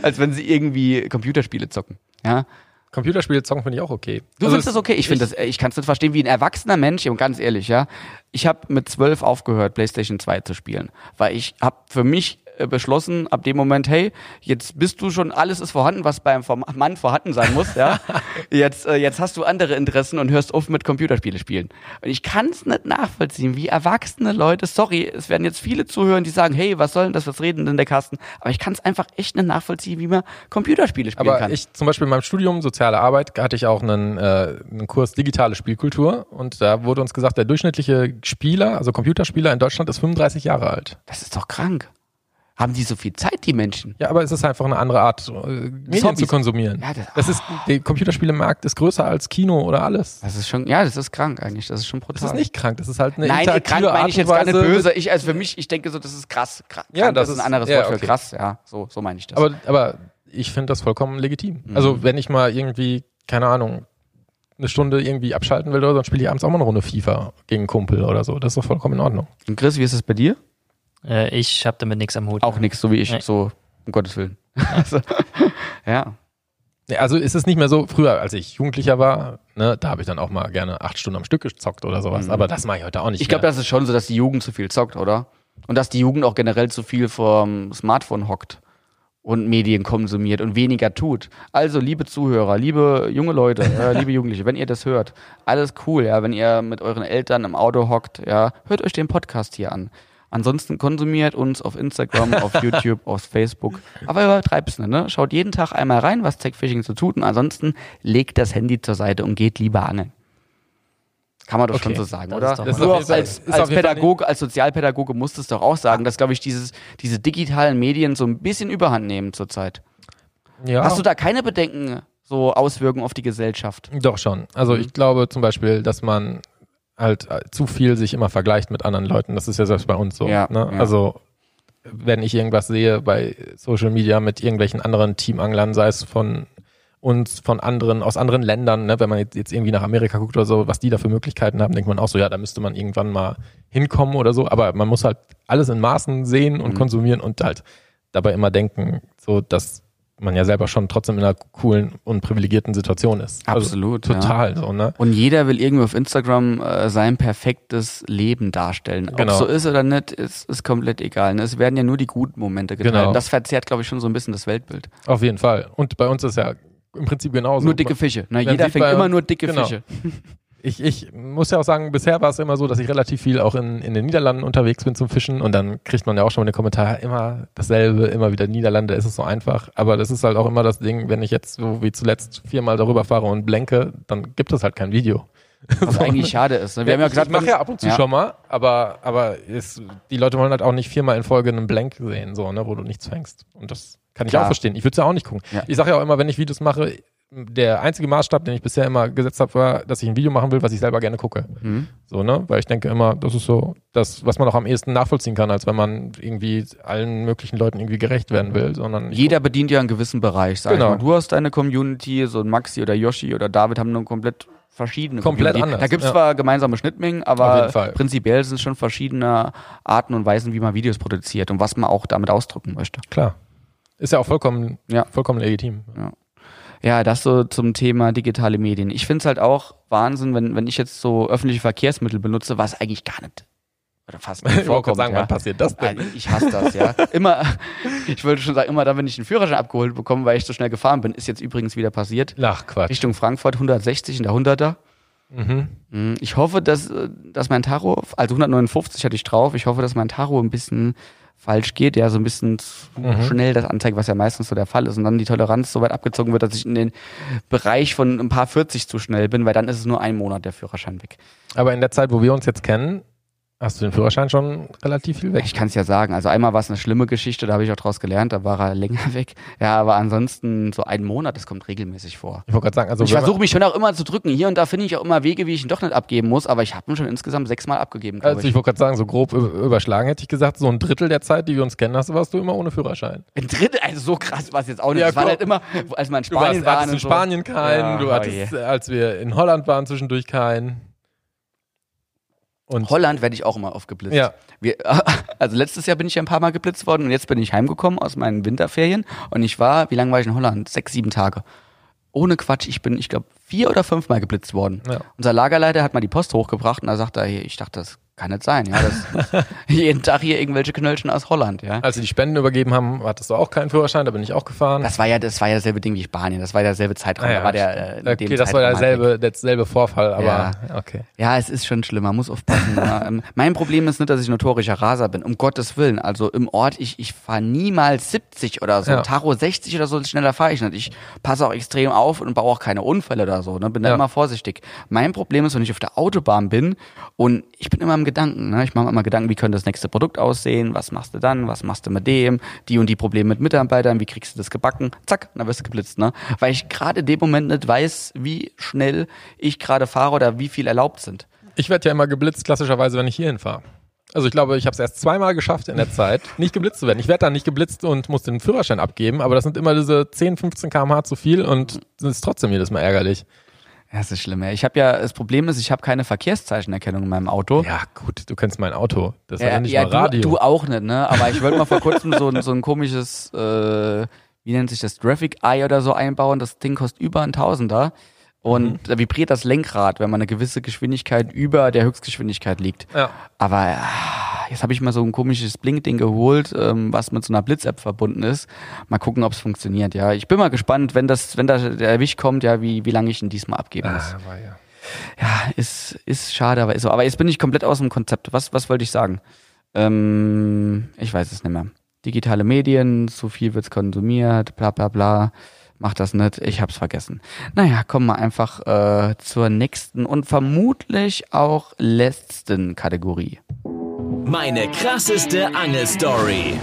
als wenn sie irgendwie Computerspiele zocken. Ja? Computerspiele zocken finde ich auch okay. Du Also findest das okay? Ich finde das, ich kann es nicht verstehen, wie ein erwachsener Mensch, und ganz ehrlich, ja. Ich habe mit zwölf aufgehört, PlayStation 2 zu spielen, weil ich habe für mich beschlossen, ab dem Moment, hey, jetzt bist du schon, alles ist vorhanden, was beim Mann vorhanden sein muss, ja. Jetzt, äh, jetzt hast du andere Interessen und hörst auf mit Computerspiele spielen. Und ich kann es nicht nachvollziehen, wie erwachsene Leute, sorry, es werden jetzt viele zuhören, die sagen, hey, was soll denn das, was reden denn der Kasten? Aber ich kann es einfach echt nicht nachvollziehen, wie man Computerspiele spielen Aber kann. ich zum Beispiel in meinem Studium Soziale Arbeit hatte ich auch einen, äh, einen Kurs Digitale Spielkultur und da wurde uns gesagt, der durchschnittliche Spieler, also Computerspieler in Deutschland ist 35 Jahre alt. das ist doch krank. Haben die so viel Zeit, die Menschen? Ja, aber es ist einfach eine andere Art, äh, Medien Hobbys. zu konsumieren. Ja, das- das ist, der Computerspielemarkt ist größer als Kino oder alles. Das ist schon, ja, das ist krank eigentlich. Das ist schon brutal. Das ist nicht krank, das ist halt eine Nein, interaktive krank meine ich jetzt gar nicht böse. Ich, also für mich, ich denke so, das ist krass. krass Ja, krank, das das ist ein anderes ja, Wort für okay. krass. Ja, so, so meine ich das. Aber, aber ich finde das vollkommen legitim. Mhm. Also wenn ich mal irgendwie, keine Ahnung, eine Stunde irgendwie abschalten will oder so, dann spiele ich abends auch mal eine Runde FIFA gegen einen Kumpel oder so. Das ist doch vollkommen in Ordnung. Und Chris, wie ist es bei dir? Äh, ich habe damit nichts am Hut. Auch nichts, so wie ich, Nee. so um Gottes Willen. Also, ja. Ja, also ist es nicht mehr so, früher, als ich Jugendlicher war, ne, da habe ich dann auch mal gerne acht Stunden am Stück gezockt oder sowas. Mhm. Aber das mache ich heute auch nicht Ich glaube, das ist schon so, dass die Jugend zu viel zockt, oder? Und dass die Jugend auch generell zu viel vom Smartphone hockt und Medien konsumiert und weniger tut. Also, liebe Zuhörer, liebe junge Leute, äh, liebe Jugendliche, wenn ihr das hört, alles cool, ja, wenn ihr mit euren Eltern im Auto hockt, ja, hört euch den Podcast hier an. Ansonsten konsumiert uns auf Instagram, auf YouTube, auf Facebook. Aber übertreib's nicht, ne? Schaut jeden Tag einmal rein, was Tech-Fishing so tut und ansonsten legt das Handy zur Seite und geht lieber angeln. Kann man doch Okay, schon so sagen, das oder? ist doch Das ist auch als, ist als Pädagoge, als Sozialpädagoge musst du es doch auch sagen, dass, glaube ich, dieses, diese digitalen Medien so ein bisschen überhand nehmen zurzeit. Ja. Hast du da keine Bedenken, so Auswirkungen auf die Gesellschaft? Doch schon. Also Mhm. ich glaube zum Beispiel, dass man halt äh, zu viel sich immer vergleicht mit anderen Leuten. Das ist ja selbst bei uns so. Ja, ne? ja. Also wenn ich irgendwas sehe bei Social Media mit irgendwelchen anderen Teamanglern, sei es von uns, von anderen, aus anderen Ländern, ne? wenn man jetzt, jetzt irgendwie nach Amerika guckt oder so, was die da für Möglichkeiten haben, denkt man auch so, ja, da müsste man irgendwann mal hinkommen oder so. Aber man muss halt alles in Maßen sehen und Mhm. konsumieren und halt dabei immer denken, so dass man ja selber schon trotzdem in einer coolen und privilegierten Situation ist. Absolut, ja. Also, total so, ne? Und jeder will irgendwie auf Instagram äh, sein perfektes Leben darstellen. Ob Genau. so ist oder nicht, ist, ist komplett egal. Ne? Es werden ja nur die guten Momente geteilt. Genau. Und Das verzerrt, glaube ich, schon so ein bisschen das Weltbild. Auf jeden Fall. Und bei uns ist ja im Prinzip genauso. nur dicke Fische. Ne? Jeder fängt immer nur dicke genau. Fische. Ich, ich muss ja auch sagen, bisher war es immer so, dass ich relativ viel auch in, in den Niederlanden unterwegs bin zum Fischen und dann kriegt man ja auch schon in den Kommentaren immer dasselbe, immer wieder Niederlande, ist es so einfach. Aber das ist halt auch immer das Ding, wenn ich jetzt so wie zuletzt viermal darüber fahre und blenke, dann gibt es halt kein Video. Was eigentlich schade ist. Ne? Wir haben ja gesagt, ich mache ja ab und zu Ja. schon mal, aber, aber ist, die Leute wollen halt auch nicht viermal in Folge einen Blank sehen, so, ne, wo du nichts fängst. Und das kann ich Klar. auch verstehen. Ich würde es ja auch nicht gucken. Ja. Ich sage ja auch immer, wenn ich Videos mache, der einzige Maßstab, den ich bisher immer gesetzt habe, war, dass ich ein Video machen will, was ich selber gerne gucke. Mhm. So, ne? Weil ich denke immer, das ist so das, was man auch am ehesten nachvollziehen kann, als wenn man irgendwie allen möglichen Leuten irgendwie gerecht werden will, sondern Jeder bedient ja einen gewissen Bereich. Sag Genau. ich mal. Du hast deine Community, so ein Maxi oder Yoshi oder David haben eine komplett verschiedene Komplett Community. anders, Da gibt es ja. zwar gemeinsame Schnittmengen, aber prinzipiell sind es schon verschiedene Arten und Weisen, wie man Videos produziert und was man auch damit ausdrücken möchte. klar. Ist ja auch vollkommen, Ja. vollkommen legitim. Ja, das so zum Thema digitale Medien. Ich finde es halt auch Wahnsinn, wenn, wenn ich jetzt so öffentliche Verkehrsmittel benutze, was eigentlich gar nicht oder fast nicht Ich vorkommt. sagen, ja. wann passiert das denn? Ich hasse das, ja. Immer, ich wollte schon sagen, immer dann, wenn ich einen Führerschein abgeholt bekomme, weil ich so schnell gefahren bin, ist jetzt übrigens wieder passiert. Ach, Quatsch. Richtung Frankfurt 160 in der 100er. Mhm. Mhm. Ich hoffe, dass, dass mein Taro, also 159 hatte ich drauf, ich hoffe, dass mein Taro ein bisschen falsch geht, ja, so ein bisschen zu Mhm. schnell das anzeigt, was ja meistens so der Fall ist und dann die Toleranz so weit abgezogen wird, dass ich in den Bereich von ein paar 40 zu schnell bin, weil dann ist es nur ein Monat der Führerschein weg. Aber in der Zeit, wo wir uns jetzt kennen, hast du den Führerschein schon relativ viel weg. Ich kann es ja sagen, also einmal war es eine schlimme Geschichte, da habe ich auch draus gelernt, da war er länger weg. Ja, aber ansonsten so einen Monat, das kommt regelmäßig vor. Ich wollte gerade sagen, also ich man- versuche mich schon auch immer zu drücken. Hier und da finde ich auch immer Wege, wie ich ihn doch nicht abgeben muss, aber ich habe ihn schon insgesamt sechsmal abgegeben, Also ich wollte gerade sagen, so grob überschlagen hätte ich gesagt, so ein Drittel der Zeit, die wir uns kennen, hast, warst du immer ohne Führerschein. Ein Drittel, also so krass war es jetzt auch nicht. Ja, das war halt immer, als wir in Du warst, Spanien waren. hattest in und so. Spanien keinen, Ja, du oh hattest, äh, als wir in Holland waren, zwischendurch keinen. Und Holland werde ich auch immer oft geblitzt. Ja. Wir, also letztes Jahr bin ich ja ein paar Mal geblitzt worden und jetzt bin ich heimgekommen aus meinen Winterferien und ich war, wie lange war ich in Holland? Sechs, sieben Tage. Ohne Quatsch, ich bin, ich glaube, vier oder fünf Mal geblitzt worden. Ja. Unser Lagerleiter hat mal die Post hochgebracht und da sagt er, ich dachte, das kann nicht sein. Ja, das, jeden Tag hier irgendwelche Knöllchen aus Holland. Ja. als sie die Spenden übergeben haben, hattest du auch keinen Führerschein, da bin ich auch gefahren. Das war ja, das war ja dasselbe Ding wie Spanien. Das war ja derselbe Zeitraum. Ah ja, da war der, äh, okay, das war Zeitraum halt weg. derselbe, derselbe Vorfall, aber Ja. okay. Ja, es ist schon schlimm, man muss aufpassen. ja. Mein Problem ist nicht, dass ich notorischer Raser bin, um Gottes Willen. Also im Ort, ich, ich fahre niemals 70 oder so. Ja. Taro 60 oder so, schneller fahre ich nicht. Ich passe auch extrem auf und baue auch keine Unfälle oder so. Ne? Bin da immer vorsichtig. Mein Problem ist, wenn ich auf der Autobahn bin und ich bin immer im Gedanken. Ne? Ich mache mir immer Gedanken, wie könnte das nächste Produkt aussehen? Was machst du dann? Was machst du mit dem? Die und die Probleme mit Mitarbeitern. Wie kriegst du das gebacken? Zack, dann wirst du geblitzt. Ne? Weil ich gerade in dem Moment nicht weiß, wie schnell ich gerade fahre oder wie viel erlaubt sind. Ich werde ja immer geblitzt, klassischerweise, wenn ich hierhin fahre. Also ich glaube, ich habe es erst zweimal geschafft in der Zeit, nicht geblitzt zu werden. Ich werde dann nicht geblitzt und muss den Führerschein abgeben, aber das sind immer diese 10, 15 km/h zu viel und das ist trotzdem jedes Mal ärgerlich. Ja, das ist schlimm. Ja. Ich habe ja, das Problem ist, ich habe keine Verkehrszeichenerkennung in meinem Auto. Ja, gut, du kennst mein Auto. Das ist ja, ja, nicht ja mal Radio. Du, du auch nicht, ne? Aber ich wollte mal vor kurzem so, ein- so ein komisches, äh, wie nennt sich das, Traffic Eye oder so einbauen. Das Ding kostet über ein Tausender. Und Mhm. da vibriert das Lenkrad, wenn man eine gewisse Geschwindigkeit über der Höchstgeschwindigkeit liegt. ja. Aber ah, jetzt habe ich mal so ein komisches Blinkding geholt, ähm, was mit so einer Blitz-App verbunden ist. Mal gucken, ob es funktioniert. Ja, ich bin mal gespannt, wenn das, wenn da der Erwisch kommt, ja, wie wie lange ich ihn diesmal abgeben muss. Ah, war ja. Ja, ist ist schade, aber ist so. Aber jetzt bin ich komplett aus dem Konzept. Was was wollte ich sagen? Ähm, ich weiß es nicht mehr. Digitale Medien, zu viel wird's konsumiert, bla bla bla. Mach das nicht, ich hab's vergessen. Naja, kommen wir einfach äh, zur nächsten und vermutlich auch letzten Kategorie. Meine krasseste Angelstory.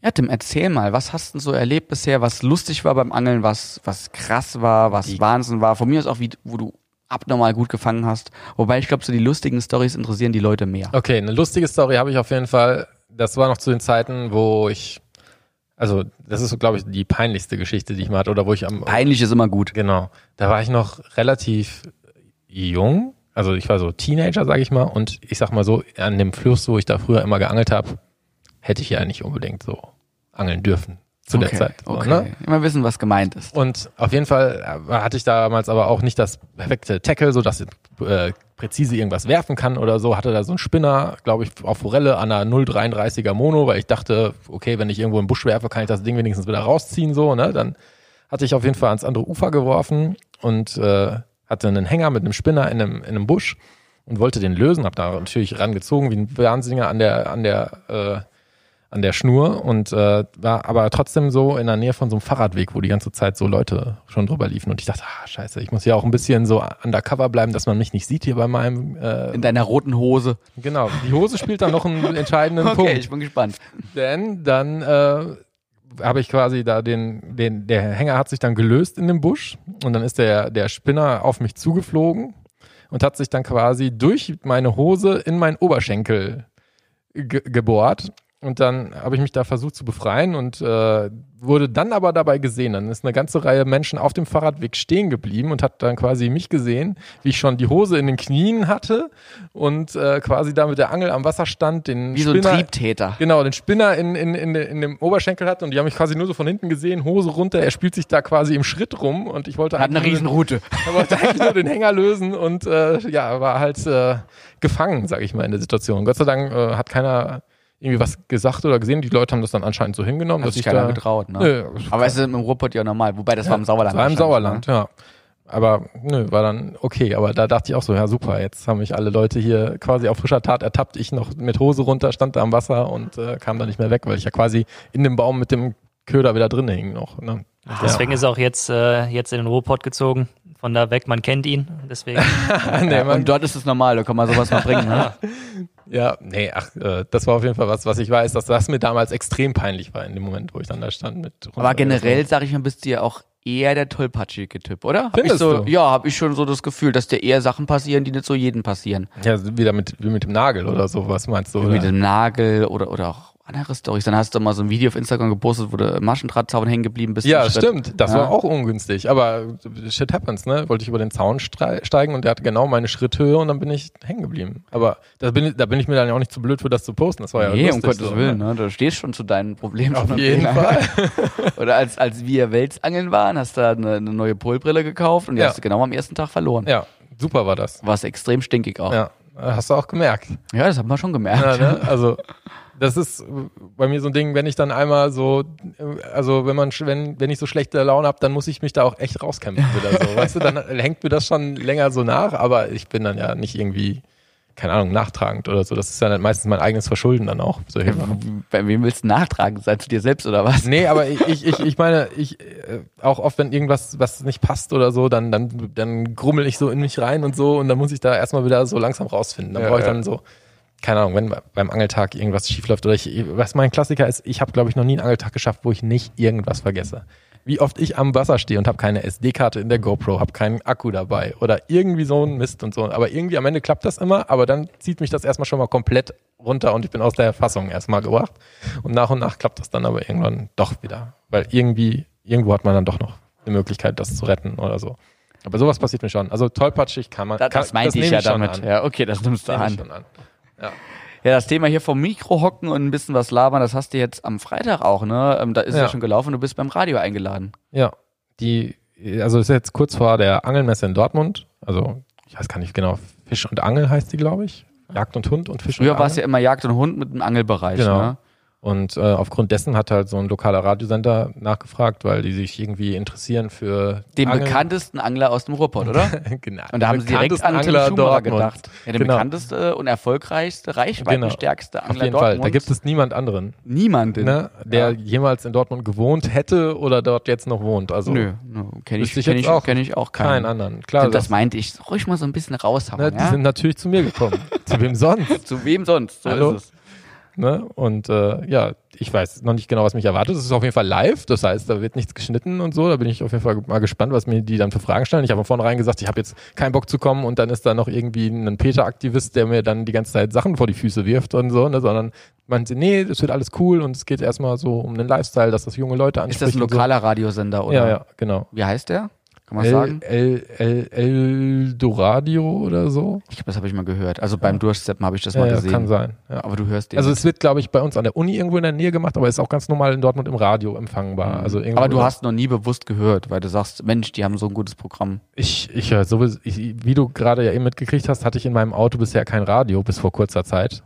Ja, Tim, erzähl mal, was hast du so erlebt bisher, was lustig war beim Angeln, was, was krass war, was Wahnsinn war? Von mir aus auch, wie, wo du abnormal gut gefangen hast. Wobei ich glaube, so die lustigen Stories interessieren die Leute mehr. Okay, eine lustige Story habe ich auf jeden Fall. Das war noch zu den Zeiten, wo ich, also das ist so, glaube ich, die peinlichste Geschichte, die ich mal hatte, oder wo ich am, Peinlich ist immer gut. genau, da war ich noch relativ jung, also ich war so Teenager, sage ich mal, und ich sag mal so, an dem Fluss, wo ich da früher immer geangelt habe, hätte ich ja nicht unbedingt so angeln dürfen zu der okay, Zeit. So, okay. ne? Immer wissen, was gemeint ist. Und auf jeden Fall äh, hatte ich damals aber auch nicht das perfekte Tackle, so dass ich äh, präzise irgendwas werfen kann oder so. Hatte da so einen Spinner, glaube ich, auf Forelle an einer 0,33er Mono, weil ich dachte, okay, wenn ich irgendwo im Busch werfe, kann ich das Ding wenigstens wieder rausziehen, so, ne? Dann hatte ich auf jeden Fall ans andere Ufer geworfen und äh, hatte einen Hänger mit einem Spinner in einem, in einem Busch und wollte den lösen, hab da natürlich rangezogen wie ein Wahnsinniger an der, an der, äh, an der Schnur und äh, war aber trotzdem so in der Nähe von so einem Fahrradweg, wo die ganze Zeit so Leute schon drüber liefen und ich dachte, ah, scheiße, ich muss hier auch ein bisschen so undercover bleiben, dass man mich nicht sieht hier bei meinem äh, In deiner roten Hose. genau, die Hose spielt dann noch einen entscheidenden Okay, Punkt. ich bin gespannt. Denn dann äh, habe ich quasi da den, den, der Hänger hat sich dann gelöst in dem Busch und dann ist der, der Spinner auf mich zugeflogen und hat sich dann quasi durch meine Hose in meinen Oberschenkel ge gebohrt. Und dann habe ich mich da versucht zu befreien und äh, wurde dann aber dabei gesehen. Dann ist eine ganze Reihe Menschen auf dem Fahrradweg stehen geblieben und hat dann quasi mich gesehen, wie ich schon die Hose in den Knien hatte und äh, quasi da mit der Angel am Wasser stand, den Wie so ein Spinner, Triebtäter. Genau, den Spinner in, in, in, in dem Oberschenkel hatte und die haben mich quasi nur so von hinten gesehen, Hose runter, er spielt sich da quasi im Schritt rum und ich wollte Hat eine Riesenroute. er wollte eigentlich nur den Hänger lösen und äh, ja, war halt äh, gefangen, sage ich mal, in der Situation. Gott sei Dank äh, hat keiner irgendwie was gesagt oder gesehen. Die Leute haben das dann anscheinend so hingenommen, Hat dass sich ich keiner da, getraut, ne? Nö, Aber es ist im Ruhrpott ja normal. Wobei, das war im Sauerland. war im wahrscheinlich, Sauerland, ja. Aber nö, war dann okay. Aber da dachte ich auch so, ja super, jetzt haben mich alle Leute hier quasi auf frischer Tat ertappt. Ich noch mit Hose runter, stand da am Wasser und äh, kam da nicht mehr weg, weil ich ja quasi in dem Baum mit dem Köder wieder drin hing noch. Ne? Deswegen ist er auch jetzt, äh, jetzt in den Ruhrpott gezogen. Von da weg, man kennt ihn. Deswegen. Ja, nee, Ja. man, Und dort ist es normal, da kann man sowas mal bringen. Ne? Ja, nee, ach, äh, das war auf jeden Fall was, was ich weiß, dass das mir damals extrem peinlich war in dem Moment, wo ich dann da stand mit. Aber generell, sag ich mal, bist du ja auch eher der tollpatschige Typ, oder? Hab ich Findest so, du? Ja, habe ich schon so das Gefühl, dass dir eher Sachen passieren, die nicht so jedem passieren. Ja, wieder mit, wie mit dem Nagel oder so, was meinst du? Wie Oder? mit dem Nagel oder, oder auch andere Stories. Dann hast du mal so ein Video auf Instagram gepostet, wo du Maschendrahtzaun hängen geblieben bist. Ja, stimmt. Das Ja. war auch ungünstig. Aber shit happens, ne? Wollte ich über den Zaun steigen und der hatte genau meine Schritthöhe und dann bin ich hängen geblieben. Aber da bin, ich- da bin ich mir dann ja auch nicht zu blöd für das zu posten. Das war ja Nee, um lustig Gottes so, Willen, ne? ne? Du stehst schon zu deinen Problemen. Auf jeden Fall. Oder als, als wir Welsangeln waren, hast du da eine, eine neue Polbrille gekauft und die Ja. hast du genau am ersten Tag verloren. Ja, super war das. Warst extrem stinkig auch. Ja, Ja, hast du auch gemerkt. das haben wir schon gemerkt. Ja, ne? Also das ist bei mir so ein Ding, wenn ich dann einmal so, äh, also wenn man, wenn, wenn ich so schlechte Laune habe, dann muss ich mich da auch echt rauskämpfen wieder so. Weißt du, dann hängt mir das schon länger so nach, aber ich bin dann ja nicht irgendwie, keine Ahnung, nachtragend oder so. Das ist ja dann meistens mein eigenes Verschulden dann auch. Sachen. Bei wem willst du nachtragen? Sei zu dir selbst oder was? Nee, aber ich, ich, ich, ich meine, ich äh, auch oft, wenn irgendwas was nicht passt oder so, dann, dann, dann grummel ich so in mich rein und so und dann muss ich da erstmal wieder so langsam rausfinden. Dann Ja, brauche ich ja. dann so, keine Ahnung, wenn beim Angeltag irgendwas schief läuft oder ich, was mein Klassiker ist, ich habe, glaube ich, noch nie einen Angeltag geschafft, wo ich nicht irgendwas vergesse. Wie oft ich am Wasser stehe und habe keine SD-Karte in der GoPro, habe keinen Akku dabei oder irgendwie so ein Mist und so. Aber irgendwie am Ende klappt das immer, aber dann zieht mich das erstmal schon mal komplett runter und ich bin aus der Fassung erstmal gebracht. Und nach und nach klappt das dann aber irgendwann doch wieder. Weil irgendwie, irgendwo hat man dann doch noch eine Möglichkeit, das zu retten oder so. Aber sowas passiert mir schon. Also tollpatschig kann man. Das, kann, das meinte ich ja damit. An. Ja, okay, das nimmst du an. Ja. Ja, das Thema hier vom Mikro hocken und ein bisschen was labern, das hast du jetzt am Freitag auch, ne? Ähm, Da ist ja. Ja. schon gelaufen, du bist beim Radio eingeladen. Ja, die, also ist jetzt kurz vor der Angelmesse in Dortmund. Also, ich weiß gar nicht genau, Fisch und Angel heißt die, glaube ich. Jagd und Hund und Fisch Früher und war es Angel. ja immer Jagd und Hund mit dem Angelbereich, Genau. ne? Und äh, aufgrund dessen hat halt so ein lokaler Radiosender nachgefragt, weil die sich irgendwie interessieren für Den Angeln. bekanntesten Angler aus dem Ruhrpott, oder? genau. Und da haben sie direkt an Tim Angler Schumacher Dortmund. gedacht. Ja, der Genau. bekannteste und erfolgreichste, reichweitenstärkste Auf Angler jeden Fall. Dortmunds. Da gibt es niemand anderen, niemanden. ne, der Ja. jemals in Dortmund gewohnt hätte oder dort jetzt noch wohnt. Also Nö, nö kenne ich, ich kenn ich, auch kenn ich auch keinen. keinen anderen. Klar, das meinte ich. Ruhig mal so ein bisschen raushauen. ne, die ja? sind natürlich zu mir gekommen. zu wem sonst? Zu wem sonst? So Hallo? ist es. Ne? Und äh, ja, ich weiß noch nicht genau, was mich erwartet. Es ist auf jeden Fall live, das heißt, da wird nichts geschnitten und so. Da bin ich auf jeden Fall mal gespannt, was mir die dann für Fragen stellen. Ich habe von vornherein gesagt, ich habe jetzt keinen Bock zu kommen und dann ist da noch irgendwie ein Peter-Aktivist, der mir dann die ganze Zeit Sachen vor die Füße wirft und so, ne? sondern man sieht, nee, das wird alles cool und es geht erstmal so um den Lifestyle, dass das junge Leute Ist anspricht. das ein lokaler Radiosender, So. oder? Ja, ja, genau. Wie heißt der? Kann man El, sagen? El, El, El Doradio oder so. Ich glaube, das habe ich mal gehört. Also beim Durchsteppen habe ich das Ja, mal ja, gesehen. kann sein. Ja. Aber du hörst den. Also es wird, glaube ich, bei uns an der Uni irgendwo in der Nähe gemacht, aber ist auch ganz normal in Dortmund im Radio empfangbar. Also Mhm. Aber du hast noch nie bewusst gehört, weil du sagst, Mensch, die haben so ein gutes Programm. Ich, ich höre sowieso, ich, wie du gerade ja eben mitgekriegt hast, hatte ich in meinem Auto bisher kein Radio bis vor kurzer Zeit.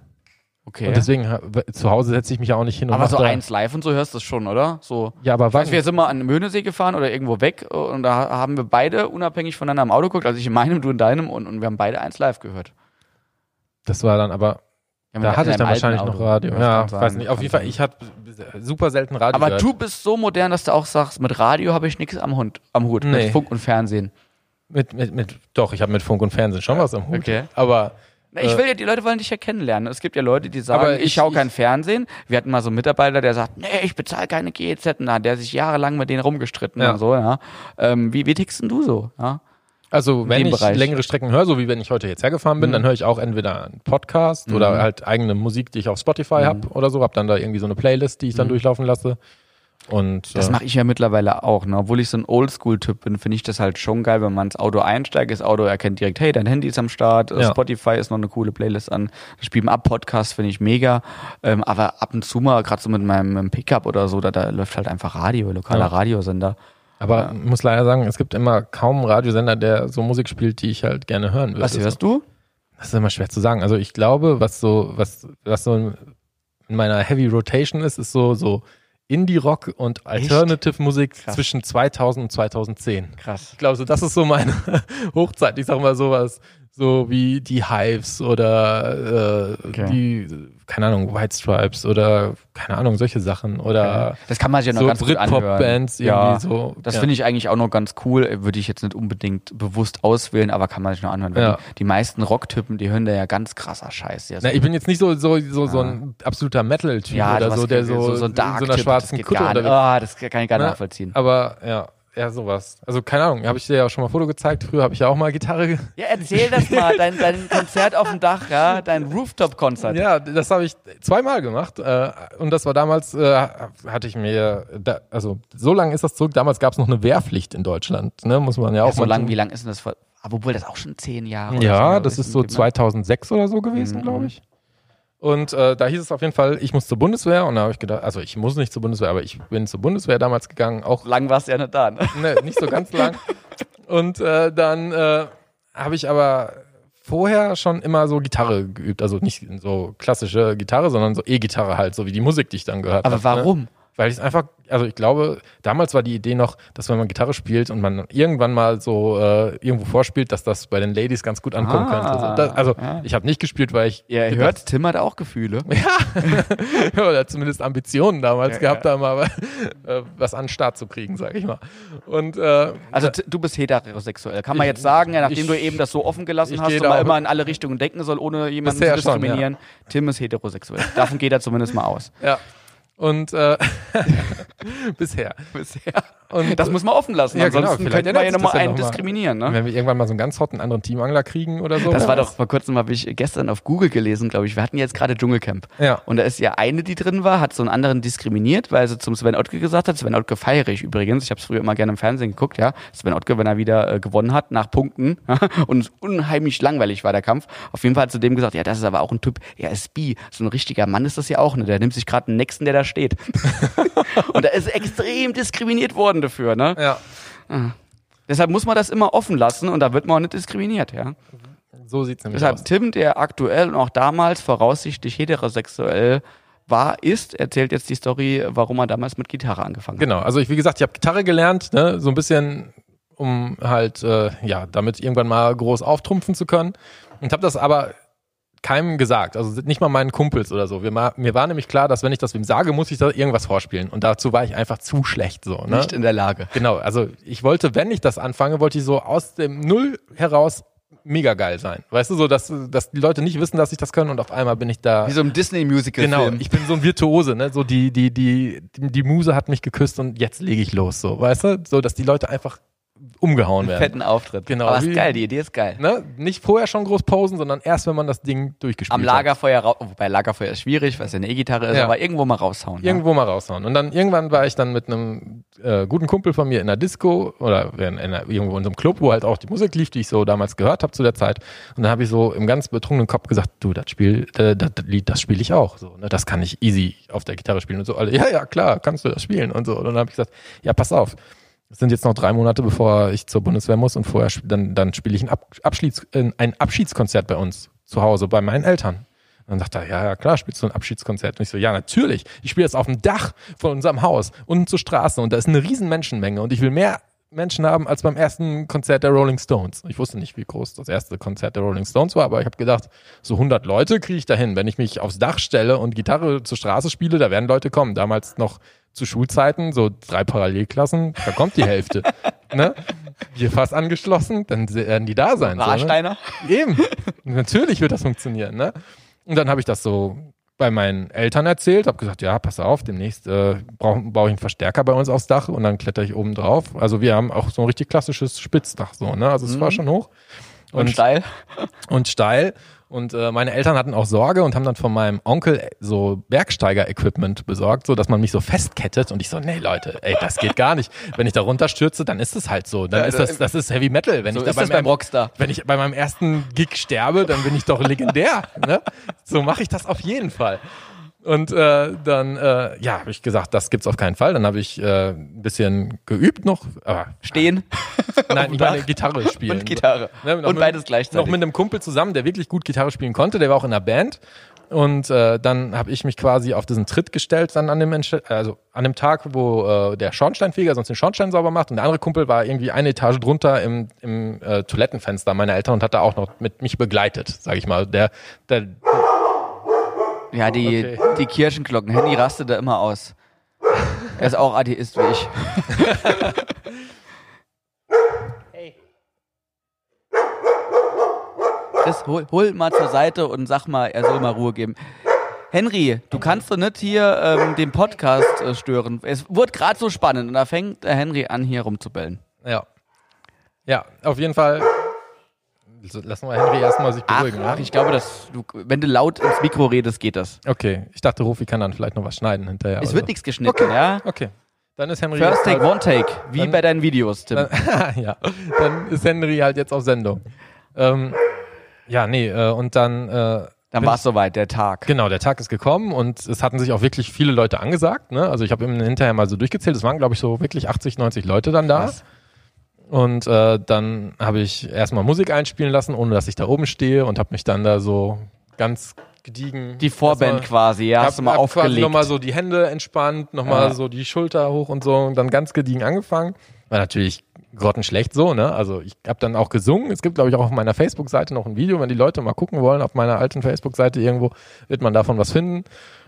Okay. Und deswegen zu Hause setze ich mich ja auch nicht hin und aber so eins live und so hörst du es schon, oder? So. Ja, aber wann? wir sind mal an den Möhnesee gefahren oder irgendwo weg und da haben wir beide unabhängig voneinander im Auto geguckt, also ich in meinem, du in deinem und, und wir haben beide eins live gehört. Das war dann aber, Ja, da hatte ich dann wahrscheinlich alten noch Auto. Radio. Das Ja, sein, weiß nicht. Auf jeden Fall, ich habe super selten Radio Aber gehört. du bist so modern, dass du auch sagst, mit Radio habe ich nichts am, Hund, am Hut, Nee. mit Funk und Fernsehen. Mit, mit, mit, doch, ich habe mit Funk und Fernsehen schon was am Hut. Okay. Aber Na, ich Äh, will ja, die Leute wollen dich ja kennenlernen. Es gibt ja Leute, die sagen, ich, ich- schaue kein Fernsehen. Wir hatten mal so einen Mitarbeiter, der sagt, nee, ich bezahle keine GEZ, hat der sich jahrelang mit denen rumgestritten Ja. und so, ja. Ähm, wie, wie tickst denn du so? Ja? Also wenn ich Bereich. Mhm. längere Strecken höre, so wie wenn ich heute jetzt hergefahren bin, dann höre ich auch entweder einen Podcast oder halt eigene Musik, die ich auf Spotify Mhm. hab oder so, hab dann da irgendwie so eine Playlist, die ich dann durchlaufen lasse. Und Das äh, mache ich ja mittlerweile auch. Ne? Obwohl ich so ein Oldschool-Typ bin, finde ich das halt schon geil, wenn man ins Auto einsteigt. Das Auto erkennt direkt, hey, dein Handy ist am Start, äh, Ja. Spotify ist noch eine coole Playlist an. Das Spielen ab Podcast finde ich mega. Ähm, aber ab und zu mal, gerade so mit meinem Pickup oder so, da, da läuft halt einfach Radio, lokaler Ja. Radiosender. aber ich muss leider sagen, es gibt immer kaum einen Radiosender, der so Musik spielt, die ich halt gerne hören würde. Was hörst du? Das ist immer schwer zu sagen. Also ich glaube, was so, was, was so in meiner Heavy Rotation ist, ist so, so Indie-Rock und Alternative-Musik zwischen 2000 und 2010. Krass. Ich glaube, so, das ist so meine Hochzeit. Ich sag mal sowas, so wie die Hives oder äh, Okay. die, keine Ahnung, White Stripes oder keine Ahnung, solche Sachen. Oder Das kann man sich ja noch so ganz gut anhören. Irgendwie ja, so. Das ja. finde ich eigentlich auch noch ganz cool. Würde ich jetzt nicht unbedingt bewusst auswählen, aber kann man sich noch anhören. Weil Ja. die, die meisten Rocktypen, die hören da ja ganz krasser Scheiß. Ja, so Na, ich bin jetzt nicht so, so, so, so ein absoluter Metal-Typ oder so, der so, so, ein Dark in so einer schwarzen Kutte unterwegs Ah, das kann ich gar nicht Ne? nachvollziehen. Aber ja, ja, sowas. Also keine Ahnung, habe ich dir ja auch schon mal ein Foto gezeigt. Früher habe ich ja auch mal Gitarre. Ja, erzähl das mal, dein, dein Konzert auf dem Dach, ja, dein Rooftop-Konzert. Ja, das habe ich zweimal gemacht. Äh, und das war damals, äh, hatte ich mir, da, also so lange ist das zurück. Damals gab es noch eine Wehrpflicht in Deutschland, ne? Muss man ja auch Ja, so lang, wie lang ist denn das? Vor, obwohl das auch schon zehn Jahre Ja, so das ist so ne? 2006 oder so gewesen, Mhm. glaube ich. Und äh, da hieß es auf jeden Fall, ich muss zur Bundeswehr. Und da habe ich gedacht, also ich muss nicht zur Bundeswehr, aber ich bin zur Bundeswehr damals gegangen, auch Lang warst du ja nicht da, ne? ne, nicht so ganz lang. Und äh, dann äh, habe ich aber vorher schon immer so Gitarre geübt. Also nicht so klassische Gitarre, sondern so E-Gitarre halt, so wie die Musik, die ich dann gehört habe. Aber Ne? warum? Weil ich es einfach, also ich glaube, damals war die Idee noch, dass wenn man Gitarre spielt und man irgendwann mal so äh, irgendwo vorspielt, dass das bei den Ladies ganz gut ankommen Ah, könnte. So, das, also ja. ich habe nicht gespielt, weil ich Ja, ihr gedacht- hört, Tim hat auch Gefühle. oder zumindest Ambitionen damals Ja, gehabt ja. haben, aber äh, was an den Start zu kriegen, sag ich mal. Und äh, Also du bist heterosexuell. Kann man jetzt sagen, ja, nachdem ich- du eben das so offen gelassen ich hast gehe und da man immer in alle Richtungen denken soll, ohne jemanden zu schon, diskriminieren. Tim ist heterosexuell. Davon geht er zumindest mal aus. ja. Und äh, bisher. Bisher. Und Das muss man offen lassen. Ja, genau, Ansonsten vielleicht könnte man ja nochmal einen noch mal. diskriminieren. Ne? wenn wir irgendwann mal so einen ganz hotten anderen Teamangler kriegen oder so. Das war doch vor kurzem, habe ich gestern auf Google gelesen, glaube ich. Wir hatten jetzt gerade Dschungelcamp. Ja. Und da ist ja eine, die drin war, hat so einen anderen diskriminiert, weil sie zum Sven Ottke gesagt hat. Sven Ottke feiere ich übrigens. Ich habe es früher immer gerne im Fernsehen geguckt, ja. Sven Ottke, wenn er wieder äh, gewonnen hat, nach Punkten. und es unheimlich langweilig war der Kampf. Auf jeden Fall hat sie dem gesagt, ja, das ist aber auch ein Typ, er ist bi. So ein richtiger Mann ist das ja auch, ne? Der nimmt sich gerade den nächsten, der da steht. und da ist extrem diskriminiert worden dafür, ne? Ja. Deshalb muss man das immer offen lassen und da wird man auch nicht diskriminiert, ja. So sieht's nämlich Deshalb aus. Tim, der aktuell und auch damals voraussichtlich heterosexuell war, ist, erzählt jetzt die Story, warum er damals mit Gitarre angefangen hat. Genau, also ich, wie gesagt, ich habe Gitarre gelernt, ne, so ein bisschen, um halt, äh, ja, damit irgendwann mal groß auftrumpfen zu können. Und habe das aber keinem gesagt, also nicht mal meinen Kumpels oder so. Wir, mir war nämlich klar, dass wenn ich das wem sage, muss ich da irgendwas vorspielen. Und dazu war ich einfach zu schlecht so. Ne? Nicht in der Lage. Genau, also ich wollte, wenn ich das anfange, wollte ich so aus dem Null heraus mega geil sein. Weißt du, so, dass, dass die Leute nicht wissen, dass ich das kann und auf einmal bin ich da. Wie so ein Disney-Musical-Film. Genau, ich bin so ein Virtuose, ne? So die, die, die, die, die Muse hat mich geküsst und jetzt lege ich los, so, weißt du? So, dass die Leute einfach umgehauen werden. fetten Auftritt. Genau, Aber ist geil, die Idee ist geil. Ne? Nicht vorher schon groß posen, sondern erst, wenn man das Ding durchgespielt Am hat. Lagerfeuer raus, wobei Lagerfeuer ist schwierig, weil es ja eine E-Gitarre ist, Ja. aber irgendwo mal raushauen. ne? Irgendwo mal raushauen. Und dann irgendwann war ich dann mit einem äh, guten Kumpel von mir in einer Disco oder in, in irgendwo in so einem Club, wo halt auch die Musik lief, die ich so damals gehört habe zu der Zeit. Und dann habe ich so im ganz betrunkenen Kopf gesagt, du, das Spiel, äh, das Lied, das spiele ich auch. So, ne? Das kann ich easy auf der Gitarre spielen. Und so alle, ja, ja, klar, kannst du das spielen und so. Und dann habe ich gesagt, ja, pass auf. Es sind jetzt noch drei Monate, bevor ich zur Bundeswehr muss und vorher dann, dann spiele ich ein, Ab Abschieds, äh, ein Abschiedskonzert bei uns zu Hause, bei meinen Eltern. Und dann dachte er, ja, ja, klar, spielst du ein Abschiedskonzert? Und ich so, ja, natürlich. Ich spiele das auf dem Dach von unserem Haus, unten zur Straße und da ist eine riesen Menschenmenge und ich will mehr Menschen haben als beim ersten Konzert der Rolling Stones. Ich wusste nicht, wie groß das erste Konzert der Rolling Stones war, aber ich habe gedacht, so 100 Leute kriege ich dahin. Wenn ich mich aufs Dach stelle und Gitarre zur Straße spiele, da werden Leute kommen. Damals noch zu Schulzeiten, so drei Parallelklassen, da kommt die Hälfte. ne? Wir fast angeschlossen, dann werden die da sein. So, ne? Warsteiner? Eben. Natürlich wird das funktionieren, ne? Und dann habe ich das so bei meinen Eltern erzählt, habe gesagt, ja, pass auf, demnächst äh, baue brauch ich einen Verstärker bei uns aufs Dach und dann kletter ich oben drauf. Also wir haben auch so ein richtig klassisches Spitzdach so, ne? Also es war schon hoch Und, steil? und steil. Und äh, meine Eltern hatten auch Sorge und haben dann von meinem Onkel so Bergsteiger-Equipment besorgt, so dass man mich so festkettet. Und ich so, nee, Leute, ey, das geht gar nicht. Wenn ich da runterstürze, dann ist es halt so. Dann Ja, ist das, das ist Heavy Metal. Wenn So ich da beim, beim Rockstar. wenn ich bei meinem ersten Gig sterbe, dann bin ich doch legendär. ne? So mache ich das auf jeden Fall. Und äh, dann, äh, ja, habe ich gesagt, das gibt's auf keinen Fall. Dann habe ich äh, ein bisschen geübt noch, aber Stehen nein, ich meine Gitarre spielen. und Gitarre. Ne, und mit- beides gleichzeitig. Noch mit einem Kumpel zusammen, der wirklich gut Gitarre spielen konnte, der war auch in einer Band. Und äh, dann habe ich mich quasi auf diesen Tritt gestellt, dann an dem, Entste- also an dem Tag, wo äh, der Schornsteinfeger sonst den Schornstein sauber macht. Und der andere Kumpel war irgendwie eine Etage drunter im, im äh, Toilettenfenster meiner Eltern und hat da auch noch mit mich begleitet, sage ich mal. Der, der, ja, die, Okay. die Kirchenglocken. Handy rastet da immer aus. Er ist auch Atheist wie ich. Chris, hol, hol mal zur Seite und sag mal, er soll mal Ruhe geben. Henry, du kannst doch nicht hier ähm, den Podcast äh, stören. Es wurde gerade so spannend und da fängt der Henry an, hier rumzubellen. ja. Ja, auf jeden Fall. Lassen wir Henry erstmal sich Ach, beruhigen. ach, ne? ich glaube, dass du, wenn du laut ins Mikro redest, geht das. Okay, ich dachte, Rufi kann dann vielleicht noch was schneiden hinterher. Es oder wird nichts geschnitten, ja? Okay, dann ist Henry First take, halt- one take, wie Dann- bei deinen Videos, Tim. Dann, ja, dann ist Henry halt jetzt auf Sendung. Ähm, ja, nee, äh, und dann, äh, Dann war es soweit, der Tag. genau, der Tag ist gekommen und es hatten sich auch wirklich viele Leute angesagt. Ne? Also ich habe ihm hinterher mal so durchgezählt, es waren, glaube ich, so wirklich 80, 90 Leute dann da. Krass. Und äh, dann habe ich erstmal Musik einspielen lassen, ohne dass ich da oben stehe und habe mich dann da so ganz gediegen. Die Vorband erstmal- quasi, ja, hast du mal hab quasi aufgelegt. nochmal so die Hände entspannt, nochmal Ja. so die Schulter hoch und so und dann ganz gediegen angefangen. War natürlich grottenschlecht so, ne? Also ich habe dann auch gesungen. Es gibt, glaube ich, auch auf meiner Facebook-Seite noch ein Video, wenn die Leute mal gucken wollen. Auf meiner alten Facebook-Seite irgendwo wird man davon was finden.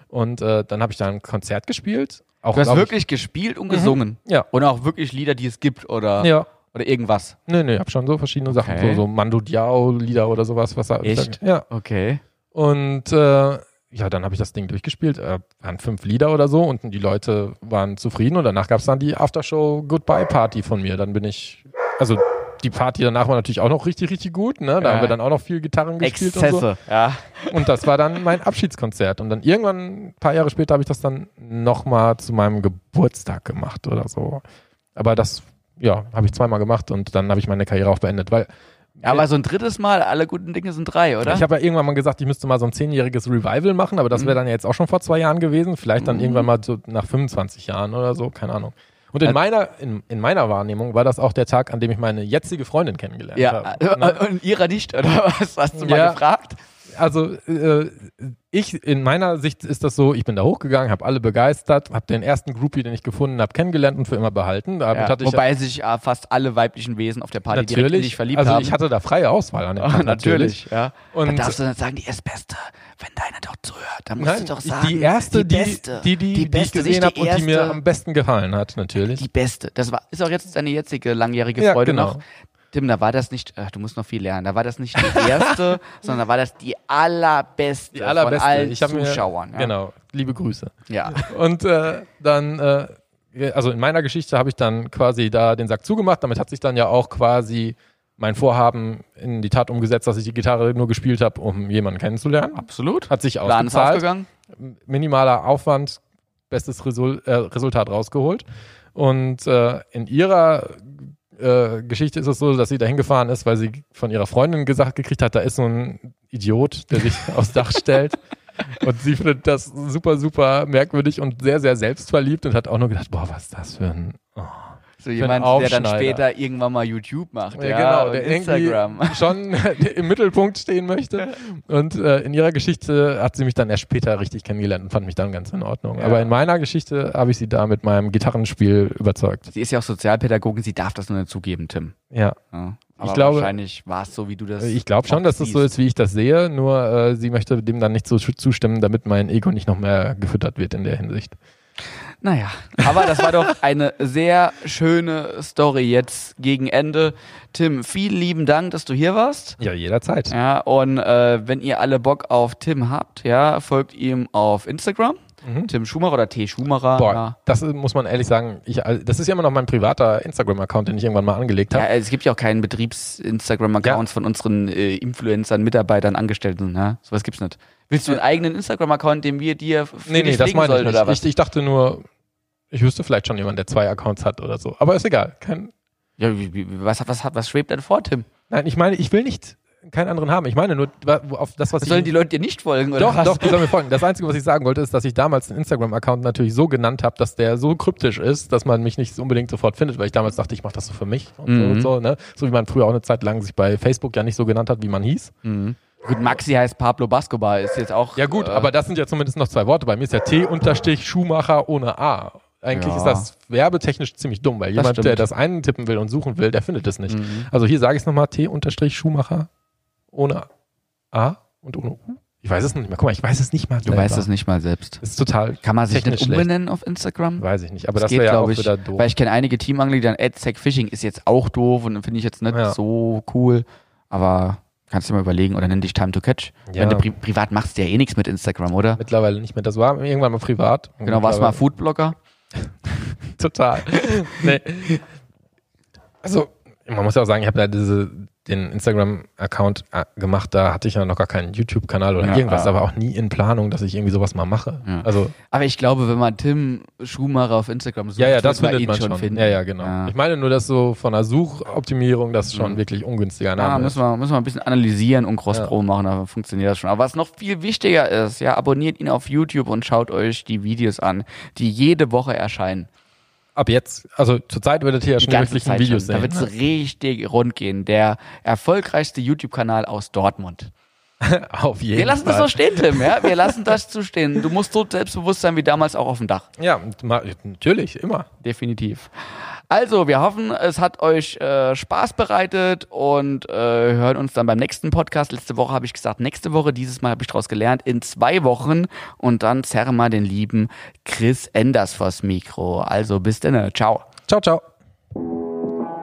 Und äh, dann habe ich da ein Konzert gespielt. Auch, Du hast wirklich gespielt und gesungen. Ja. Und auch wirklich Lieder, die es gibt oder, Ich, ja. Oder irgendwas. Nee, nee, hab schon so verschiedene Sachen. Okay. So, so Mando Diao-Lieder oder sowas. Was da- Echt? Ja. Okay. Und äh, ja, dann habe ich das Ding durchgespielt. Äh, waren fünf Lieder oder so und die Leute waren zufrieden und danach gab es dann die Aftershow Goodbye Party von mir. Dann bin ich, also die Party danach war natürlich auch noch richtig, richtig gut. Ne? Da Ja. haben wir dann auch noch viel Gitarren gespielt und so. Exzesse, ja. Und das war dann mein Abschiedskonzert. Und dann irgendwann, ein paar Jahre später, habe ich das dann nochmal zu meinem Geburtstag gemacht oder so. Aber das, ja, habe ich zweimal gemacht und dann habe ich meine Karriere auch beendet, weil Ja, aber so ein drittes Mal, alle guten Dinge sind drei, oder? ich habe ja irgendwann mal gesagt, ich müsste mal so ein zehnjähriges Revival machen, aber das Mhm. wäre dann ja jetzt auch schon vor zwei Jahren gewesen. Vielleicht dann irgendwann mal so nach 25 Jahren oder so, keine Ahnung. Und in Also- meiner, in, in meiner Wahrnehmung war das auch der Tag, an dem ich meine jetzige Freundin kennengelernt ja, habe. äh, Ne? und ihrer nicht, oder was? Hast du mal Ja. gefragt? Also äh, ich, in meiner Sicht ist das so, ich bin da hochgegangen, habe alle begeistert, habe den ersten Groupie, den ich gefunden habe, kennengelernt und für immer behalten. Ja, wobei sich äh, fast alle weiblichen Wesen auf der Party direkt in natürlich, dich verliebt also haben. ich hatte da freie Auswahl an dem Oh, Tag, natürlich, ja. Und- dann darfst du dann sagen, die ist Beste. Wenn deine doch zuhört, dann musst Nein, du doch sagen, die erste, die, Beste. die, die, die, Beste, ich gesehen habe die und die mir am besten gefallen hat, natürlich. Die Beste. Das war, ist auch jetzt deine jetzige langjährige Ja, Freude genau. noch. Tim, da war das nicht, äh, du musst noch viel lernen, da war das nicht die erste, sondern da war das die allerbeste, die allerbeste. von allen ich Zuschauern. Mir, ja. Genau, liebe Grüße. Ja. Und äh, dann, äh, also in meiner Geschichte habe ich dann quasi da den Sack zugemacht. Damit hat sich dann ja auch quasi mein Vorhaben in die Tat umgesetzt, dass ich die Gitarre nur gespielt habe, um jemanden kennenzulernen. Absolut. Hat sich Plan ist aufgegangen. Minimaler Aufwand, bestes Resul äh, Resultat rausgeholt. Und äh, in ihrer äh, Geschichte ist es so, dass sie dahin gefahren ist, weil sie von ihrer Freundin gesagt gekriegt hat, da ist so ein Idiot, der sich aufs Dach stellt. Und sie findet das super, super merkwürdig und sehr, sehr selbstverliebt und hat auch nur gedacht, boah, was ist das für ein... Oh. So jemand, der dann später irgendwann mal YouTube macht. Ja, Ja, genau, der Instagram. schon im Mittelpunkt stehen möchte. Und äh, in ihrer Geschichte hat sie mich dann erst später richtig kennengelernt und fand mich dann ganz in Ordnung. Ja. Aber in meiner Geschichte habe ich sie da mit meinem Gitarrenspiel überzeugt. Sie ist ja auch Sozialpädagogin, sie darf das nur nicht zugeben, Tim. Ja. Ja. Aber glaube- wahrscheinlich war es so, wie du das. Ich glaube schon, dass das so ist, wie ich das sehe, nur äh, sie möchte dem dann nicht so zustimmen, damit mein Ego nicht noch mehr gefüttert wird in der Hinsicht. Naja, aber das war doch eine sehr schöne Story jetzt gegen Ende. Tim, vielen lieben Dank, dass du hier warst. Ja, jederzeit. Ja, und äh, wenn ihr alle Bock auf Tim habt, ja, folgt ihm auf Instagram. Tim Schumacher oder T. Schumacher. Mhm. Boah, Ja. das muss man ehrlich sagen, ich, äh, das ist ja immer noch mein privater Instagram-Account, den ich irgendwann mal angelegt Ja, habe. es gibt ja auch keinen Betriebs-Instagram-Accounts von unseren äh, Influencern, Mitarbeitern, Angestellten. Ne? Sowas gibt's nicht. Willst du einen eigenen Instagram-Account, den wir dir für nee, dich nee, das meine ich sollen, nicht. oder was? Ich, ich dachte nur, ich wüsste vielleicht schon jemand, der zwei Accounts hat oder so. Aber ist egal. Kein, ja, wie, wie, was, was, was schwebt denn vor, Tim? nein, ich meine, ich will nicht keinen anderen haben. Ich meine nur auf das, was ich... Sollen die Leute dir nicht folgen, oder doch, was? doch, die sollen mir folgen. Das Einzige, was ich sagen wollte, ist, dass ich damals den Instagram-Account natürlich so genannt habe, dass der so kryptisch ist, dass man mich nicht unbedingt sofort findet, weil ich damals dachte, ich mache das so für mich und so Mhm. und so, ne? So wie man früher auch eine Zeit lang sich bei Facebook ja nicht so genannt hat, wie man hieß. Gut, Maxi heißt Pablo Bascobar, ist jetzt auch. Ja gut, äh, aber das sind ja zumindest noch zwei Worte. Bei mir ist ja T-Schumacher ohne A. Eigentlich Ja. ist das werbetechnisch ziemlich dumm, weil jemand, stimmt. der das eintippen will und suchen will, der findet es nicht. Also hier sage ich es nochmal, T-Schumacher ohne A und ohne U. Ich weiß es nicht mehr. Guck mal, ich weiß es nicht mal Du selber. weißt es nicht mal selbst. Das ist total Kann man sich nicht schlecht. umbenennen auf Instagram? Weiß ich nicht, aber Das das, wäre ja auch ich, wieder doof. Weil ich kenne einige Teamangler, die dann AdSec Fishing ist jetzt auch doof und finde ich jetzt nicht Ja. so cool. Aber kannst du dir mal überlegen oder nenn dich Time to Catch. Ja. Wenn du pri privat machst, du ja eh nichts mit Instagram, oder? Mittlerweile nicht mehr. Das war irgendwann mal privat. Genau, warst du mal Foodblogger? Total. nee. Also, man muss ja auch sagen, ich habe da diese, den Instagram-Account äh, gemacht, da hatte ich ja noch gar keinen YouTube-Kanal oder Ja, irgendwas, ja. aber auch nie in Planung, dass ich irgendwie sowas mal mache. Ja. Also, Aber ich glaube, wenn man Tim Schumacher auf Instagram sucht, ja, ja, das findet ihn man schon schon. finden. Ja, ja, genau. Ja. Ich meine nur, dass so von der Suchoptimierung das schon Mhm. wirklich ungünstiger Ja, Name müssen wir, müssen wir ein bisschen analysieren und Cross-Pro machen, dann funktioniert das schon. Aber was noch viel wichtiger ist, ja, abonniert ihn auf YouTube und schaut euch die Videos an, die jede Woche erscheinen. Ab jetzt, also zurzeit werdet ihr ja schon die ganze Zeit Videos schon. Da sehen. wird es ne? richtig rund gehen. Der erfolgreichste YouTube-Kanal aus Dortmund. Auf jeden Wir lassen Fall. das so stehen, Tim, ja? Wir lassen das so stehen. Du musst so selbstbewusst sein wie damals auch auf dem Dach. Ja, natürlich, immer. Definitiv. Also, wir hoffen, es hat euch äh, Spaß bereitet und äh, hören uns dann beim nächsten Podcast. Letzte Woche habe ich gesagt, nächste Woche, dieses Mal habe ich daraus gelernt, in zwei Wochen. Und dann zerren wir den lieben Chris Enders vors Mikro. Also, bis dann. Ciao. Ciao, ciao.